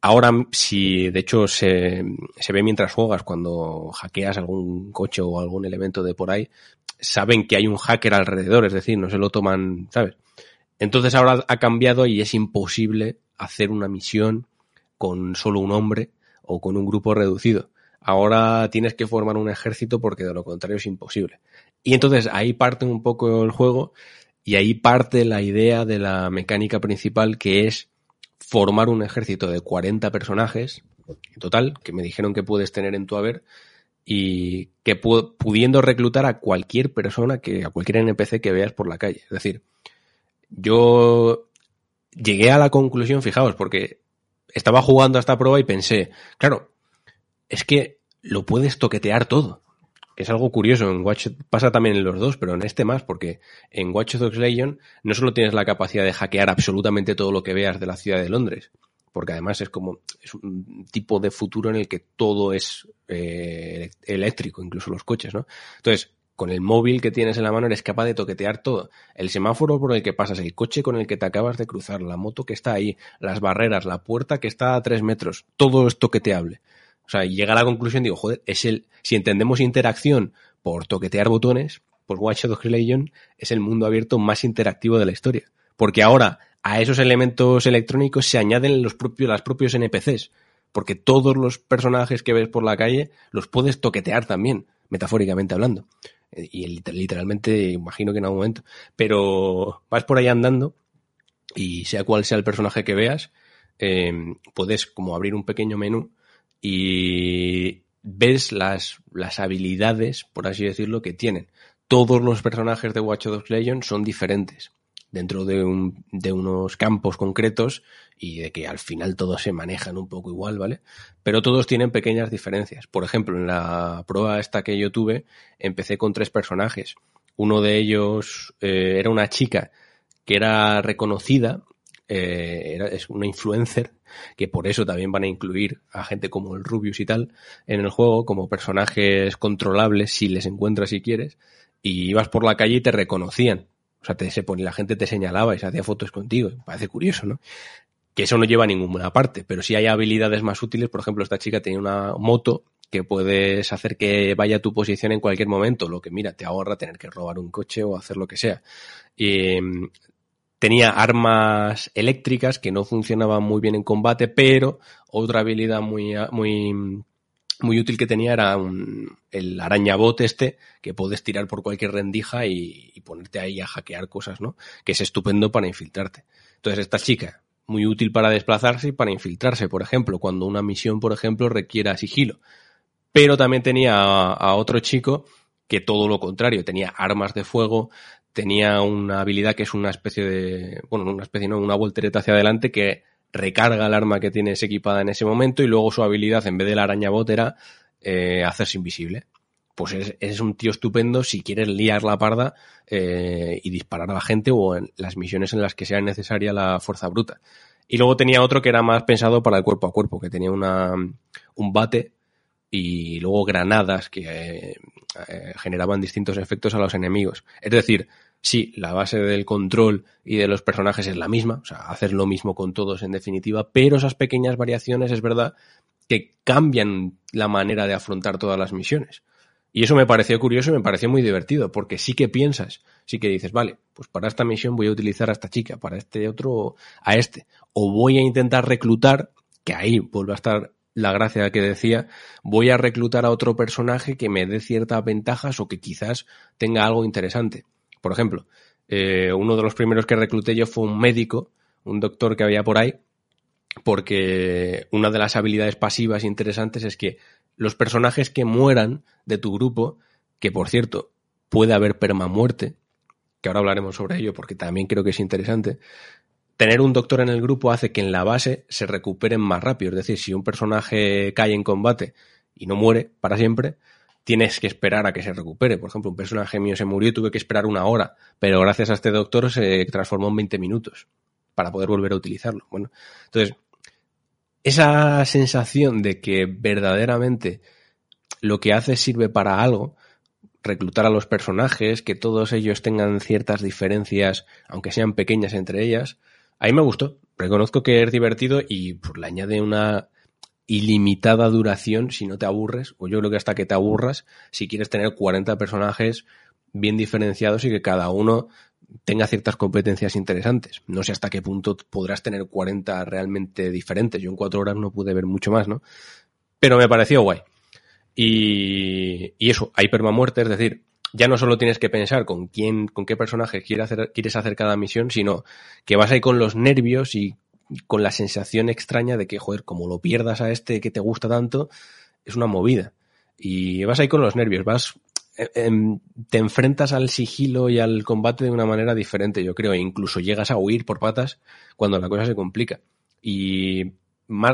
Ahora, si de hecho se, se ve mientras juegas, cuando hackeas algún coche o algún elemento de por ahí, saben que hay un hacker alrededor, es decir, no se lo toman, ¿sabes? Entonces ahora ha cambiado y es imposible hacer una misión con solo un hombre o con un grupo reducido. Ahora tienes que formar un ejército porque de lo contrario es imposible. Y entonces ahí parte un poco el juego y ahí parte la idea de la mecánica principal que es formar un ejército de 40 personajes en total, que me dijeron que puedes tener en tu haber y que pudiendo reclutar a cualquier persona que a cualquier NPC que veas por la calle. Es decir, yo llegué a la conclusión, fijaos, porque estaba jugando a esta prueba y pensé, claro, es que lo puedes toquetear todo. Es algo curioso, en Watch pasa también en los dos, pero en este más, porque en Watch Dogs Legion no solo tienes la capacidad de hackear absolutamente todo lo que veas de la ciudad de Londres, porque además es como es un tipo de futuro en el que todo es eh, eléctrico, incluso los coches, ¿no? Entonces, con el móvil que tienes en la mano eres capaz de toquetear todo. El semáforo por el que pasas, el coche con el que te acabas de cruzar, la moto que está ahí, las barreras, la puerta que está a tres metros, todo es toqueteable. Sea, llega a la conclusión, digo, joder, es el, si entendemos interacción por toquetear botones, pues Watch Dogs Legion es el mundo abierto más interactivo de la historia. Porque ahora a esos elementos electrónicos se añaden los propios, las propios NPCs. Porque todos los personajes que ves por la calle los puedes toquetear también metafóricamente hablando. Y literalmente, imagino que en algún momento. Pero vas por ahí andando y sea cual sea el personaje que veas, eh, puedes como abrir un pequeño menú y ves las, las habilidades, por así decirlo, que tienen. Todos los personajes de Watch Dogs Legion son diferentes dentro de, un, de unos campos concretos y de que al final todos se manejan un poco igual, ¿vale? Pero todos tienen pequeñas diferencias. Por ejemplo, en la prueba esta que yo tuve, empecé con tres personajes. Uno de ellos eh, era una chica que era reconocida, eh, era, es una influencer, que por eso también van a incluir a gente como el Rubius y tal en el juego, como personajes controlables si les encuentras si quieres, y ibas por la calle y te reconocían. O sea, te, se pone, la gente te señalaba y se hacía fotos contigo. Parece curioso, ¿no? Que eso no lleva a ninguna parte, pero si hay habilidades más útiles. Por ejemplo, esta chica tenía una moto que puedes hacer que vaya a tu posición en cualquier momento, lo que mira, te ahorra tener que robar un coche o hacer lo que sea. Tenía armas eléctricas que no funcionaban muy bien en combate, pero otra habilidad muy, muy, muy útil que tenía era un, el arañabot este, que puedes tirar por cualquier rendija y, ponerte ahí a hackear cosas, ¿no? Que es estupendo para infiltrarte. Entonces, esta chica, muy útil para desplazarse y para infiltrarse, por ejemplo, cuando una misión, por ejemplo, requiera sigilo. Pero también tenía a otro chico que todo lo contrario, tenía armas de fuego, tenía una habilidad que es una especie de, bueno, una especie, no, una voltereta hacia adelante que recarga el arma que tienes equipada en ese momento y luego su habilidad, en vez de la arañabot, era eh, hacerse invisible. Pues es, es, un tío estupendo si quieres liar la parda eh, y disparar a la gente o en las misiones en las que sea necesaria la fuerza bruta. Y luego tenía otro que era más pensado para el cuerpo a cuerpo, que tenía una, un bate y luego granadas que eh, eh, generaban distintos efectos a los enemigos. Es decir, sí, la base del control y de los personajes es la misma, o sea, hacer lo mismo con todos en definitiva, pero esas pequeñas variaciones es verdad que cambian la manera de afrontar todas las misiones. Y eso me pareció curioso y me pareció muy divertido, porque sí que piensas, sí que dices, vale, pues para esta misión voy a utilizar a esta chica, para este otro a este, o voy a intentar reclutar, que ahí vuelve a estar la gracia que decía, voy a reclutar a otro personaje que me dé ciertas ventajas o que quizás tenga algo interesante. Por ejemplo, eh, uno de los primeros que recluté yo fue un médico, un doctor que había por ahí, porque una de las habilidades pasivas interesantes es que los personajes que mueran de tu grupo, que por cierto puede haber permamuerte, que ahora hablaremos sobre ello porque también creo que es interesante, tener un doctor en el grupo hace que en la base se recuperen más rápido. Es decir, si un personaje cae en combate y no muere para siempre, tienes que esperar a que se recupere. Por ejemplo, un personaje mío se murió y tuve que esperar una hora, pero gracias a este doctor se transformó en 20 minutos para poder volver a utilizarlo. Bueno, entonces, esa sensación de que verdaderamente lo que hace sirve para algo, reclutar a los personajes, que todos ellos tengan ciertas diferencias, aunque sean pequeñas entre ellas, a mí me gustó. Reconozco que es divertido y pues, le añade una ilimitada duración si no te aburres, o yo creo que hasta que te aburras, si quieres tener 40 personajes bien diferenciados y que cada uno tenga ciertas competencias interesantes. No sé hasta qué punto podrás tener 40 realmente diferentes. Yo en cuatro horas no pude ver mucho más, ¿no? Pero me pareció guay. Y, y eso, hay permamuerte, es decir, ya no solo tienes que pensar con quién, con qué personaje quieres quieres hacer cada misión, sino que vas ahí con los nervios y con la sensación extraña de que, joder, como lo pierdas a este que te gusta tanto, es una movida. Y vas ahí con los nervios, vas, eh, te enfrentas al sigilo y al combate de una manera diferente, yo creo, e incluso llegas a huir por patas cuando la cosa se complica. Y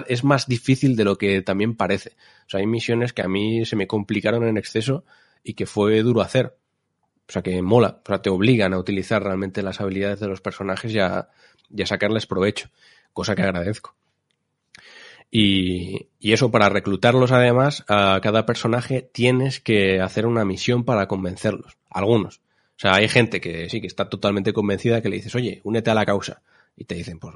es más difícil de lo que también parece. O sea, hay misiones que a mí se me complicaron en exceso y que fue duro hacer. O sea, que mola. O sea, te obligan a utilizar realmente las habilidades de los personajes y y a sacarles provecho. Cosa que agradezco. Y, y, eso, para reclutarlos además, a cada personaje tienes que hacer una misión para convencerlos. Algunos. O sea, hay gente que sí, que está totalmente convencida que le dices, oye, únete a la causa. Y te dicen, pues,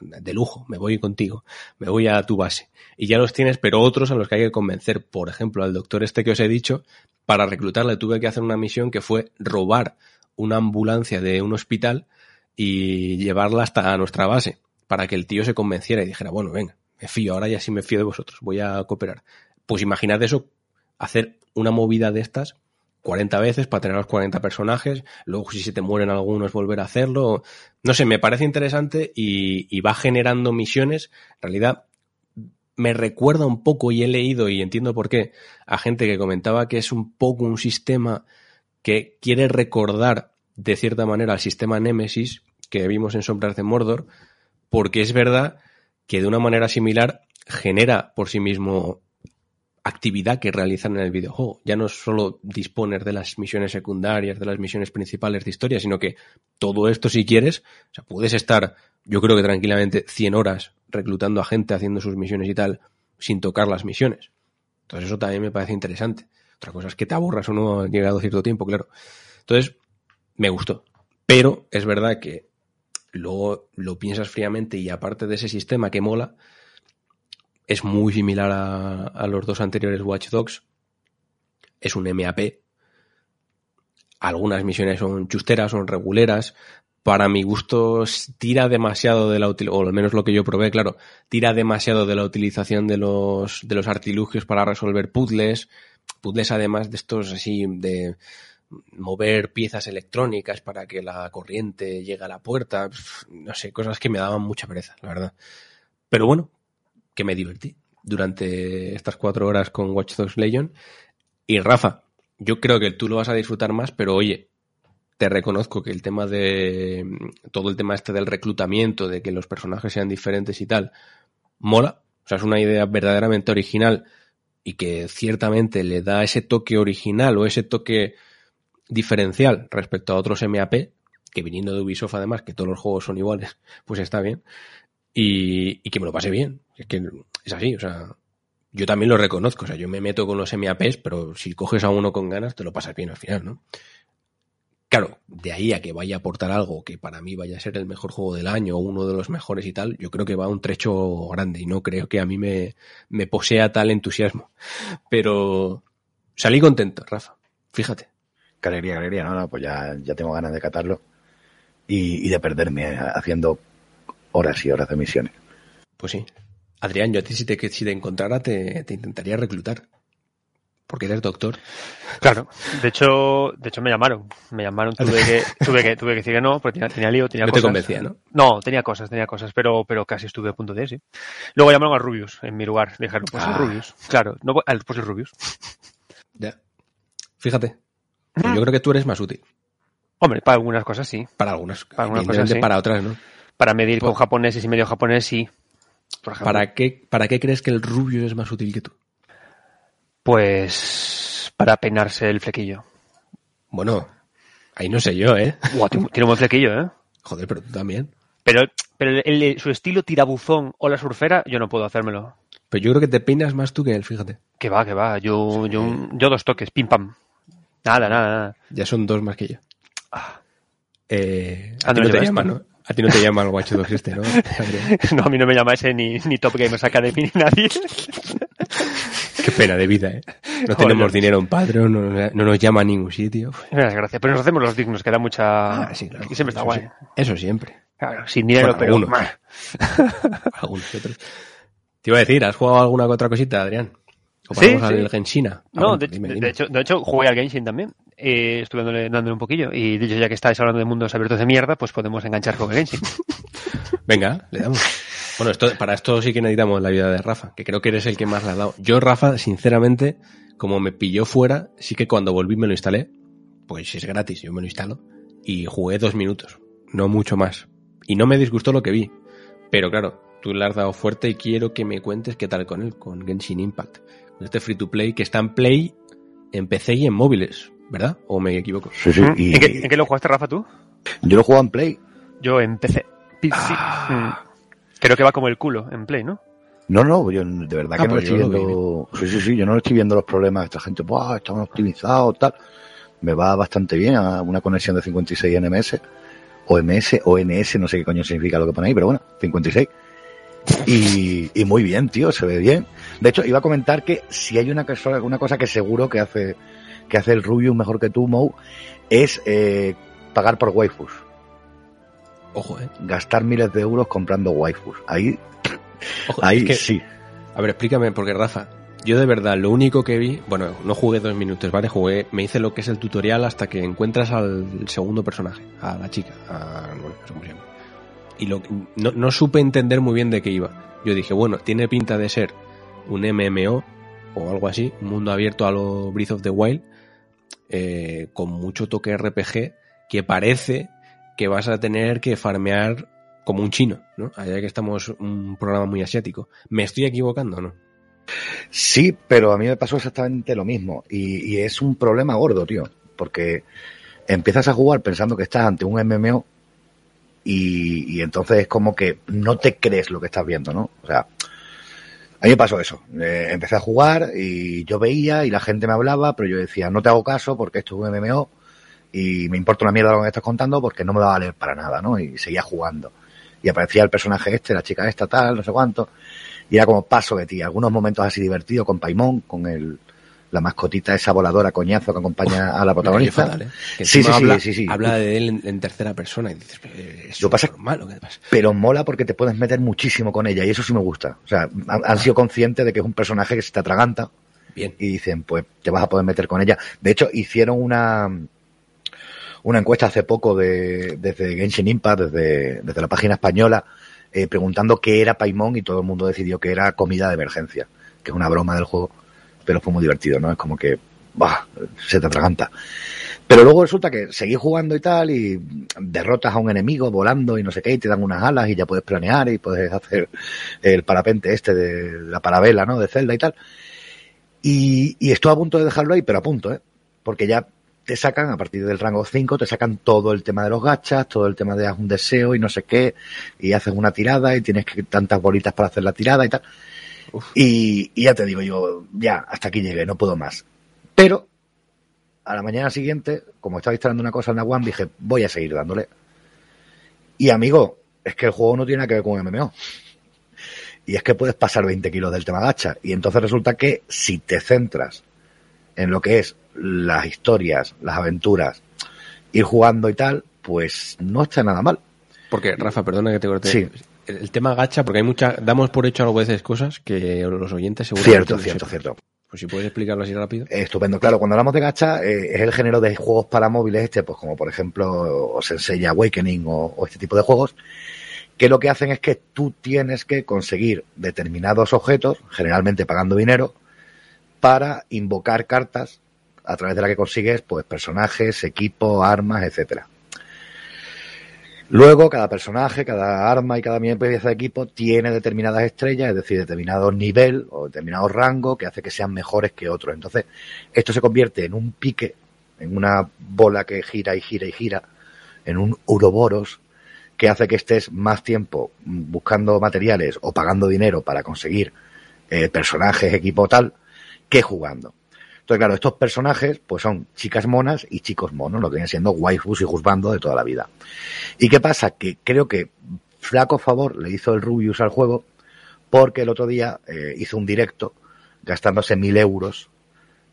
de lujo, me voy contigo, me voy a tu base. Y ya los tienes, pero otros a los que hay que convencer. Por ejemplo, al doctor este que os he dicho, para reclutarle tuve que hacer una misión que fue robar una ambulancia de un hospital y llevarla hasta nuestra base para que el tío se convenciera y dijera, bueno, venga, me fío, ahora ya sí me fío de vosotros, voy a cooperar. Pues imaginad eso hacer una movida de estas 40 veces para tener los 40 personajes, luego si se te mueren algunos volver a hacerlo. No sé, me parece interesante y, y va generando misiones. En realidad, me recuerda un poco, y he leído y entiendo por qué, a gente que comentaba que es un poco un sistema que quiere recordar de cierta manera al sistema Nemesis que vimos en Sombras de Mordor, porque es verdad que de una manera similar genera por sí mismo actividad que realizan en el videojuego. Ya no solo disponer de las misiones secundarias, de las misiones principales de historia, sino que todo esto, si quieres, o sea, puedes estar, yo creo que tranquilamente, 100 horas reclutando a gente, haciendo sus misiones y tal, sin tocar las misiones. Entonces eso también me parece interesante. Otra cosa es que te aburras o no llegado cierto tiempo, claro. Entonces, me gustó. Pero es verdad que luego lo piensas fríamente y aparte de ese sistema que mola, es muy similar a, a los dos anteriores Watch Dogs. Es un MAP. Algunas misiones son chusteras, son reguleras. Para mi gusto, tira demasiado de la o al menos lo que yo probé, claro, tira demasiado de la utilización de los, de los artilugios para resolver puzzles. Puzzles además de estos así de mover piezas electrónicas para que la corriente llegue a la puerta. No sé, cosas que me daban mucha pereza, la verdad. Pero bueno, que me divertí durante estas cuatro horas con Watch Dogs Legion. Y Rafa, yo creo que tú lo vas a disfrutar más, pero oye, te reconozco que el tema de todo el tema este del reclutamiento, de que los personajes sean diferentes y tal, mola. O sea, es una idea verdaderamente original y que ciertamente le da ese toque original o ese toque diferencial respecto a otros MAP, que viniendo de Ubisoft además, que todos los juegos son iguales, pues está bien y, y que me lo pase bien. Es que es así, o sea, yo también lo reconozco, o sea, yo me meto con los MAPs, pero si coges a uno con ganas, te lo pasas bien al final, ¿no? Claro, de ahí a que vaya a aportar algo que para mí vaya a ser el mejor juego del año o uno de los mejores y tal, yo creo que va un trecho grande y no creo que a mí me, me posea tal entusiasmo. Pero salí contento, Rafa, fíjate. Galería, galería, no, no, pues ya, ya tengo ganas de catarlo y, y de perderme haciendo horas y horas de misiones. Pues sí. Adrián, yo a ti si te, si te encontrara te, te intentaría reclutar. Porque eres doctor. Claro, de hecho, de hecho me llamaron, me llamaron, tuve que, tuve que, tuve que decir que no, porque tenía, tenía lío, tenía No te cosas. convencía, ¿no? No, tenía cosas, tenía cosas, pero, pero casi estuve a punto de, sí. Luego llamaron a Rubius en mi lugar, dijeron, pues Ah. el Rubius. Claro, no, pues el Rubius. Ya. Fíjate. Pues Yo creo que tú eres más útil. Hombre, para algunas cosas sí. Para algunas. Para algunas cosas, sí. para otras, ¿no? Para medir Pues- con japoneses y medio japonés sí. Por. ¿Para qué, ¿Para qué crees que el rubio es más útil que tú? Pues para peinarse el flequillo. Bueno, ahí no sé yo, ¿eh? Tiene un buen flequillo, ¿eh? Joder, pero tú también. Pero, pero el- el- su estilo tirabuzón o la surfera, yo no puedo hacérmelo. Pero yo creo que te peinas más tú que él, fíjate. Que va, que va. Yo, yo, yo dos toques, pim pam. Nada, nada, nada. Ya son dos más que yo. Eh, a Ah, ti no te llevas llama, tú, ¿no? A ti no te llama el Watch Dogs este, ¿no? No, a mí no me llama ese ni, ni Top Gamers Academy ni nadie. Qué pena de vida, ¿eh? No Joder. tenemos dinero en Patreon, no, no nos llama a ningún sitio. Gracias. Pero nos hacemos los dignos, que da mucha... Ah, sí, claro. Y siempre está Eso guay. sí. Eso siempre. Claro, sin dinero, Bueno, pero... algunos. Algunos otros. Te iba a decir, ¿has jugado alguna otra cosita, Adrián? ¿O Sí, sí. Genshina? Ah, No, bueno, de, dime, de- dime. de hecho, de hecho, jugué al Genshin también. Eh, estuve dándole, dándole un poquillo. Y de hecho, ya que estáis hablando de mundos abiertos de mierda, pues podemos enganchar con el Genshin. Venga, le damos. Bueno, esto, para esto sí que necesitamos la vida de Rafa, que creo que eres el que más le ha dado. Yo, Rafa, sinceramente, como me pilló fuera, sí que cuando volví me lo instalé, pues es gratis, yo me lo instalo, y jugué dos minutos, no mucho más. Y no me disgustó lo que vi. Pero claro, tú le has dado fuerte y quiero que me cuentes qué tal con él, con Genshin Impact. Este free to play que está en Play, en PC y en móviles, ¿verdad? ¿O me equivoco? Sí, sí. Y ¿En, qué, en qué lo jugaste, Rafa, tú? yo lo juego en Play. Yo en PC. PC. Ah. Mm. Creo que va como el culo en Play, ¿no? No, no, yo de verdad Ah, que no pues estoy lo viendo. Sí, sí, sí, yo no estoy viendo los problemas de esta gente. Buah, estamos optimizados, tal. Me va bastante bien a una conexión de 56 NMS. O MS, o NS, no sé qué coño significa lo que pone ahí, pero bueno, 56. Y, y muy bien, tío, se ve bien. De hecho, iba a comentar que si hay una cosa, una cosa que seguro que hace, que hace el Rubius mejor que tú, Mou, es eh, pagar por waifus. Ojo, eh. Gastar miles de euros comprando waifus. Ahí, Ojo, ahí es que- sí. A ver, explícame, porque Rafa, Yo de verdad, lo único que vi, bueno, no jugué dos minutos, ¿vale? Jugué, me hice lo que es el tutorial hasta que encuentras al segundo personaje, a la chica, a, bueno, no sé cómo se llama. Y lo, no, no supe entender muy bien de qué iba. Yo dije, bueno, tiene pinta de ser un MMO o algo así, un mundo abierto a lo Breath of the Wild, eh, con mucho toque RPG, que parece que vas a tener que farmear como un chino, ¿no? Allá que estamos un programa muy asiático. ¿Me estoy equivocando no? Sí, pero a mí me pasó exactamente lo mismo. Y, es un problema gordo, tío. Porque empiezas a jugar pensando que estás ante un MMO y, y, entonces es como que no te crees lo que estás viendo, ¿no? O sea, a mí me pasó eso. Eh, empecé a jugar y yo veía y la gente me hablaba, pero yo decía, no te hago caso porque esto es un MMO y me importa una mierda lo que me estás contando porque no me va a valer para nada, ¿no? Y seguía jugando. Y aparecía el personaje este, la chica esta, tal, no sé cuánto. Y era como paso de ti. Algunos momentos así divertidos con Paimon, con el, la mascotita esa voladora coñazo que acompaña a la protagonista. Fatal, ¿eh? que sí, sí, habla, sí, sí, Habla de él en, en tercera persona y dices, es Lo pasa- malo, ¿qué pasa? Pero mola porque te puedes meter muchísimo con ella y eso sí me gusta. O sea, han, han sido conscientes de que es un personaje que se te atraganta Bien. y dicen, pues te vas a poder meter con ella. De hecho, hicieron una una encuesta hace poco de, desde Genshin Impact, desde, desde la página española, eh, preguntando qué era Paimon y todo el mundo decidió que era comida de emergencia, que es una broma del juego, pero fue muy divertido, ¿no? Es como que, bah, se te atraganta. Pero luego resulta que seguís jugando y tal, y derrotas a un enemigo volando y no sé qué, y te dan unas alas y ya puedes planear y puedes hacer el parapente este de la parabela, ¿no? De Zelda y tal. Y, y estoy a punto de dejarlo ahí, pero a punto, ¿eh? Porque ya te sacan, a partir del rango 5, te sacan todo el tema de los gachas, todo el tema de haz un deseo y no sé qué, y haces una tirada y tienes que tantas bolitas para hacer la tirada y tal. Y, y ya te digo yo, ya, hasta aquí llegué, no puedo más. Pero, a la mañana siguiente, como estaba instalando una cosa en la One, dije, voy a seguir dándole. Y amigo, es que el juego no tiene nada que ver con MMO. Y es que puedes pasar 20 kilos del tema gacha. Y entonces resulta que si te centras en lo que es las historias, las aventuras, ir jugando y tal, pues no está nada mal. Porque, Rafa, perdona que te corte. Sí. El, el tema gacha, porque hay mucha, damos por hecho a veces cosas que los oyentes seguro Cierto, cierto, cierto. Pues si puedes explicarlo así rápido. Estupendo. Claro, cuando hablamos de gacha, eh, es el género de juegos para móviles este, pues como por ejemplo Sensei Awakening o, o este tipo de juegos, que lo que hacen es que tú tienes que conseguir determinados objetos, generalmente pagando dinero, para invocar cartas a través de la que consigues pues personajes, equipos, armas, etcétera. Luego, cada personaje, cada arma y cada pieza de equipo tiene determinadas estrellas, es decir, determinado nivel o determinado rango que hace que sean mejores que otros. Entonces, esto se convierte en un pique, en una bola que gira y gira y gira, en un uroboros que hace que estés más tiempo buscando materiales o pagando dinero para conseguir eh, personajes, equipo tal, que jugando. Entonces, claro, estos personajes pues son chicas monas y chicos monos, lo que vienen siendo waifus y juzgando de toda la vida. ¿Y qué pasa? Que creo que flaco favor le hizo el Rubius al juego porque el otro día eh, hizo un directo gastándose mil euros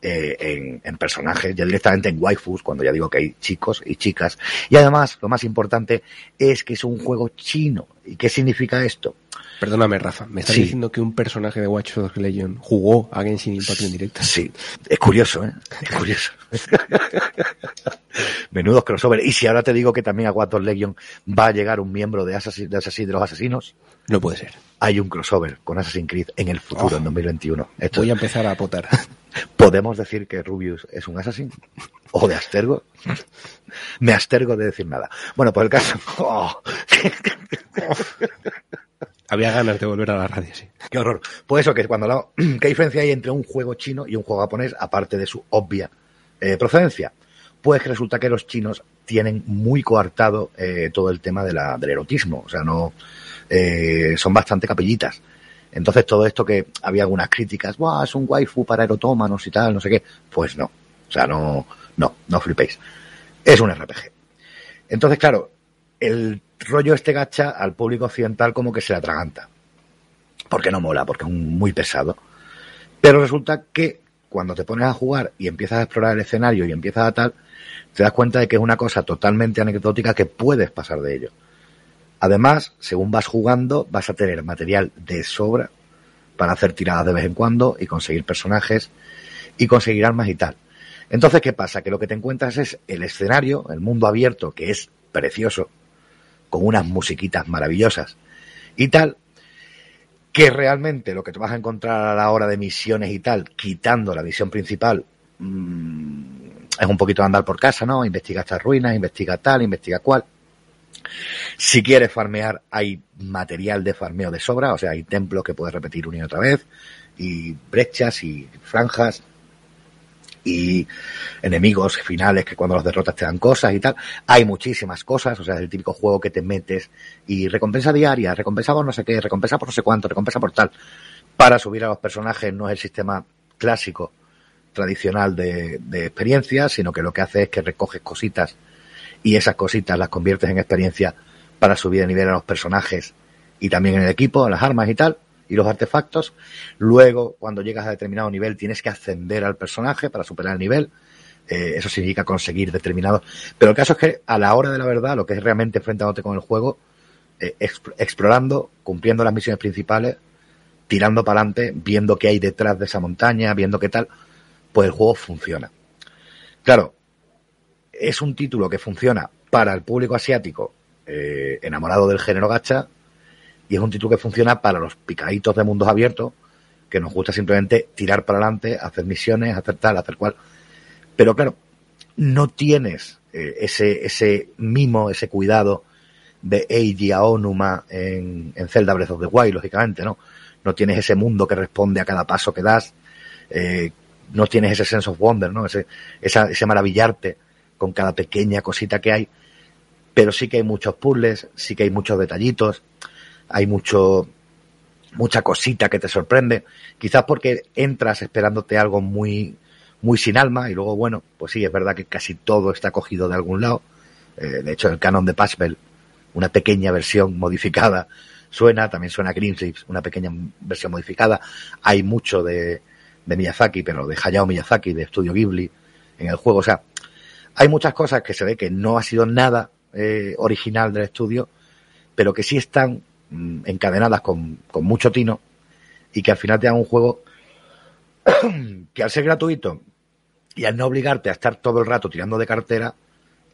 eh, en, en, personajes, ya directamente en waifus, cuando ya digo que hay chicos y chicas. Y además, lo más importante es que es un juego chino. ¿Y qué significa esto? Perdóname, Rafa, me estás Sí. diciendo que un personaje de Watch Dogs Legion jugó a Genshin Impact en directo. Sí, es curioso, ¿eh? Es curioso. Menudos crossover. Y si ahora te digo que también a Watch Dogs Legion va a llegar un miembro de Assassin, de, Assassin, de los Asesinos, No puede ser. hay un crossover con Assassin's Creed en el futuro, Oh. en 2021. Esto, Voy a empezar a potar. ¿Podemos decir que Rubius es un Assassin? ¿O de Astergo? Me astergo de decir nada. Bueno, pues el caso... ¡Oh! Había ganas de volver a la radio, sí. ¡Qué horror! Pues eso, que cuando hablamos- ¿Qué diferencia hay entre un juego chino y un juego japonés, aparte de su obvia eh, procedencia? Pues que resulta que los chinos tienen muy coartado eh, todo el tema de la, del erotismo. O sea, no... eh, son bastante capillitas. Entonces todo esto que había algunas críticas, ¡buah, es un waifu para erotómanos y tal, no sé qué! Pues no. O sea, no, no, no flipéis. Es un RPG. Entonces, claro, el rollo este gacha al público occidental como que se le atraganta. Porque no mola, porque es muy pesado. Pero resulta que cuando te pones a jugar y empiezas a explorar el escenario y empiezas a tal, te das cuenta de que es una cosa totalmente anecdótica que puedes pasar de ello. Además, según vas jugando, vas a tener material de sobra para hacer tiradas de vez en cuando y conseguir personajes y conseguir armas y tal. Entonces, ¿qué pasa? Que lo que te encuentras es el escenario, el mundo abierto, que es precioso, con unas musiquitas maravillosas y tal, que realmente lo que te vas a encontrar a la hora de misiones y tal, quitando la misión principal, mmm, es un poquito andar por casa, ¿no? Investiga estas ruinas, investiga tal, investiga cual. Si quieres farmear, hay material de farmeo de sobra, o sea, hay templos que puedes repetir una y otra vez, y brechas y franjas, y enemigos finales que cuando los derrotas te dan cosas y tal. Hay muchísimas cosas, o sea, es el típico juego que te metes y recompensa diaria, recompensa por no sé qué, recompensa por no sé cuánto, recompensa por tal. Para subir a los personajes no es el sistema clásico, tradicional de, de experiencia, sino que lo que hace es que recoges cositas y esas cositas las conviertes en experiencia para subir de nivel a los personajes y también en el equipo, a las armas y tal y los artefactos. Luego, cuando llegas a determinado nivel, tienes que ascender al personaje para superar el nivel. Eh, eso significa conseguir determinados. Pero el caso es que a la hora de la verdad, lo que es realmente enfrentándote con el juego, eh, explorando, cumpliendo las misiones principales, tirando para adelante, viendo qué hay detrás de esa montaña, viendo qué tal, pues el juego funciona. Claro, es un título que funciona para el público asiático eh, enamorado del género gacha y es un título que funciona para los picaditos de mundos abiertos, que nos gusta simplemente tirar para adelante, hacer misiones, hacer tal, hacer cual. Pero claro, no tienes eh, ese, ese mimo, ese cuidado de Eiji Aonuma en, en Zelda Breath of the Wild, lógicamente, ¿no? No tienes ese mundo que responde a cada paso que das, eh, no tienes ese sense of wonder, ¿no? Ese, ese maravillarte con cada pequeña cosita que hay, pero sí que hay muchos puzzles, sí que hay muchos detallitos, hay mucho, mucha cosita que te sorprende, quizás porque entras esperándote algo muy, muy sin alma y luego, bueno, pues sí, es verdad que casi todo está cogido de algún lado. Eh, de hecho, el canon de Patchbell, una pequeña versión modificada, suena, también suena Greensleeves, una pequeña versión modificada. Hay mucho de, de Miyazaki, pero de Hayao Miyazaki, de Studio Ghibli, en el juego. O sea, hay muchas cosas que se ve que no ha sido nada eh, original del estudio, pero que sí están encadenadas con, con mucho tino y que al final te dan un juego que al ser gratuito y al no obligarte a estar todo el rato tirando de cartera,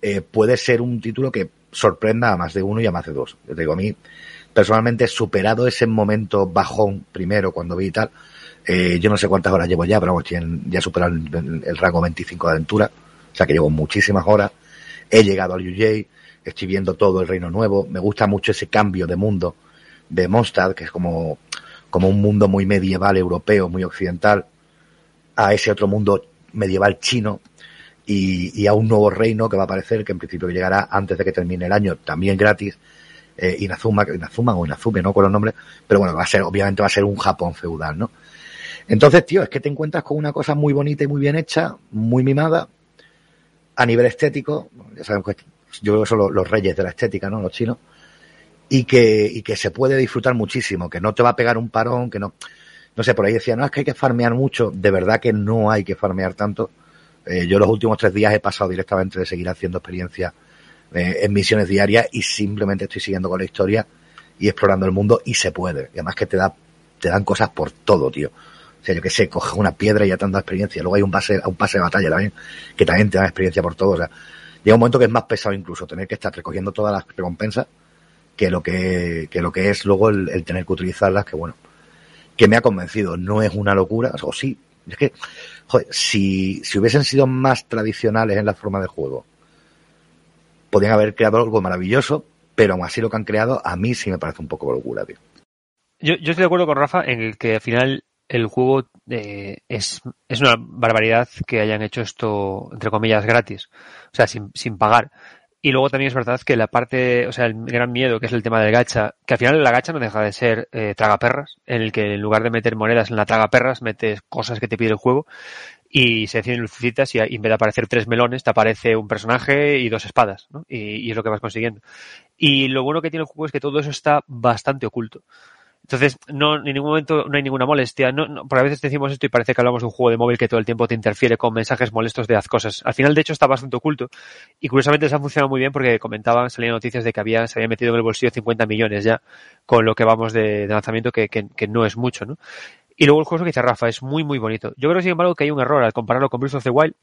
eh, puede ser un título que sorprenda a más de uno y a más de dos. Yo te digo, a mí personalmente superado ese momento bajón primero cuando vi y tal. Eh, yo no sé cuántas horas llevo ya, pero vamos, ya he superado el, el, rango 25 de aventura, o sea que llevo muchísimas horas. He llegado al UJ, estoy viendo todo el reino nuevo, me gusta mucho ese cambio de mundo de Mondstadt, que es como, como un mundo muy medieval europeo, muy occidental, a ese otro mundo medieval chino y, y, a un nuevo reino que va a aparecer, que en principio llegará antes de que termine el año, también gratis, eh, Inazuma, Inazuma o Inazume, no con los nombres, pero bueno, va a ser, obviamente va a ser un Japón feudal, ¿no? Entonces, tío, es que te encuentras con una cosa muy bonita y muy bien hecha, muy mimada, a nivel estético, ya sabemos que yo creo que son los, los reyes de la estética, ¿no? Los chinos, y que, y que se puede disfrutar muchísimo, que no te va a pegar un parón, que no, no sé, por ahí decía, no, es que hay que farmear mucho, de verdad que no hay que farmear tanto. Eh, yo los últimos tres días he pasado directamente de seguir haciendo experiencia eh, en misiones diarias y simplemente estoy siguiendo con la historia y explorando el mundo y se puede. Y además que te da, te dan cosas por todo, tío. O sea, yo que sé, coges una piedra y ya te han experiencia. Luego hay un pase, un pase de batalla también, que también te da experiencia por todo. O sea, llega un momento que es más pesado incluso tener que estar recogiendo todas las recompensas que lo que, que lo que es luego el, tener que utilizarlas, que bueno, que me ha convencido. No es una locura, o sí, es que, joder, si, si hubiesen sido más tradicionales en la forma de juego, podrían haber creado algo maravilloso, pero aún así lo que han creado, a mí sí me parece un poco locura, tío. Yo, yo estoy de acuerdo con Rafa en el que al final el juego eh, es, es una barbaridad que hayan hecho esto, entre comillas, gratis. O sea, sin, sin pagar. Y luego también es verdad que la parte, o sea, el gran miedo que es el tema del gacha, que al final la gacha no deja de ser eh, tragaperras, en el que en lugar de meter monedas en la tragaperras, metes cosas que te pide el juego y se deciden lucecitas y en vez de aparecer tres melones te aparece un personaje y dos espadas, ¿no? Y, y, es lo que vas consiguiendo. Y lo bueno que tiene el juego es que todo eso está bastante oculto. Entonces, no, en ningún momento no hay ninguna molestia. No, no, porque a veces decimos esto y parece que hablamos de un juego de móvil que todo el tiempo te interfiere con mensajes molestos de haz cosas. Al final, de hecho, está bastante oculto. Y curiosamente se ha funcionado muy bien porque comentaban, salían noticias de que había, se había metido en el bolsillo 50 millones ya con lo que vamos de, lanzamiento, que, que, no es mucho, ¿no? Y luego el juego que dice Rafa es muy, muy bonito. Yo creo, sin embargo, que hay un error al compararlo con Breath of the Wild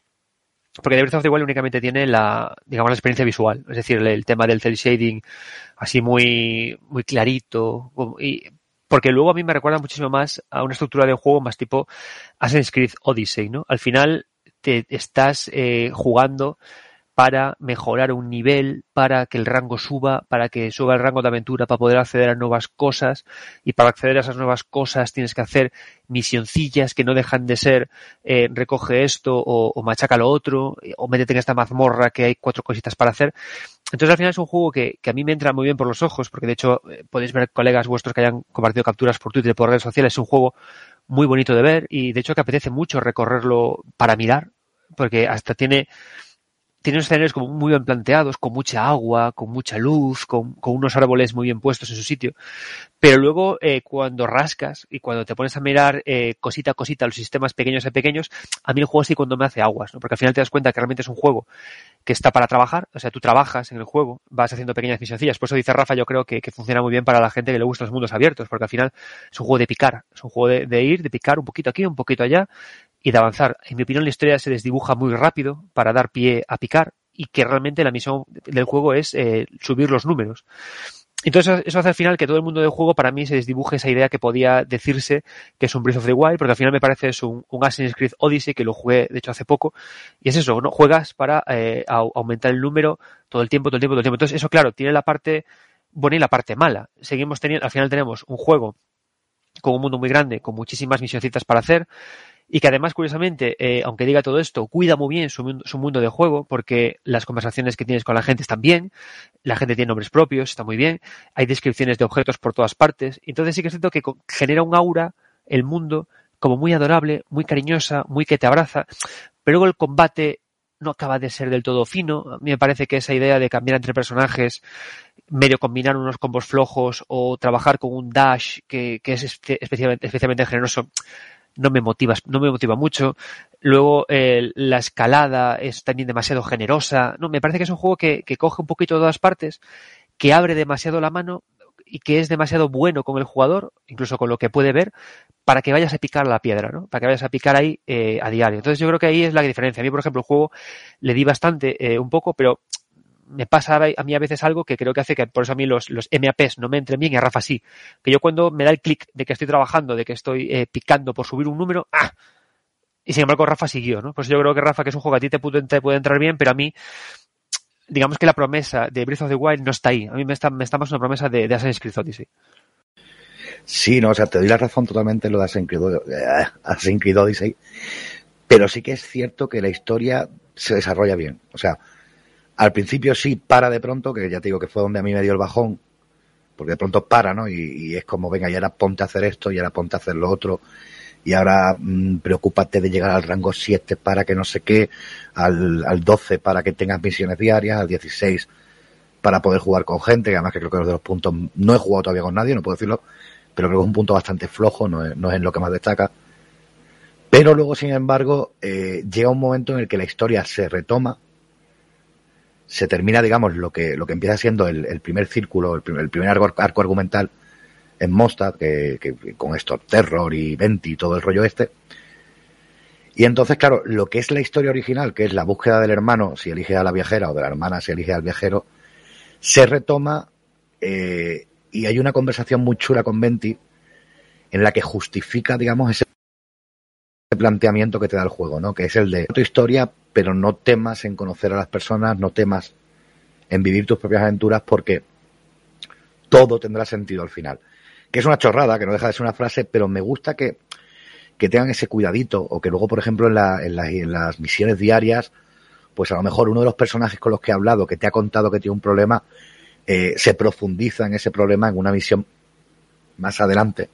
porque The Breath of the Wild únicamente tiene la, digamos, la experiencia visual, es decir, el, tema del cel shading así muy, muy clarito, porque luego a mí me recuerda muchísimo más a una estructura de juego más tipo Assassin's Creed Odyssey, ¿no? Al final te estás eh, jugando para mejorar un nivel, para que el rango suba, para que suba el rango de aventura, para poder acceder a nuevas cosas. Y para acceder a esas nuevas cosas tienes que hacer misioncillas que no dejan de ser eh, recoge esto o, o, machaca lo otro, o métete en esta mazmorra que hay cuatro cositas para hacer. Entonces al final es un juego que, que a mí me entra muy bien por los ojos, porque de hecho eh, podéis ver colegas vuestros que hayan compartido capturas por Twitter por redes sociales. Es un juego muy bonito de ver y de hecho que apetece mucho recorrerlo para mirar, porque hasta tiene tiene escenarios como muy bien planteados, con mucha agua, con mucha luz, con, unos árboles muy bien puestos en su sitio. Pero luego, eh, cuando rascas y cuando te pones a mirar eh, cosita a cosita los sistemas pequeños y pequeños, a mí el juego sí cuando me hace aguas, ¿no? Porque al final te das cuenta que realmente es un juego que está para trabajar, o sea, tú trabajas en el juego, vas haciendo pequeñas misioncillas. Por eso dice Rafa, yo creo que, funciona muy bien para la gente que le gustan los mundos abiertos, porque al final es un juego de picar, es un juego de ir, de picar un poquito aquí, un poquito allá, y de avanzar. En mi opinión, la historia se desdibuja muy rápido para dar pie a picar y que realmente la misión del juego es eh, subir los números. Entonces eso hace al final que todo el mundo del juego para mí se desdibuje esa idea que podía decirse que es un Breath of the Wild, porque al final me parece es un, un Assassin's Creed Odyssey que lo jugué de hecho hace poco y es eso, no juegas para eh, aumentar el número todo el tiempo, todo el tiempo, todo el tiempo. Entonces eso claro, tiene la parte buena y la parte mala. Seguimos teniendo, al final tenemos un juego con un mundo muy grande, con muchísimas misioncitas para hacer, y que además, curiosamente, eh, aunque diga todo esto, cuida muy bien su, mundo de juego, porque las conversaciones que tienes con la gente están bien, la gente tiene nombres propios, está muy bien, hay descripciones de objetos por todas partes, entonces sí que es cierto que genera un aura, el mundo, como muy adorable, muy cariñosa, muy que te abraza, pero luego el combate no acaba de ser del todo fino. A mí me parece que esa idea de cambiar entre personajes, medio combinar unos combos flojos o trabajar con un dash que, que es especialmente, especialmente generoso, no me motiva, no me motiva mucho. Luego la escalada es también demasiado generosa. No, me parece que es un juego que, que coge un poquito de todas partes, que abre demasiado la mano y que es demasiado bueno con el jugador, incluso con lo que puede ver, para que vayas a picar la piedra, ¿no? Para que vayas a picar ahí eh, a diario. Entonces yo creo que ahí es la diferencia. A mí, por ejemplo, el juego le di bastante, eh, un poco, pero me pasa a mí a veces algo que creo que hace que por eso a mí los, los MAPs no me entren bien y a Rafa sí. Que yo cuando me da el clic de que estoy trabajando, de que estoy eh, picando por subir un número, ¡ah! Y sin embargo Rafa siguió, ¿no? Pues yo creo que Rafa, que es un juego que a ti te puede, entrar bien, pero a mí, digamos que la promesa de Breath of the Wild no está ahí. A mí me está, me está más una promesa de, de Assassin's Creed Odyssey. Sí, no, o sea, te doy la razón totalmente en lo de Assassin's Creed, eh, Odyssey, pero sí que es cierto que la historia se desarrolla bien. O sea, al principio sí para de pronto, que ya te digo que fue donde a mí me dio el bajón, porque de pronto para, ¿no? Y, es como, venga, y ahora ponte a hacer esto, y ahora ponte a hacer lo otro, y ahora mmm, preocúpate de llegar al rango 7 para que no sé qué, al, al 12 para que tengas misiones diarias, al 16 para poder jugar con gente, que además que creo que los de los puntos no he jugado todavía con nadie, no puedo decirlo, pero creo que es un punto bastante flojo, no es, no es en lo que más destaca. Pero luego, sin embargo, eh, llega un momento en el que la historia se retoma, se termina, digamos, lo que, lo que empieza siendo el, primer círculo, el primer, el primer arco, arco, argumental en Mostad, que, que, con esto, Terror y Venti y todo el rollo este. Y entonces, claro, lo que es la historia original, que es la búsqueda del hermano, si elige a la viajera, o de la hermana, si elige al viajero, se retoma eh, y hay una conversación muy chula con Venti en la que justifica, digamos, ese planteamiento que te da el juego, ¿no? Que es el de tu historia, pero no temas en conocer a las personas, no temas en vivir tus propias aventuras porque todo tendrá sentido al final. Que es una chorrada, que no deja de ser una frase, pero me gusta que, que tengan ese cuidadito o que luego, por ejemplo, en, en, la, en las misiones diarias, pues a lo mejor uno de los personajes con los que he hablado, que te ha contado que tiene un problema, eh, se profundiza en ese problema en una misión más adelante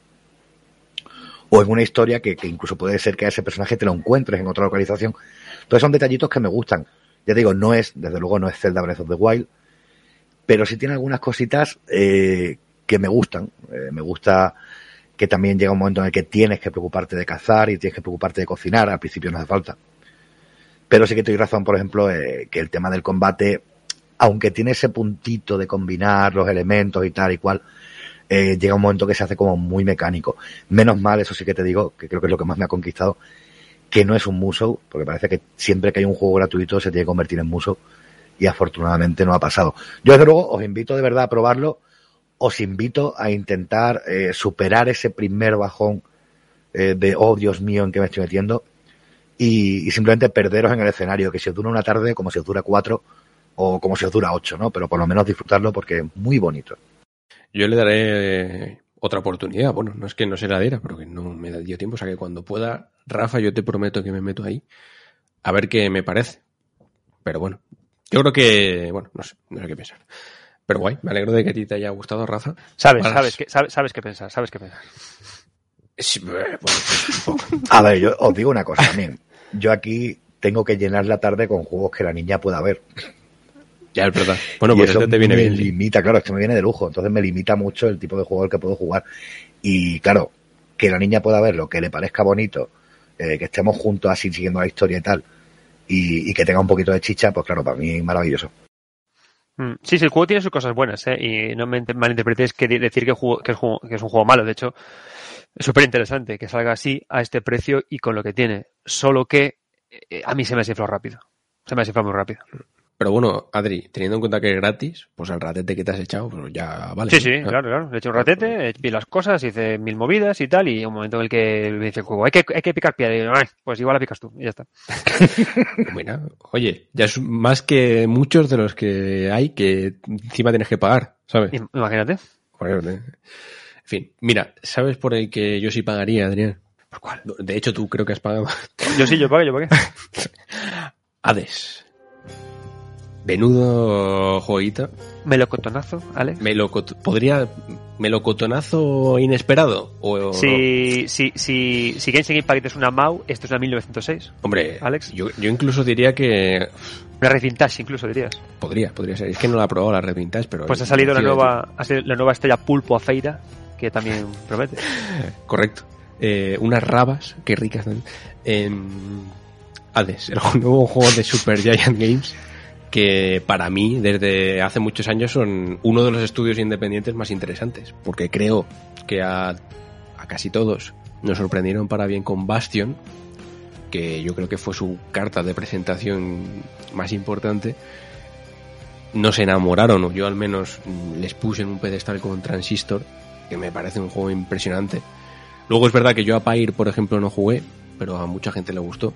o en una historia que, que, incluso puede ser que a ese personaje te lo encuentres en otra localización. Entonces son detallitos que me gustan. Ya te digo, no es, desde luego no es Zelda Breath of the Wild, pero sí tiene algunas cositas eh, que me gustan. Eh, me gusta que también llega un momento en el que tienes que preocuparte de cazar y tienes que preocuparte de cocinar. Al principio no hace falta. Pero sí que te razón, por ejemplo, eh, que el tema del combate, aunque tiene ese puntito de combinar los elementos y tal y cual, llega un momento que se hace como muy mecánico. Menos mal, eso sí que te digo, que creo que es lo que más me ha conquistado, que no es un muso, porque parece que siempre que hay un juego gratuito se tiene que convertir en muso, y afortunadamente no ha pasado. Yo desde luego os invito de verdad a probarlo, os invito a intentar eh, superar ese primer bajón eh, de, oh Dios mío, en que me estoy metiendo, y, simplemente perderos en el escenario, que si os dura una tarde, como si os dura cuatro, o como si os dura ocho, ¿no? Pero por lo menos disfrutarlo porque es muy bonito. Yo le daré otra oportunidad. Bueno, no es que no se la diera, pero que no me dio tiempo. O sea que cuando pueda, Rafa, yo te prometo que me meto ahí a ver qué me parece. Pero bueno, yo creo que, bueno, no sé, no sé qué pensar. Pero guay, me alegro de que a ti te haya gustado, Rafa. Sabes, sabes, que, sabes, sabes qué pensar, sabes qué pensar. Eh, a ver, yo os digo una cosa también. Yo aquí tengo que llenar la tarde con juegos que la niña pueda ver. Ya, es verdad. Bueno, pues eso te viene me limita, claro, es que me viene de lujo. Entonces me limita mucho el tipo de juego al que puedo jugar. Y claro, que la niña pueda ver lo que le parezca bonito, eh, que estemos juntos así siguiendo la historia y tal, y, que tenga un poquito de chicha, pues claro, para mí maravilloso. Mm, sí, sí, el juego tiene sus cosas buenas, ¿eh? Y no me malinterpretéis que decir que, que, es que es un juego malo. De hecho, es súper interesante que salga así, a este precio y con lo que tiene. Solo que eh, a mí se me ha desinflado rápido. Se me ha desinflado muy rápido. Pero bueno, Adri, teniendo en cuenta que es gratis, pues el ratete que te has echado, pues ya vale. Sí, sí, claro, claro. Le he hecho un ratete, vi las cosas, hice mil movidas y tal, y un momento en el que me dice el juego, hay que, hay que picar piedra, y pues igual la picas tú, y ya está. bueno, oye, ya es más que muchos de los que hay que encima tienes que pagar, ¿sabes? Imagínate. En fin, mira, ¿sabes por el que yo sí pagaría, Adrián? ¿Por cuál? De hecho, tú creo que has pagado. Yo sí, yo pagué, yo pagué. Hades. Venudo jueguito. Melocotonazo, ¿Ale? ¿Podría. ¿Melocotonazo inesperado? O, si, si, si, si Genshin Impact es una MAU, esto es una 1906. Hombre, Alex. Yo, yo incluso diría que. Una Revintage, incluso dirías. Podría, podría ser. Es que no la he probado la Revintage, pero. Pues ha salido la nueva, la nueva estrella Pulpo a Feira, que también promete. Correcto. Eh, unas rabas, qué ricas. En Hades, el nuevo juego de Super Giant Games que para mí desde hace muchos años son uno de los estudios independientes más interesantes, porque creo que a, casi todos nos sorprendieron para bien con Bastion, que yo creo que fue su carta de presentación más importante. Nos enamoraron, o yo al menos les puse en un pedestal con Transistor, que me parece un juego impresionante. Luego es verdad que yo a Pyre, por ejemplo, no jugué, pero a mucha gente le gustó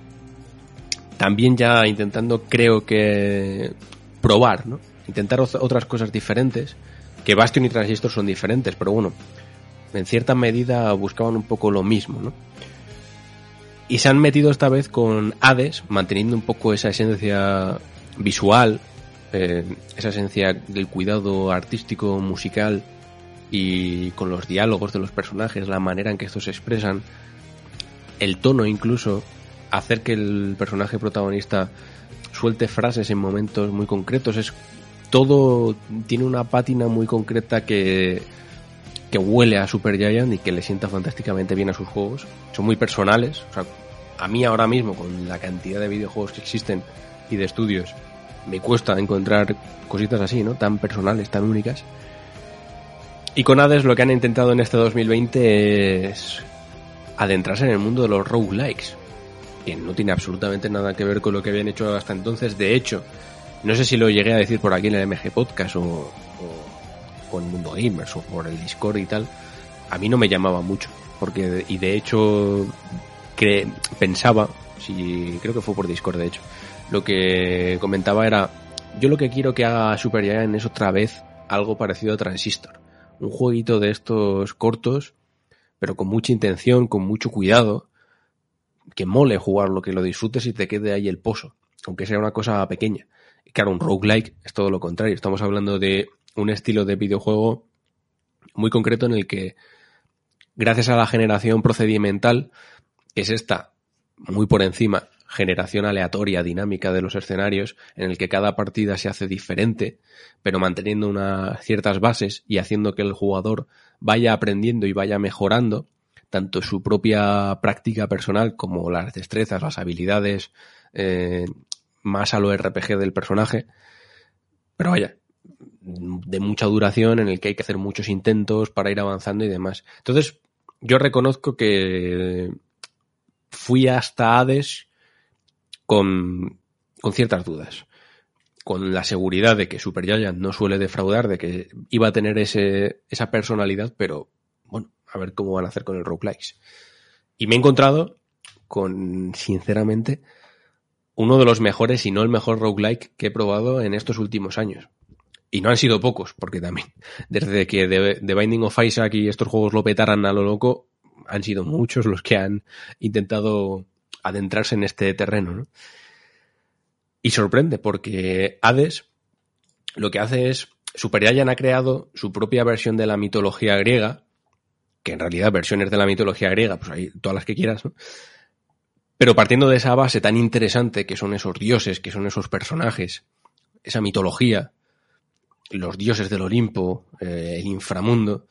también ya intentando, creo que, probar, ¿no? Intentar otras cosas diferentes, que Bastion y Transistor son diferentes, pero bueno, en cierta medida buscaban un poco lo mismo, ¿no? Y se han metido esta vez con Hades, manteniendo un poco esa esencia visual, eh, esa esencia del cuidado artístico, musical y con los diálogos de los personajes, la manera en que estos se expresan, el tono incluso, hacer que el personaje protagonista suelte frases en momentos muy concretos. Es todo tiene una pátina muy concreta que que huele a Super Giant y que le sienta fantásticamente bien a sus juegos. Son muy personales. O sea, a mí ahora mismo, con la cantidad de videojuegos que existen y de estudios, me cuesta encontrar cositas así, ¿no? Tan personales, tan únicas. Y con Hades lo que han intentado en este 2020 es adentrarse en el mundo de los roguelikes que no tiene absolutamente nada que ver con lo que habían hecho hasta entonces. De hecho, no sé si lo llegué a decir por aquí en el MG Podcast o, o, en Mundo Gamers o por el Discord y tal, a mí no me llamaba mucho. Porque, y de hecho, pensaba, si, creo que fue por Discord de hecho, lo que comentaba era, yo lo que quiero que haga Super Giant es otra vez algo parecido a Transistor. Un jueguito de estos cortos, pero con mucha intención, con mucho cuidado, que mole jugarlo, que lo disfrutes y te quede ahí el pozo, aunque sea una cosa pequeña. Claro, un roguelike es todo lo contrario. Estamos hablando de un estilo de videojuego muy concreto en el que, gracias a la generación procedimental, que es esta, muy por encima, generación aleatoria, dinámica de los escenarios, en el que cada partida se hace diferente, pero manteniendo unas ciertas bases y haciendo que el jugador vaya aprendiendo y vaya mejorando tanto su propia práctica personal como las destrezas, las habilidades eh, más a lo RPG del personaje. Pero vaya, de mucha duración en el que hay que hacer muchos intentos para ir avanzando y demás. Entonces, yo reconozco que fui hasta Hades con, con ciertas dudas. Con la seguridad de que Super Giant no suele defraudar, de que iba a tener ese, esa personalidad, pero a ver cómo van a hacer con el roguelikes. Y me he encontrado con, sinceramente, uno de los mejores, y no el mejor roguelike que he probado en estos últimos años. Y no han sido pocos, porque también, desde que The, Binding of Isaac y estos juegos lo petaran a lo loco, han sido muchos los que han intentado adentrarse en este terreno. ¿no? Y sorprende, porque Hades lo que hace es, Super ha creado su propia versión de la mitología griega, que en realidad versiones de la mitología griega, pues hay todas las que quieras, ¿no? Pero partiendo de esa base tan interesante que son esos dioses, que son esos personajes, esa mitología, los dioses del Olimpo, eh, el inframundo,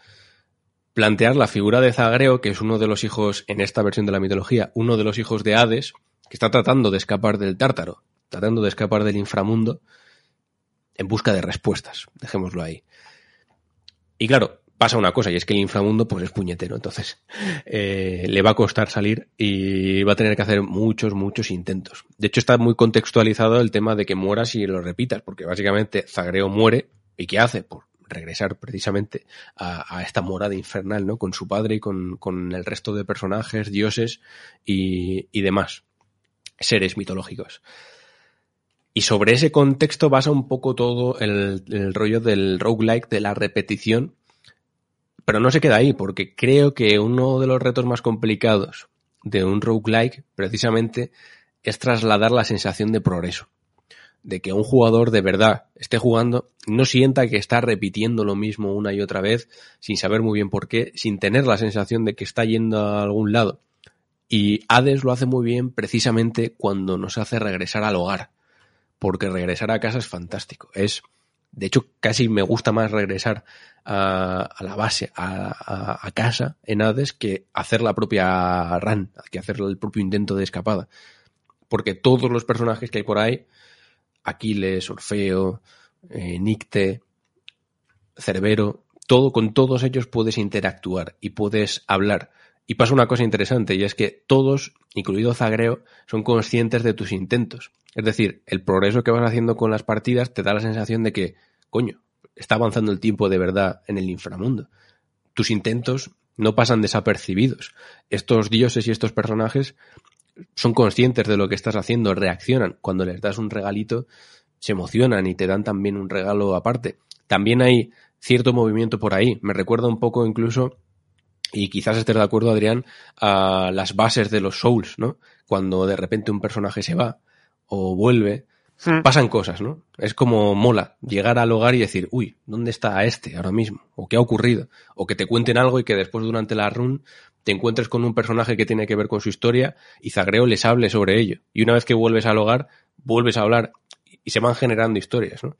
plantear la figura de Zagreo, que es uno de los hijos, en esta versión de la mitología, uno de los hijos de Hades, que está tratando de escapar del tártaro, tratando de escapar del inframundo, en busca de respuestas, dejémoslo ahí. Y claro, pasa una cosa, y es que el inframundo pues es puñetero, entonces eh, le va a costar salir y va a tener que hacer muchos, muchos intentos. De hecho, está muy contextualizado el tema de que mueras y lo repitas, porque básicamente Zagreo muere, ¿y qué hace? Por regresar precisamente a, esta morada infernal, ¿no? Con su padre y con, el resto de personajes, dioses y, demás, seres mitológicos. Y sobre ese contexto basa un poco todo el, el rollo del roguelike, de la repetición, pero no se queda ahí, porque creo que uno de los retos más complicados de un roguelike, precisamente, es trasladar la sensación de progreso. De que un jugador de verdad esté jugando, no sienta que está repitiendo lo mismo una y otra vez, sin saber muy bien por qué, sin tener la sensación de que está yendo a algún lado. Y Hades lo hace muy bien precisamente cuando nos hace regresar al hogar. Porque regresar a casa es fantástico. Es, de hecho, casi me gusta más regresar a, la base, a, casa en Hades, que hacer la propia run, que hacer el propio intento de escapada. Porque todos los personajes que hay por ahí, Aquiles, Orfeo, eh, Nicte, Cerbero, todo, con todos ellos puedes interactuar y puedes hablar. Y pasa una cosa interesante, y es que todos, incluido Zagreo, son conscientes de tus intentos. Es decir, el progreso que vas haciendo con las partidas te da la sensación de que, coño, está avanzando el tiempo de verdad en el inframundo. Tus intentos no pasan desapercibidos. Estos dioses y estos personajes son conscientes de lo que estás haciendo, reaccionan. Cuando les das un regalito, se emocionan y te dan también un regalo aparte. También hay cierto movimiento por ahí. Me recuerda un poco incluso, y quizás estés de acuerdo, Adrián, a las bases de los Souls, ¿no? Cuando de repente un personaje se va o vuelve, pasan cosas, ¿no? Es como mola llegar al hogar y decir, uy, ¿dónde está este ahora mismo? ¿O qué ha ocurrido? O que te cuenten algo y que después durante la run te encuentres con un personaje que tiene que ver con su historia y Zagreo les hable sobre ello. Y una vez que vuelves al hogar, vuelves a hablar y se van generando historias, ¿no?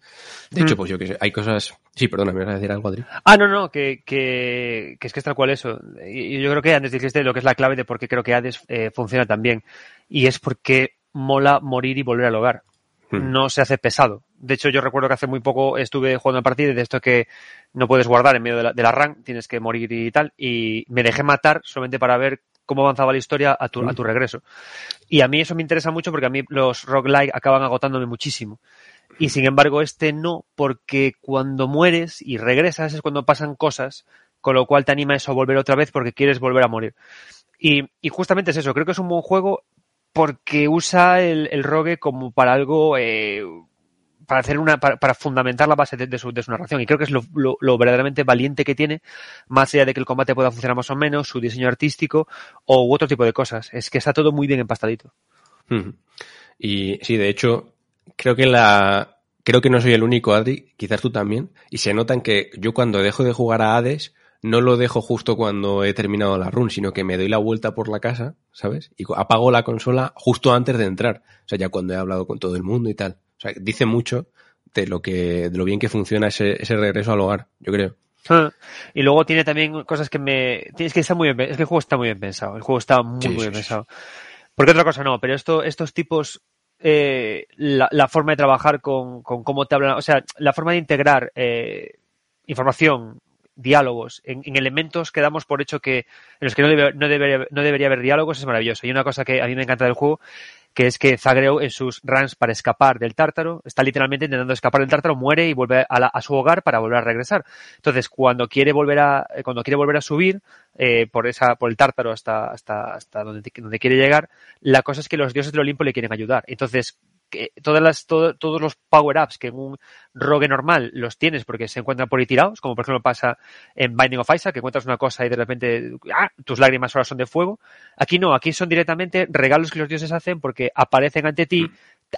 De hecho, hmm. pues yo que sé, hay cosas... Sí, perdona, ¿me vas a decir algo, Adri? Ah, no, no, que, que, que es que es tal cual eso. Y yo creo que antes dijiste lo que es la clave de por qué creo que Hades eh, funciona tan bien. Y es porque mola morir y volver al hogar. Hmm. no se hace pesado. De hecho, yo recuerdo que hace muy poco estuve jugando a partida de esto que no puedes guardar en medio de la, de run, tienes que morir y tal, y me dejé matar solamente para ver cómo avanzaba la historia a tu, a tu hmm. regreso. Y a mí eso me interesa mucho porque a mí los roguelike acaban agotándome muchísimo. Y sin embargo, este no, porque cuando mueres y regresas es cuando pasan cosas, con lo cual te anima eso a volver otra vez porque quieres volver a morir. Y, y justamente es eso, creo que es un buen juego porque usa el, el rogue como para algo eh, para hacer una para, fundamentar la base de, su, de, su, narración y creo que es lo, lo, verdaderamente valiente que tiene más allá de que el combate pueda funcionar más o menos su diseño artístico o otro tipo de cosas es que está todo muy bien empastadito y sí de hecho creo que la creo que no soy el único Adri quizás tú también y se nota en que yo cuando dejo de jugar a Hades no lo dejo justo cuando he terminado la run, sino que me doy la vuelta por la casa, ¿sabes? Y apago la consola justo antes de entrar. O sea, ya cuando he hablado con todo el mundo y tal. O sea, dice mucho de lo que, de lo bien que funciona ese, ese regreso al hogar, yo creo. Ah, y luego tiene también cosas que me. Es que está muy bien, es que el juego está muy bien pensado. El juego está muy, muy bien pensado. Porque otra cosa no, pero esto, estos tipos, eh, la, la, forma de trabajar con, con, cómo te hablan, o sea, la forma de integrar eh, información, diálogos, en, en, elementos que damos por hecho que en los que no, no, debería, no debería haber diálogos es maravilloso. Y una cosa que a mí me encanta del juego que es que Zagreo en sus runs para escapar del tártaro está literalmente intentando escapar del tártaro, muere y vuelve a, la, a su hogar para volver a regresar. Entonces, cuando quiere volver a, eh, cuando quiere volver a subir eh, por esa, por el tártaro hasta, hasta, hasta donde, donde quiere llegar, la cosa es que los dioses del Olimpo le quieren ayudar. Entonces, que todas las, todo, todos los power-ups que en un rogue normal los tienes porque se encuentran por ahí tirados, como por ejemplo pasa en Binding of Isaac, que encuentras una cosa y de repente ¡ah! tus lágrimas ahora son de fuego. Aquí no, aquí son directamente regalos que los dioses hacen porque aparecen ante ti,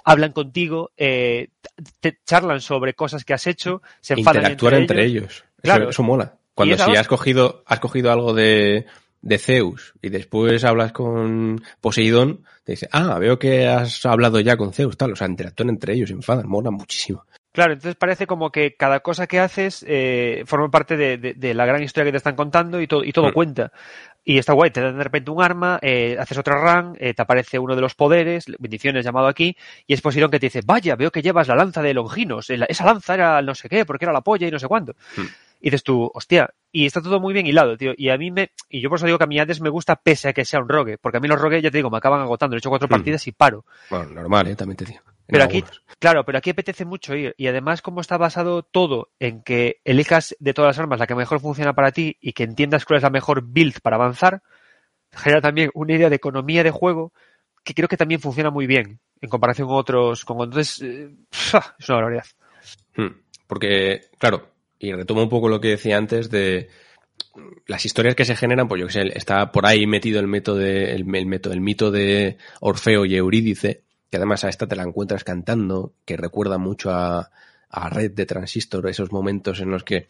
hablan contigo, eh, te charlan sobre cosas que has hecho, se enfadan Interactuar entre, ellos. ellos. Claro. Eso, eso mola. Cuando si has cogido, has cogido algo de, de Zeus y después hablas con Poseidón, te dice, ah, veo que has hablado ya con Zeus, tal, o sea, interactúan entre ellos, se enfadan, mola muchísimo. Claro, entonces parece como que cada cosa que haces eh, forma parte de, de, de, la gran historia que te están contando y todo, y todo mm. cuenta. Y está guay, te dan de repente un arma, eh, haces otra run, eh, te aparece uno de los poderes, bendiciones llamado aquí, y es Poseidón que te dice, vaya, veo que llevas la lanza de Longinos, esa lanza era no sé qué, porque era la polla y no sé cuánto. Mm. Y dices tú, hostia, y está todo muy bien hilado, tío. Y a mí me, y yo por eso digo que a mí antes me gusta pese a que sea un rogue, porque a mí los rogues, ya te digo, me acaban agotando. He hecho cuatro mm. partidas y paro. Bueno, normal, ¿eh? también te digo. Pero aquí, claro, pero aquí apetece mucho ir. Y además, como está basado todo en que elijas de todas las armas la que mejor funciona para ti y que entiendas cuál es la mejor build para avanzar, genera también una idea de economía de juego que creo que también funciona muy bien en comparación con otros. Con, entonces, eh, es una barbaridad. Hmm. Porque, claro, y retomo un poco lo que decía antes de las historias que se generan, pues yo que sé, está por ahí metido el método, de, el, el mito de Orfeo y Eurídice, que además a esta te la encuentras cantando, que recuerda mucho a, a Red de Transistor, esos momentos en los que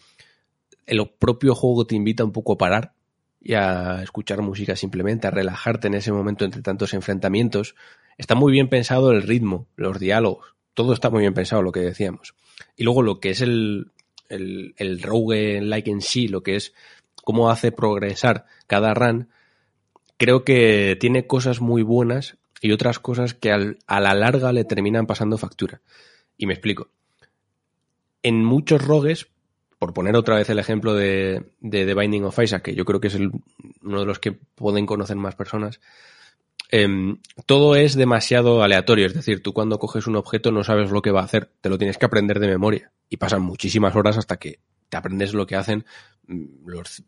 el propio juego te invita un poco a parar y a escuchar música simplemente, a relajarte en ese momento entre tantos enfrentamientos. Está muy bien pensado el ritmo, los diálogos, todo está muy bien pensado lo que decíamos. Y luego lo que es el, el, el rogue like en sí, lo que es cómo hace progresar cada run, creo que tiene cosas muy buenas y otras cosas que al, a la larga le terminan pasando factura. Y me explico. En muchos rogues, por poner otra vez el ejemplo de, de The Binding of Isaac, que yo creo que es el, uno de los que pueden conocer más personas, eh, todo es demasiado aleatorio. Es decir, tú cuando coges un objeto no sabes lo que va a hacer, te lo tienes que aprender de memoria. Y pasan muchísimas horas hasta que te aprendes lo que hacen mm, los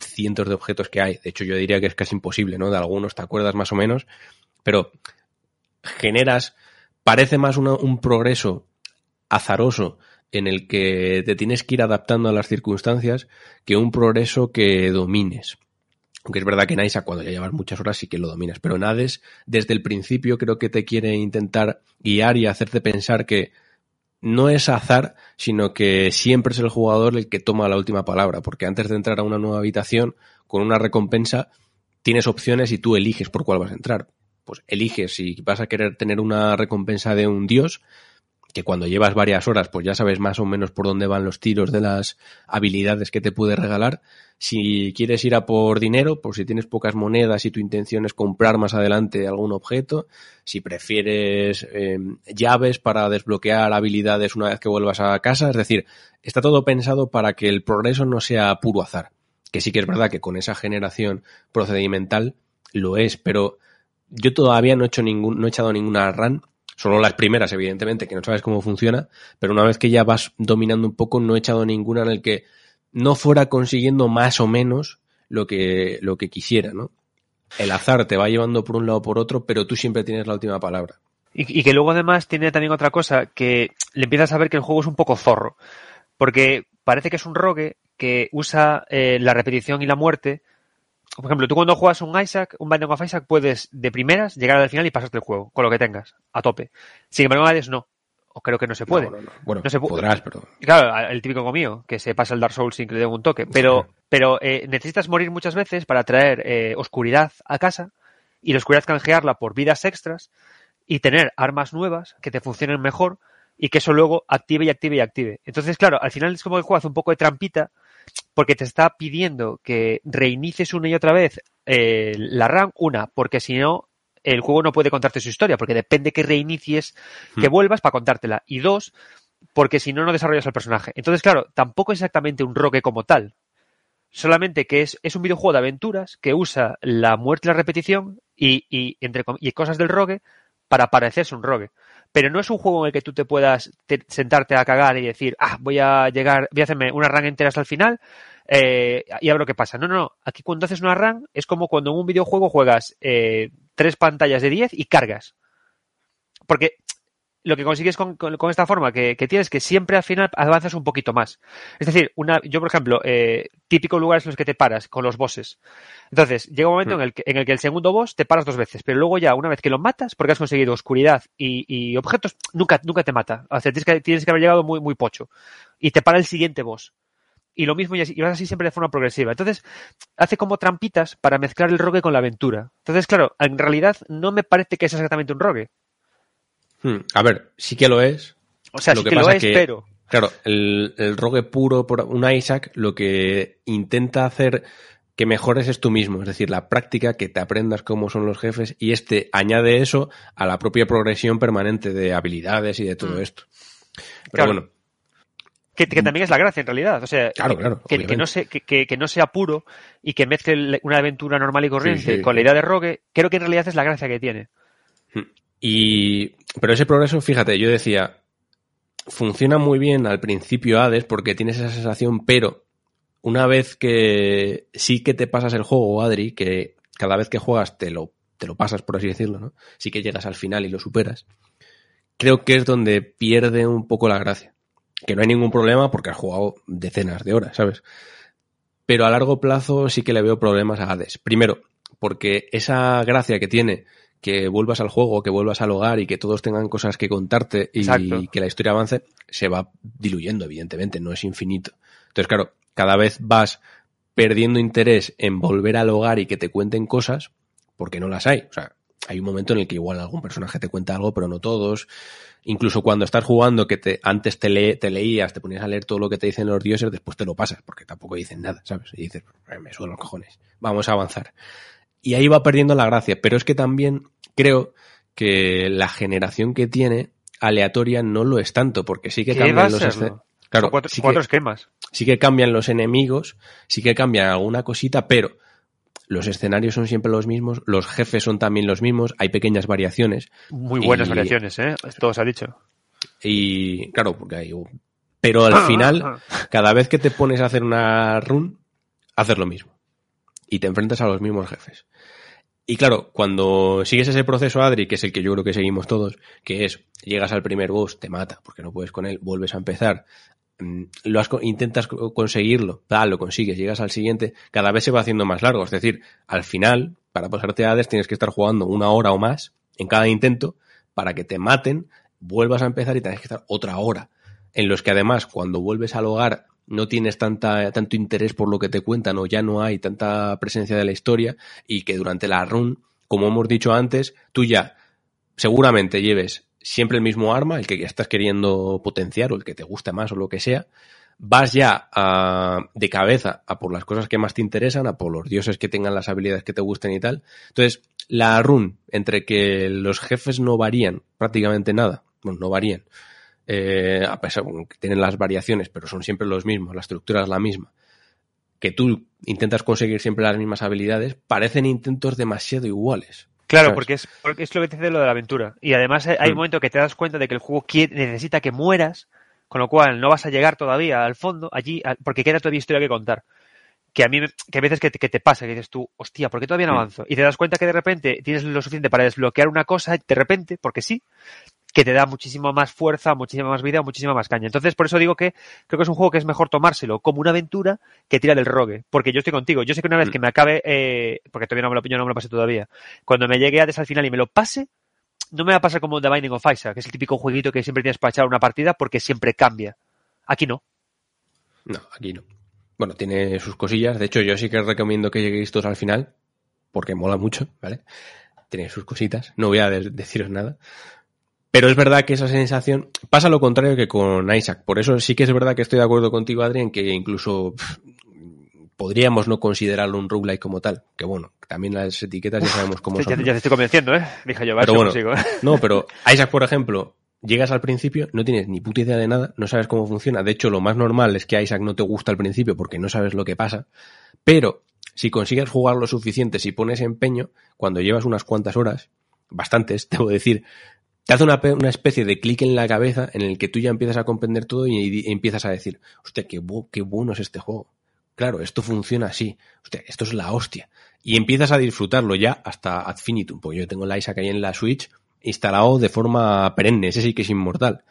cientos de objetos que hay. De hecho, yo diría que es casi imposible, ¿no? De algunos te acuerdas más o menos, pero generas, parece más un progreso azaroso en el que te tienes que ir adaptando a las circunstancias que un progreso que domines. Aunque es verdad que en cuando ya llevas muchas horas sí que lo dominas, pero en Hades desde el principio creo que te quiere intentar guiar y hacerte pensar que no es azar, sino que siempre es el jugador el que toma la última palabra, porque antes de entrar a una nueva habitación con una recompensa tienes opciones y tú eliges por cuál vas a entrar. Pues eliges si vas a querer tener una recompensa de un dios, que cuando llevas varias horas pues ya sabes más o menos por dónde van los tiros de las habilidades que te puede regalar. Si quieres ir a por dinero, por si tienes pocas monedas y tu intención es comprar más adelante algún objeto, si prefieres eh, llaves para desbloquear habilidades una vez que vuelvas a casa, es decir, está todo pensado para que el progreso no sea puro azar. Que sí que es verdad que con esa generación procedimental lo es, pero yo todavía no he hecho ningún, no he echado ninguna run Solo las primeras, evidentemente, que no sabes cómo funciona, pero una vez que ya vas dominando un poco, no he echado ninguna en el que no fuera consiguiendo más o menos lo que, lo que quisiera, ¿no? El azar te va llevando por un lado o por otro, pero tú siempre tienes la última palabra. Y, y, que luego además tiene también otra cosa, que le empiezas a ver que el juego es un poco zorro. Porque parece que es un rogue que usa eh, la repetición y la muerte por ejemplo, tú cuando juegas un Isaac, un Binding of Isaac, puedes de primeras llegar al final y pasarte el juego, con lo que tengas, a tope. Sin embargo, Hades no. o creo que no se puede. No, no, no. Bueno, No se pu- podrás, pero... Claro, el típico mío, que se pasa el Dark Souls sin que le dé un toque. Pero, pero eh, necesitas morir muchas veces para traer eh, oscuridad a casa y la oscuridad canjearla por vidas extras y tener armas nuevas que te funcionen mejor y que eso luego active y active y active. Entonces, claro, al final es como que hace un poco de trampita porque te está pidiendo que reinicies una y otra vez eh, la RAM, una, porque si no, el juego no puede contarte su historia, porque depende que reinicies, que Hmm. vuelvas para contártela. Y dos, porque si no, no desarrollas el personaje. Entonces, claro, tampoco es exactamente un rogue como tal. Solamente que es, es un videojuego de aventuras que usa la muerte y la repetición y, y, entre, y cosas del rogue para parecerse un rogue. Pero no es un juego en el que tú te puedas te- sentarte a cagar y decir, ah, voy a llegar, voy a hacerme una run entera hasta el final eh, y a ver lo que pasa. No, no, no. Aquí cuando haces una run es como cuando en un videojuego juegas eh, tres pantallas de 10 y cargas. Porque lo que consigues con, con- con esta forma que, que tienes que siempre al final avanzas un poquito más. Es decir, una, yo por ejemplo, eh, típicos lugares en los que te paras con los bosses. Entonces, llega un momento Hmm. en, el que, en el que el segundo boss te paras dos veces, pero luego ya una vez que lo matas, porque has conseguido oscuridad y, y objetos, nunca, nunca te mata. O sea, tienes que, tienes que haber llegado muy, muy pocho. Y te para el siguiente boss. Y lo mismo y, así, y vas así siempre de forma progresiva. Entonces, hace como trampitas para mezclar el rogue con la aventura. Entonces, claro, en realidad no me parece que es exactamente un rogue. Hmm, A ver, sí que lo es. O sea, Lo sí que que, lo pasa es, que- pero... Claro, el, el rogue puro por un Isaac lo que intenta hacer que mejores es tú mismo, es decir, la práctica, que te aprendas cómo son los jefes y este añade eso a la propia progresión permanente de habilidades y de todo Mm. esto. Pero Claro. bueno, Que, que también es la gracia en realidad. O sea, Claro, que- claro, que, no se, que, que- que no sea puro y que mezcle le- una aventura normal y corriente Sí, sí. con la idea de rogue, creo que en realidad es la gracia que tiene. Y, pero ese progreso, fíjate, yo decía, funciona muy bien al principio Hades porque tienes esa sensación, pero una vez que sí que te pasas el juego, Adri, que cada vez que juegas te lo, te lo pasas, por así decirlo, ¿no? Sí que llegas al final y lo superas. Creo que es donde pierde un poco la gracia. Que no hay ningún problema porque has jugado decenas de horas, ¿sabes? Pero a largo plazo sí que le veo problemas a Hades. Primero, porque esa gracia que tiene que vuelvas al juego, que vuelvas al hogar y que todos tengan cosas que contarte y Exacto. que la historia avance, se va diluyendo, evidentemente, no es infinito. Entonces, claro, cada vez vas perdiendo interés en volver al hogar y que te cuenten cosas, porque no las hay. O sea, hay un momento en el que igual algún personaje te cuenta algo, pero no todos. Incluso cuando estás jugando, que te, antes te, le- te leías, te ponías a leer todo lo que te dicen los dioses, después te lo pasas, porque tampoco dicen nada, ¿sabes? Y dices, "Eh, me sudan los cojones, vamos a avanzar. Y ahí va perdiendo la gracia, pero es que también creo que la generación que tiene aleatoria no lo es tanto, porque sí que ¿Qué va a cambian los serlo? esce- Claro, cuatro, sí que- esquemas. sí que cambian los enemigos, sí que cambian alguna cosita, pero los escenarios son siempre los mismos, los jefes son también los mismos, hay pequeñas variaciones Muy buenas Y- variaciones, ¿eh? Todo se ha dicho. y claro, porque hay un- pero al final cada vez que te pones a hacer una run haces lo mismo y te enfrentas a los mismos jefes. Y claro, cuando sigues ese proceso, Adri, que es el que yo creo que seguimos todos, que es, llegas al primer boss, te mata, porque no puedes con él, vuelves a empezar, mm, lo intentas co- conseguirlo, tal, lo consigues, llegas al siguiente, cada vez se va haciendo más largo. Es decir, al final, para pasarte a Hades, tienes que estar jugando una hora o más en cada intento para que te maten, vuelvas a empezar y tienes que estar otra hora. En los que además, cuando vuelves al hogar, no tienes tanta, tanto interés por lo que te cuentan o ya no hay tanta presencia de la historia y que durante la run, como hemos dicho antes, tú ya seguramente lleves siempre el mismo arma, el que ya estás queriendo potenciar o el que te gusta más o lo que sea, vas ya de cabeza a por las cosas que más te interesan, a por los dioses que tengan las habilidades que te gusten y tal. Entonces, la run, entre que los jefes no varían prácticamente nada, bueno, no varían, eh, a pesar de que tienen las variaciones, pero son siempre los mismos, la estructura es la misma, que tú intentas conseguir siempre las mismas habilidades, parecen intentos demasiado iguales. Claro, ¿sabes? porque es, porque es lo que te dice lo de la aventura. Y además hay hay un Mm. momento que te das cuenta de que el juego quiere- necesita que mueras, con lo cual no vas a llegar todavía al fondo, allí, al- porque queda todavía historia que contar. Que a mí, que a veces que te, que te pasa, que dices tú, hostia, ¿por qué todavía no Mm. avanzo? Y te das cuenta que de repente tienes lo suficiente para desbloquear una cosa, de repente, porque sí, que te da muchísima más fuerza, muchísima más vida, muchísima más caña. Entonces, por eso digo que creo que es un juego que es mejor tomárselo como una aventura que tira del rogue. Porque yo estoy contigo. Yo sé que una vez Mm. que me acabe, eh, porque todavía no me lo, yo no me lo pasé todavía, cuando me llegue a al final y me lo pase, no me va a pasar como The Binding of Isaac, que es el típico jueguito que siempre tienes para echar una partida porque siempre cambia. Aquí no. No, aquí no. Bueno, tiene sus cosillas. De hecho, yo sí que recomiendo que lleguéis todos al final, porque mola mucho, ¿vale? Tiene sus cositas. No voy a de deciros nada. Pero es verdad que esa sensación pasa lo contrario que con Isaac. Por eso sí que es verdad que estoy de acuerdo contigo, Adrián, que incluso pff, podríamos no considerarlo un roguelike como tal. Que bueno, también las etiquetas ya sabemos cómo Ya, son. ya te estoy convenciendo, ¿eh? Dije yo, Pero bueno, consigo. No, pero Isaac, por ejemplo, llegas al principio, no tienes ni puta idea de nada, no sabes cómo funciona. De hecho, lo más normal es que a Isaac no te gusta al principio porque no sabes lo que pasa. Pero si consigues jugar lo suficiente, si pones empeño, cuando llevas unas cuantas horas, bastantes, debo decir, te hace una, pe- una especie de clic en la cabeza en el que tú ya empiezas a comprender todo y, empiezas a decir, hostia, qué, qué bueno es este juego. Claro, esto funciona así. Hostia, esto es la hostia. Y empiezas a disfrutarlo ya hasta ad finitum. Pues yo tengo el Isaac ahí en la Switch instalado de forma perenne. Ese sí que es inmortal.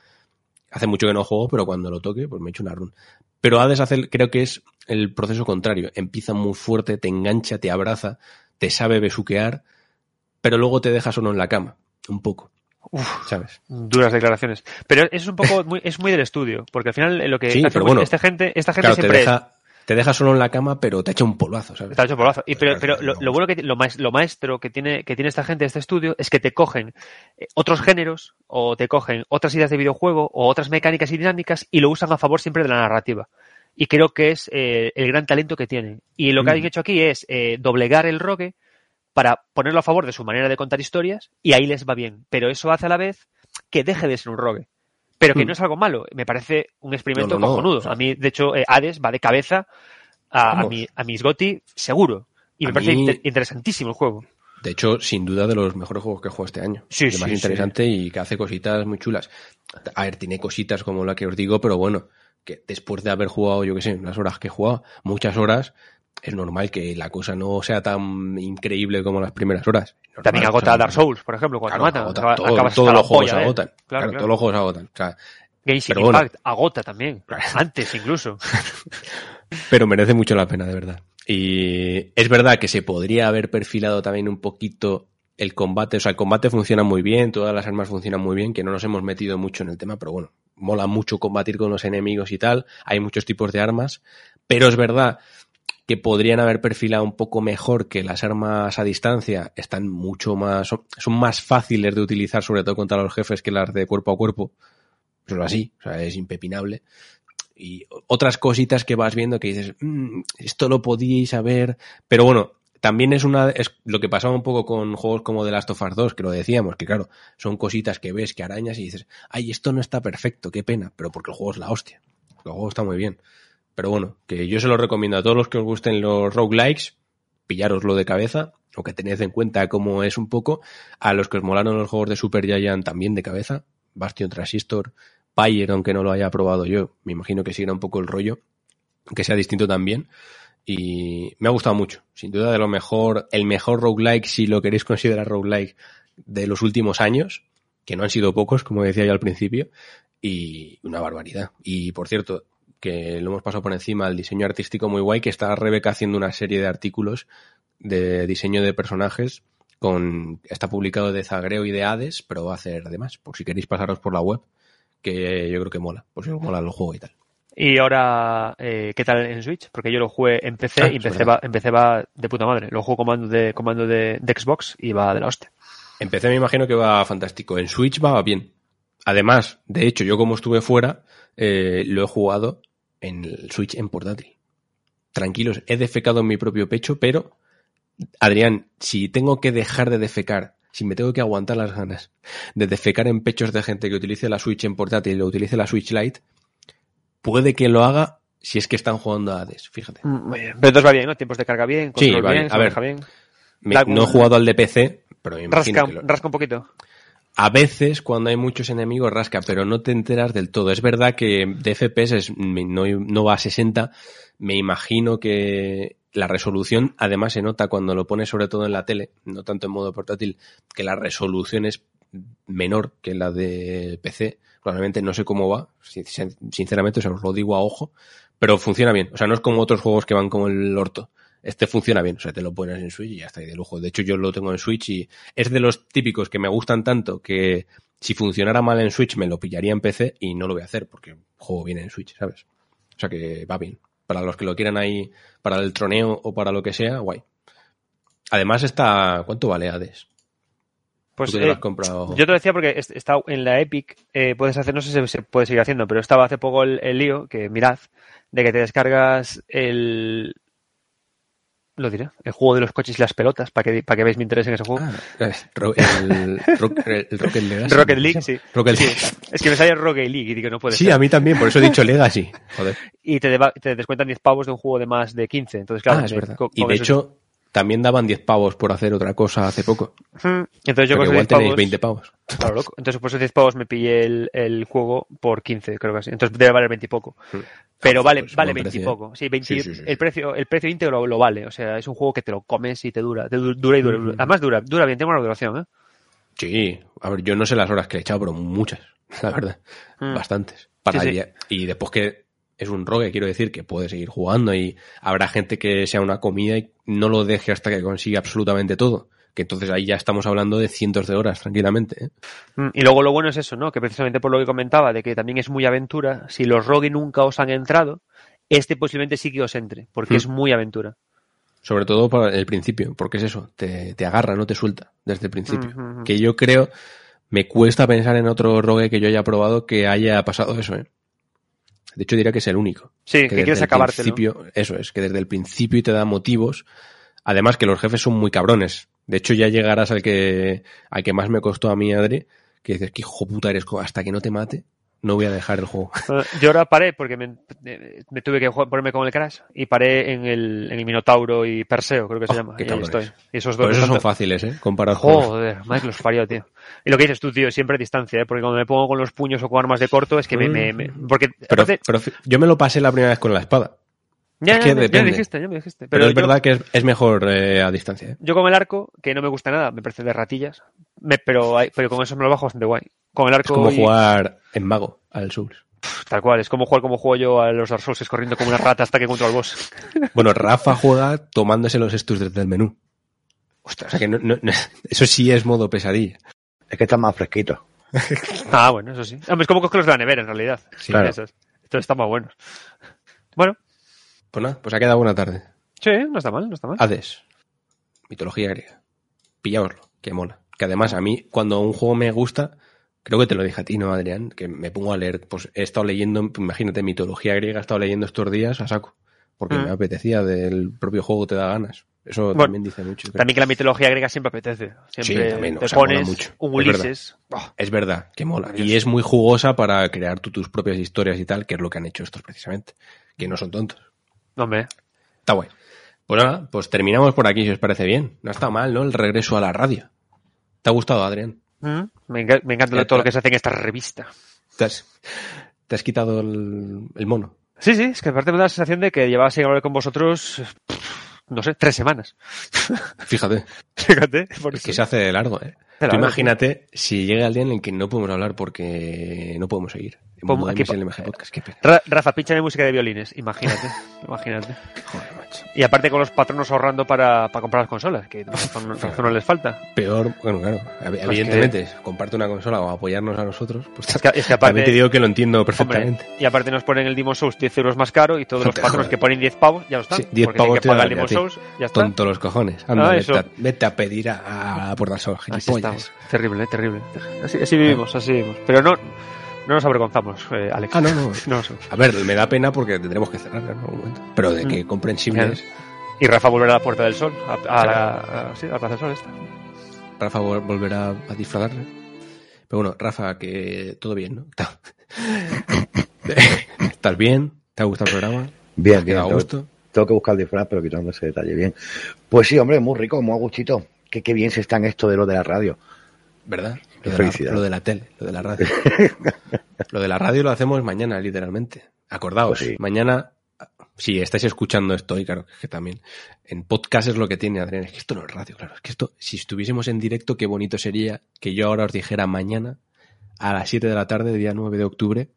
Hace mucho que no juego, pero cuando lo toque, pues me echo una run. Pero Hades hace, creo que es el proceso contrario. Empieza muy fuerte, te engancha, te abraza, te sabe besuquear, pero luego te deja solo en la cama. Un poco. Uf, ¿Sabes? duras declaraciones. Pero eso es un poco, muy, es muy del estudio, porque al final eh, lo que Sí, hace pero bueno, esta gente, esta gente Claro, te siempre es- deja, te deja solo en la cama, pero te echa un polvazo, ¿sabes? Está hecho polazo. Y pero, pero parece lo, bueno que lo, maes- lo maestro que tiene, que tiene esta gente de este estudio es que te cogen eh, otros géneros o te cogen otras ideas de videojuego o otras mecánicas y dinámicas y lo usan a favor siempre de la narrativa. Y creo que es eh, el gran talento que tienen. Y lo que Mm. han hecho aquí es eh, doblegar el rogue para ponerlo a favor de su manera de contar historias y ahí les va bien. Pero eso hace a la vez que deje de ser un rogue. Pero que Mm. no es algo malo. Me parece un experimento No, no, no, cojonudo. o sea- a mí, de hecho, eh, Hades va de cabeza a, a, mi, a mis GOTY seguro. Y A me parece mí- inter- interesantísimo el juego. De hecho, sin duda de los mejores juegos que he jugado este año. Sí, el sí, más sí. interesante y que hace cositas muy chulas. A ver, tiene cositas como la que os digo, pero bueno, que después de haber jugado, yo qué sé, las horas que he jugado, muchas horas, es normal que la cosa no sea tan increíble como las primeras horas. Normal, También o agota sea, Dark Souls, por ejemplo, cuando claro, mata. agota, acaba- todo- acabas todos los polla agotan. Claro, Claro, claro. todos los juegos agotan. O sea, Genshin pero bueno. Impact agota también. Antes incluso. pero merece mucho la pena, de verdad. Y es verdad que se podría haber perfilado también un poquito el combate. O sea, el combate funciona muy bien, todas las armas funcionan muy bien, que no nos hemos metido mucho en el tema, pero bueno, mola mucho combatir con los enemigos y tal. Hay muchos tipos de armas, pero es verdad que podrían haber perfilado un poco mejor que las armas a distancia están mucho más, son, más fáciles de utilizar, sobre todo contra los jefes, que las de cuerpo a cuerpo. Es así, o sea, es impepinable y otras cositas que vas viendo que dices, "Mm, esto lo podíais saber, pero bueno, también es una es lo que pasaba un poco con juegos como The Last of Us 2, que lo decíamos, que claro, son cositas que ves, que arañas y dices, ay, esto no está perfecto, qué pena, pero porque el juego es la hostia. El juego está muy bien. Pero bueno, que yo se lo recomiendo a todos los que os gusten los roguelikes, pillároslo de cabeza, o que tened en cuenta cómo es un poco, a los que os molaron los juegos de Super Giant también de cabeza, Bastion Transistor, Pyre, aunque no lo haya probado yo, me imagino que siga un poco el rollo, que sea distinto también. Y me ha gustado mucho. Sin duda de lo mejor, el mejor roguelike, si lo queréis considerar roguelike, de los últimos años, que no han sido pocos, como decía yo al principio, y una barbaridad. Y por cierto, que lo hemos pasado por encima, el diseño artístico muy guay, que está Rebeca haciendo una serie de artículos de diseño de personajes con está publicado de Zagreo y de Hades, pero va a hacer además, por si queréis pasaros por la web, que yo creo que mola, por si os mola el juego y tal. Y ahora, eh, ¿qué tal en Switch? Porque yo lo jugué en PC Ah, y empecé va, empecé va de puta madre. Lo juego comando de comando de, de Xbox y va de la hostia. Empecé, me imagino que va fantástico. En Switch va bien. Además, de hecho, yo como estuve fuera, eh, lo he jugado en el Switch en portátil. Tranquilos, he defecado en mi propio pecho, pero, Adrián, si tengo que dejar de defecar, si me tengo que aguantar las ganas de defecar en pechos de gente que utilice la Switch en portátil o utilice la Switch Lite, puede que lo haga si es que están jugando a Hades, fíjate. Bien. Pero entonces va bien, ¿no? Tiempos de carga bien, Sí, control va bien, bien. A ver, bien. Me- no he jugado al de PC, pero me imagino Rasca, que lo- rasca un poquito. A veces, cuando hay muchos enemigos, rasca, pero no te enteras del todo. Es verdad que de FPS no, no va a 60. Me imagino que la resolución, además, se nota cuando lo pones sobre todo en la tele, no tanto en modo portátil, que la resolución es menor que la de PC. Probablemente no sé cómo va, sin- sinceramente, se os lo digo a ojo, pero funciona bien. O sea, no es como otros juegos que van como el orto. Este funciona bien, o sea, te lo pones en Switch y ya está, y de lujo. De hecho, yo lo tengo en Switch y es de los típicos que me gustan tanto que si funcionara mal en Switch me lo pillaría en PC y no lo voy a hacer porque juego viene en Switch, ¿sabes? O sea que va bien. Para los que lo quieran ahí, para el troneo o para lo que sea, guay. Además está, ¿cuánto vale Hades? Pues eh, has comprado. yo te lo decía porque est- está en la Epic, eh, puedes hacer, no sé si se puede seguir haciendo, pero estaba hace poco el, el lío, que mirad, de que te descargas el, lo diré, el juego de los coches y las pelotas, para que, para que veáis mi interés en ese juego. Ah, es ro- el, Rock- el Rocket Legacy. Rocket League, sí. Rocket Sí, League. Es que me sale Rocket League y digo, no puede Sí, ser. a mí también, por eso he dicho Legacy. Joder. Y te, te descuentan 10 pavos de un juego de más de 15. Entonces, claro, ah, es verdad. Y de hecho, también daban 10 pavos por hacer otra cosa hace poco. Entonces yo Pero con igual 10 tenéis pavos, 20 pavos. Claro, loco. Entonces por esos 10 pavos me pillé el, el juego por 15, creo que así. Entonces debe valer 20 y poco. Mm. Pero Ah, vale, pues, vale buen 20 y precio, poco. Sí, 20 Sí, sí, sí. El, precio, el precio íntegro lo vale. O sea, es un juego que te lo comes y te dura. Te du- dura y dura. Mm. Además dura, dura bien, tengo una duración, ¿eh? Sí, a ver, yo no sé las horas que he echado, pero muchas, la verdad. Mm. Bastantes. Para Y después que es un rogue, quiero decir, que puede seguir jugando y habrá gente que sea una comida y no lo deje hasta que consiga absolutamente todo. Que entonces ahí ya estamos hablando de cientos de horas, tranquilamente. ¿eh? Mm, Y luego lo bueno es eso, ¿no? Que precisamente por lo que comentaba, de que también es muy aventura. Si los rogue nunca os han entrado, este posiblemente sí que os entre, porque Mm. es muy aventura. Sobre todo para el principio, porque es eso, te, te agarra, no te suelta desde el principio. Mm. Que yo creo, me cuesta pensar en otro rogue que yo haya probado que haya pasado eso, ¿eh? De hecho, diría que es el único. Sí, que, quieres el acabártelo. principio, eso es, que desde el principio te da motivos. Además que los jefes son muy cabrones. De hecho, ya llegarás al que, al que más me costó a mí, Adri, que dices, que hijo puta eres, hasta que no te mate, no voy a dejar el juego. Yo ahora paré porque me, me tuve que jugar- ponerme con el Crash y paré en el, en el Minotauro y Perseo, creo que se Oh, llama. qué y ahí estoy. Y esos dos Pero esos son fáciles, ¿eh? Comparados con Joder, madre que los parió, tío. Y lo que dices tú, tío, siempre a distancia, ¿eh? Porque cuando me pongo con los puños o con armas de corto es que me... me- me- porque Pero, aparte- pero yo me lo pasé la primera vez con la espada. Ya, es ya, que ya me depende. dijiste, ya me dijiste. Pero, es yo- verdad que es, es mejor eh, a distancia. ¿eh? Yo con el arco, que no me gusta nada, me parece de ratillas, me- pero, hay- pero con eso me lo bajo bastante guay. Con el Es arco como y- jugar en mago al Souls. tal cual, es como jugar como juego yo a los Dark Souls, es corriendo como una rata hasta que encuentro al boss. Bueno, Rafa juega tomándose los estus desde el menú. O sea que no- no- no- eso sí es modo pesadilla. Es que están más fresquitos. Ah, bueno, eso sí. Hombre, es como coger los de la nevera, en realidad. Sí, Claro. esos. Estos están más buenos. Bueno, Pues nada, pues ha quedado buena tarde. sí, no está mal, no está mal. Hades. Mitología griega. Pillaoslo, que mola. Que además a mí, cuando un juego me gusta, creo que te lo dije a ti, ¿no, Adrián? Que me pongo a leer, pues he estado leyendo, imagínate, mitología griega, he estado leyendo estos días a saco. Porque Mm. me apetecía, del propio juego te da ganas. Eso Bueno, también dice mucho. creo. También que la mitología griega siempre apetece. Siempre Sí, también, o te sea, pones mucho, un es verdad. Ulises. Oh, Es verdad, que mola. Y es muy jugosa para crear tú tus propias historias y tal, que es lo que han hecho estos precisamente. Que no son tontos. Hombre, Está guay. Pues nada, pues terminamos por aquí si os parece bien. No está mal, ¿no? El regreso a la radio. ¿Te ha gustado, Adrián? Mm, me, enca- me encanta todo lo que se hace en esta revista. ¿Te has, te has quitado el, el mono? Sí, sí, es que aparte me da la sensación de que llevaba sin hablar con vosotros, pff, no sé, tres semanas. Fíjate, Fíjate, por es eso. que se hace de largo, ¿eh? Tú largo, imagínate si llega el día en el que no podemos hablar porque no podemos seguir. Pues, aquí el Podcast, qué pena. Ra- Rafa, pinchame música de violines, imagínate, imagínate. Joder, macho. Y aparte con los patronos ahorrando para, para comprar las consolas, que razón, razón no les falta. Peor, bueno, claro, ev- evidentemente, comparte una consola o apoyarnos a nosotros, pues Es que, es que aparte, también te digo que lo entiendo hombre, perfectamente. y aparte nos ponen el Demon Souls 10 euros más caro y todos los patronos que ponen 10 pavos ya lo están. Sí, 10 porque tienen pavos que te pagar el Demon. Souls, ya está. Tonto los cojones. Anda, Ah, vete, a, vete a pedir a, a por gilipollas. estamos. Terrible, eh, terrible. Así, así vivimos, así vivimos. Pero no, no nos avergonzamos, eh, Alex. Ah, no, no. A ver, me da pena porque tendremos que cerrar en algún momento. Pero de que Mm. comprensibles, Y Rafa volverá a la Puerta del Sol, a, a la, a- sí, a la Plaza del Sol esta. Rafa vol- volverá a disfrazarse. Pero bueno, Rafa, que todo bien, ¿no? Está- ¿Estás bien? ¿Te ha gustado el programa? Bien, ¿Te ha bien. a Tengo, gusto? tengo que buscar el disfraz, pero quitando ese detalle bien. Pues sí, hombre, muy rico, muy a gustito. Qué, qué bien se está en esto de lo de la radio. ¿Verdad? Lo de, la, felicidad. lo de la tele, lo de la radio. lo de la radio lo hacemos mañana, literalmente. Acordaos, Pues sí. mañana, si estáis escuchando esto, y claro, que también, en podcast es lo que tiene Adrián, es que esto no es radio, claro, es que esto, si estuviésemos en directo, qué bonito sería que yo ahora os dijera mañana, a las 7 de la tarde, día 9 de octubre,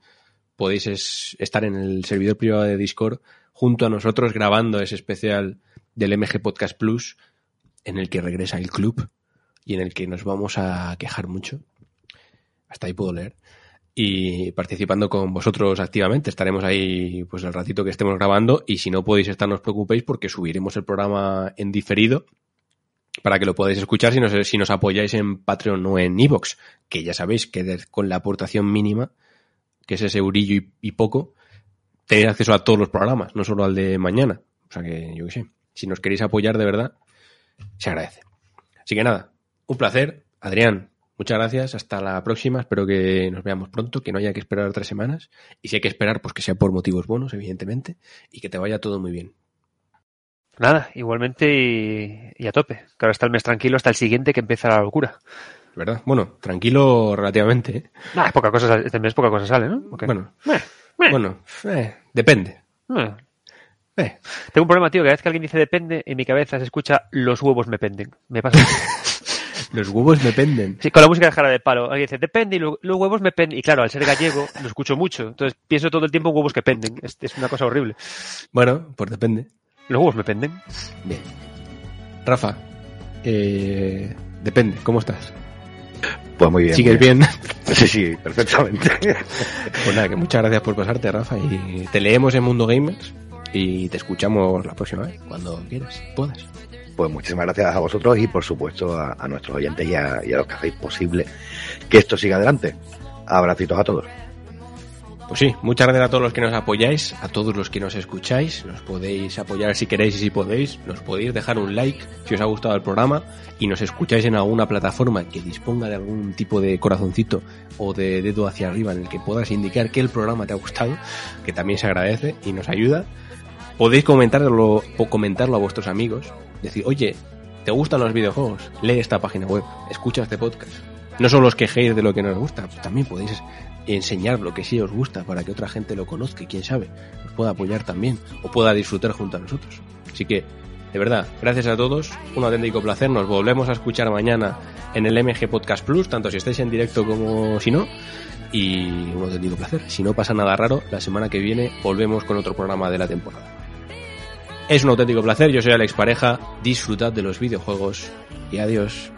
podéis es- estar en el servidor privado de Discord junto a nosotros grabando ese especial del MG Podcast Plus, en el que regresa el club y en el que nos vamos a quejar mucho. Hasta ahí puedo leer. Y participando con vosotros activamente. Estaremos ahí pues el ratito que estemos grabando y si no podéis estar no os preocupéis porque subiremos el programa en diferido para que lo podáis escuchar si nos, si nos apoyáis en Patreon o en Evox, que ya sabéis que con la aportación mínima, que es ese eurillo y, y poco, tenéis acceso a todos los programas, no solo al de mañana. O sea que, yo qué sé, si nos queréis apoyar de verdad, se agradece. Así que nada, un placer. Adrián, muchas gracias. Hasta la próxima. Espero que nos veamos pronto, que no haya que esperar tres semanas. Y si hay que esperar, pues que sea por motivos buenos, evidentemente. Y que te vaya todo muy bien. Nada, igualmente y, y a tope. Que ahora está el mes tranquilo hasta el siguiente que empieza la locura. ¿Verdad? Bueno, tranquilo relativamente. ¿eh? Nah, es poca cosa, este mes poca cosa sale, ¿no? Bueno, Eh, eh, bueno, eh, depende. eh. Eh, Tengo un problema, tío, que cada vez que alguien dice depende, en mi cabeza se escucha los huevos me penden. Me pasa. los huevos me penden. Sí, con la música de jara de palo. Alguien dice depende y lo- los huevos me penden. Y claro, al ser gallego, lo escucho mucho. Entonces pienso todo el tiempo en huevos que penden. Es, es una cosa horrible. Bueno, pues depende. Los huevos me penden. Bien. Rafa, eh, depende, ¿cómo estás? Pues muy bien. ¿Sigues muy bien? Sí, sí, perfectamente. Pues nada, que muchas gracias por pasarte, Rafa, y te leemos en Mundo Gamers y te escuchamos la próxima vez, cuando quieras, puedas. Pues muchísimas gracias a vosotros y por supuesto a, nuestros oyentes y a, y a los que hacéis posible que esto siga adelante. Abracitos a todos. Pues sí, muchas gracias a todos los que nos apoyáis, a todos los que nos escucháis, nos podéis apoyar si queréis y si podéis, nos podéis dejar un like si os ha gustado el programa y nos escucháis en alguna plataforma que disponga de algún tipo de corazoncito o de dedo hacia arriba en el que puedas indicar que el programa te ha gustado, que también se agradece y nos ayuda. Podéis comentarlo o comentarlo a vuestros amigos, decir, oye, ¿te gustan los videojuegos? Lee esta página web, escucha este podcast. No solo os quejéis de lo que nos gusta, pues también podéis enseñar lo que sí os gusta para que otra gente lo conozca y quién sabe, nos pueda apoyar también o pueda disfrutar junto a nosotros. Así que, de verdad, gracias a todos, un auténtico placer, nos volvemos a escuchar mañana en el MG Podcast Plus, tanto si estáis en directo como si no, y un auténtico placer. Si no pasa nada raro, la semana que viene volvemos con otro programa de la temporada. Es un auténtico placer, yo soy Alex Pareja, disfrutad de los videojuegos y adiós.